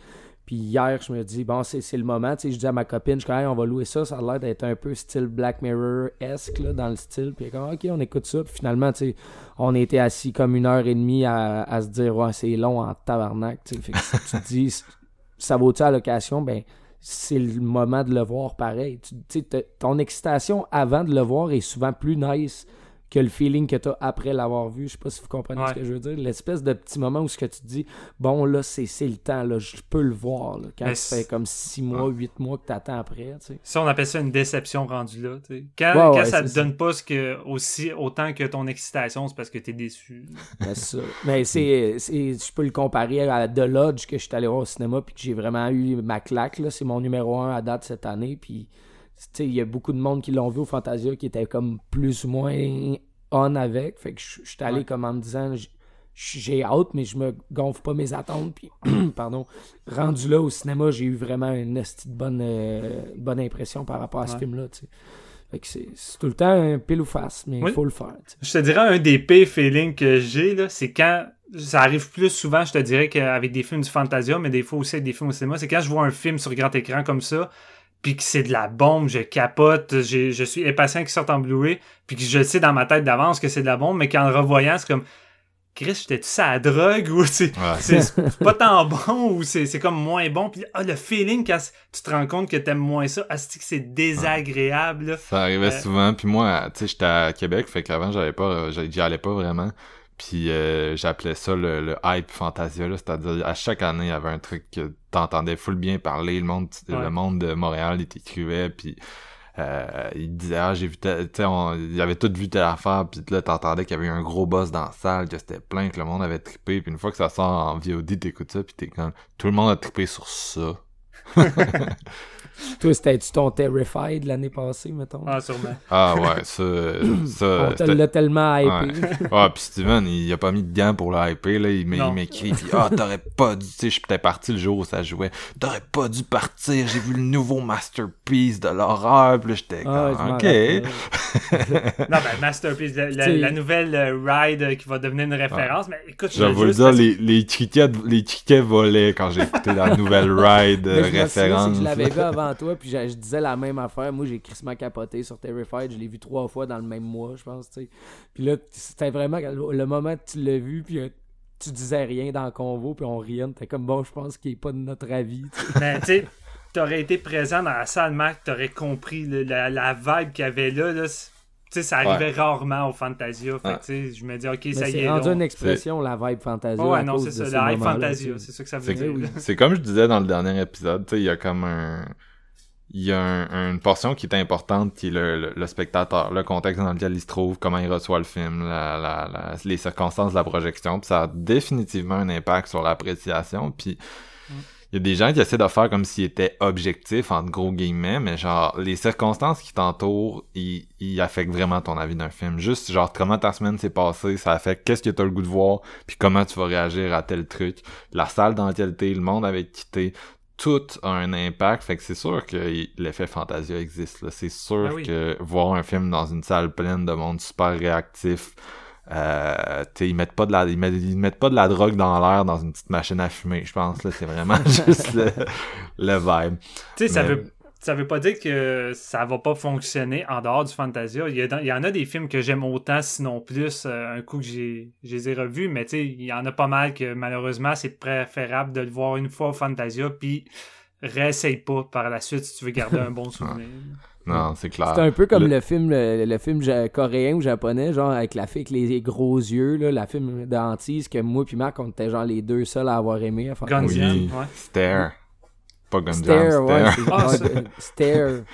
Puis hier, je me dis, bon, c'est, le moment, tu sais, je dis à ma copine, je dis, Hey, on va louer ça, ça a l'air d'être un peu style Black Mirror-esque, dans le style, puis comme, ok, on écoute ça, puis finalement, tu sais, on était assis comme une heure et demie à, à se dire, ouais, c'est long en tabarnak, tu que te dis, ça vaut-tu à location, ben c'est le moment de le voir pareil. Tu sais, ton excitation avant de le voir est souvent plus nice que le feeling que t'as après l'avoir vu. Je sais pas si vous comprenez Ouais. ce que je veux dire. L'espèce de petit moment où ce que tu te dis, bon, là, c'est le temps, là, je peux le voir. Là, quand ça fait comme six mois, huit mois que t'attends après, tu sais. Ça, on appelle ça une déception rendue là. tu sais. Quand, Ouais, quand ouais, ça c'est te donne pas ce que, aussi, autant que ton excitation, c'est parce que t'es déçu. Ben, c'est ça. Mais c'est, je peux le comparer à The Lodge que je suis allé voir au cinéma puis que j'ai vraiment eu ma claque. Là. C'est mon numéro un à date cette année. Puis, tu il y a beaucoup de monde qui l'ont vu au Fantasia qui était comme plus ou moins on avec. Fait que je suis allé Ouais. comme en me disant j'ai hâte, mais je me gonfle pas mes attentes. Puis, pardon, rendu là au cinéma, j'ai eu vraiment une bonne, euh, bonne impression par rapport à ce Ouais. film-là. c'est, tout le temps un pile ou face, mais il Oui. faut le faire. Je te dirais, un des pires feelings que j'ai, c'est quand. Ça arrive plus souvent, je te dirais, qu'avec des films du Fantasia, mais des fois aussi avec des films au cinéma. C'est quand je vois un film sur grand écran comme ça, puis que c'est de la bombe, je capote, je suis impatient qu'il sorte en Blu-ray, puis que je sais dans ma tête d'avance que c'est de la bombe, mais qu'en le revoyant, c'est comme. Chris, j'étais-tu ça à la drogue ou c'est Ouais. pas tant bon ou c'est comme moins bon. Puis ah, le feeling quand tu te rends compte que t'aimes moins ça, ah, c'est que c'est désagréable. là? Ça arrivait Euh, souvent. Puis moi, tu sais, j'étais à Québec, fait qu'avant, j'avais pas, j'y allais pas vraiment. Puis euh, j'appelais ça le, le hype Fantasia, là. C'est-à-dire, à chaque année, il y avait un truc que t'entendais full bien parler. Le monde, Ouais. le monde de Montréal, il t'écrivait, puis euh, il disait, ah, j'ai vu, tel- tu sais, on- il avait tout vu telle affaire, puis là, t'entendais qu'il y avait eu un gros boss dans la salle, que c'était plein, que le monde avait trippé. Puis une fois que ça sort en VOD, t'écoutes ça, puis t'es comme, tout le monde a trippé sur ça. Toi, c'était-tu ton Terrified l'année passée, mettons? Ah, sûrement. Ah ouais, ça, ça, On te l'a tellement hypé. Ouais. Ah, puis Steven, il a pas mis de gants pour le hyper, là. Il m'écrit, puis ah, t'aurais pas dû, tu sais, j'étais parti le jour où ça jouait. T'aurais pas dû partir, j'ai vu le nouveau masterpiece de l'horreur, puis là, j'étais Ah, comme, ok. Non, ben, Masterpiece, la, la- T'sais- la nouvelle euh, ride euh, qui va devenir une référence. Mais écoute, Je vais vous dire, parce- les, les tickets, les tickets volaient quand j'ai écouté la nouvelle ride Mais euh, je référence. l'avais vu avant toi, puis je, je disais la même affaire. Moi, j'ai crissement capoté sur Terrified. Je l'ai vu trois fois dans le même mois, je pense, tu sais. Puis là, c'était vraiment le moment que tu l'as vu, puis euh, tu disais rien dans le convo, puis on riait. T'es comme, bon, je pense qu'il est pas de notre avis, tu sais. Mais tu sais, t'aurais été présent dans la salle, Mac, t'aurais compris le- la, la vibe qu'il y avait là. là c'est- tu sais, ça arrivait rarement au Fantasia. Fait que, Ouais. tu sais, je me dis, ok, Mais ça y c'est est. rendu là, on- une expression, la vibe fantasia. Ouais, à non, c'est ça, la moments-là, Fantasia, c'est ça que ça veut C'est dire. là. c'est comme je disais dans le dernier épisode, tu sais, il y a comme un... Il y a un- une portion qui est importante, qui est le, le- le spectateur, le contexte dans lequel il se trouve, comment il reçoit le film, la, la- la- les circonstances de la projection, puis ça a définitivement un impact sur l'appréciation, puis il y a des gens qui essaient de faire comme s'ils étaient objectifs, entre gros guillemets, mais genre, les circonstances qui t'entourent, ils, ils affectent vraiment ton avis d'un film. Juste, genre, comment ta semaine s'est passée, ça affecte qu'est-ce que t'as le goût de voir, puis comment tu vas réagir à tel truc. La salle dans laquelle t'es, le monde avec qui t'es, tout a un impact. Fait que c'est sûr que l'effet Fantasia existe, là. C'est sûr Ben oui. que voir un film dans une salle pleine de monde super réactif, euh, ils mettent pas de la ils mettent, ils mettent pas de la drogue dans l'air dans une petite machine à fumer je pense là c'est vraiment juste le, le vibe Tu sais, ça veut, ça veut pas dire que ça va pas fonctionner en dehors du Fantasia. Il y, a dans- il y en a des films que j'aime autant, sinon plus, euh, un coup que j'ai, je les ai revus, mais tu sais, il y en a pas mal que malheureusement, c'est préférable de le voir une fois au Fantasia, puis réessaye pas par la suite si tu veux garder un bon souvenir. non c'est clair C'est un peu comme Le- le, film le, le film ja- coréen ou japonais, genre avec la fille avec les gros yeux, là, la film d'Antise que moi puis Marc, on était genre les deux seuls à avoir aimé. à faire Gun- oui ouais. Stare pas Gunjam Stare, ouais. Stare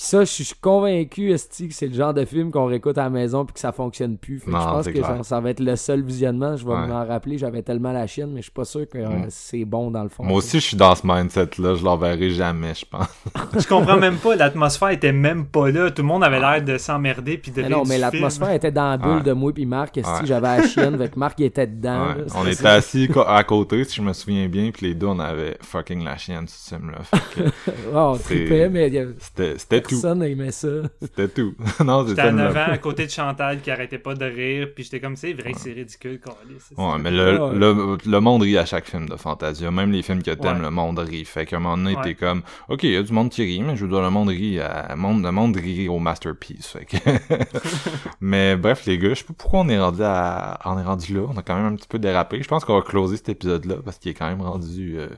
Puis ça, je suis convaincu, esti, que c'est le genre de film qu'on réécoute à la maison puis que ça fonctionne plus. Fait que Non, je pense que genre, ça va être le seul visionnement. Je vais Ouais. m'en rappeler. J'avais tellement la chienne, mais je suis pas sûr que euh, Mm. c'est bon dans le fond. moi aussi je suis dans ce mindset là je l'enverrai jamais je pense Je comprends même pas, l'atmosphère était même pas là. Tout le monde avait l'air de s'emmerder puis de Mais non, mais l'atmosphère était dans la bulle Ouais. de moi puis Marc. esti, Ouais. J'avais la chienne, avec Marc il était dedans. Ouais. là. on était assis à côté si je me souviens bien puis les deux on avait fucking la chienne ce film là Ouais, on tripait, mais c'était personne aimait ça. c'était tout non J'étais à le- 9 ans à côté de Chantal qui arrêtait pas de rire, puis j'étais comme, c'est vrai que c'est ridicule, c'est Ouais, ça. mais le, Ouais. le, le monde rit à chaque film de Fantasia. Même les films que t'aimes, Ouais. le monde rit. Fait qu'à un moment donné, Ouais. t'es comme, OK, il y a du monde qui rit, mais je veux dire, le monde rit, à, le monde, le monde rit au masterpiece. Fait que... mais bref, les gars, je sais pas pourquoi on est rendu à, on est rendu là. On a quand même un petit peu dérapé. Je pense qu'on va closer cet épisode-là parce qu'il est quand même rendu, euh,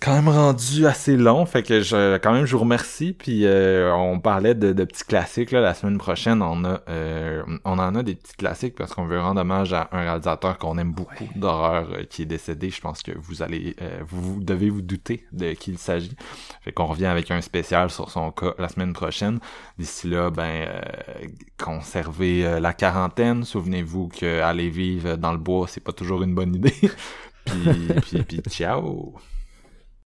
quand même rendu assez long, fait que je, quand même je vous remercie. Puis euh, on parlait de, de, petits classiques là, la semaine prochaine. On a, euh, on en a des petits classiques parce qu'on veut rendre hommage à un réalisateur qu'on aime beaucoup d'horreur euh, qui est décédé. Je pense que vous allez, vous, devez vous douter de qui il s'agit. Fait qu'on revient avec un spécial sur son cas la semaine prochaine. D'ici là, ben conservez la quarantaine. Souvenez-vous que aller vivre dans le bois, c'est pas toujours une bonne idée. puis, puis, puis ciao.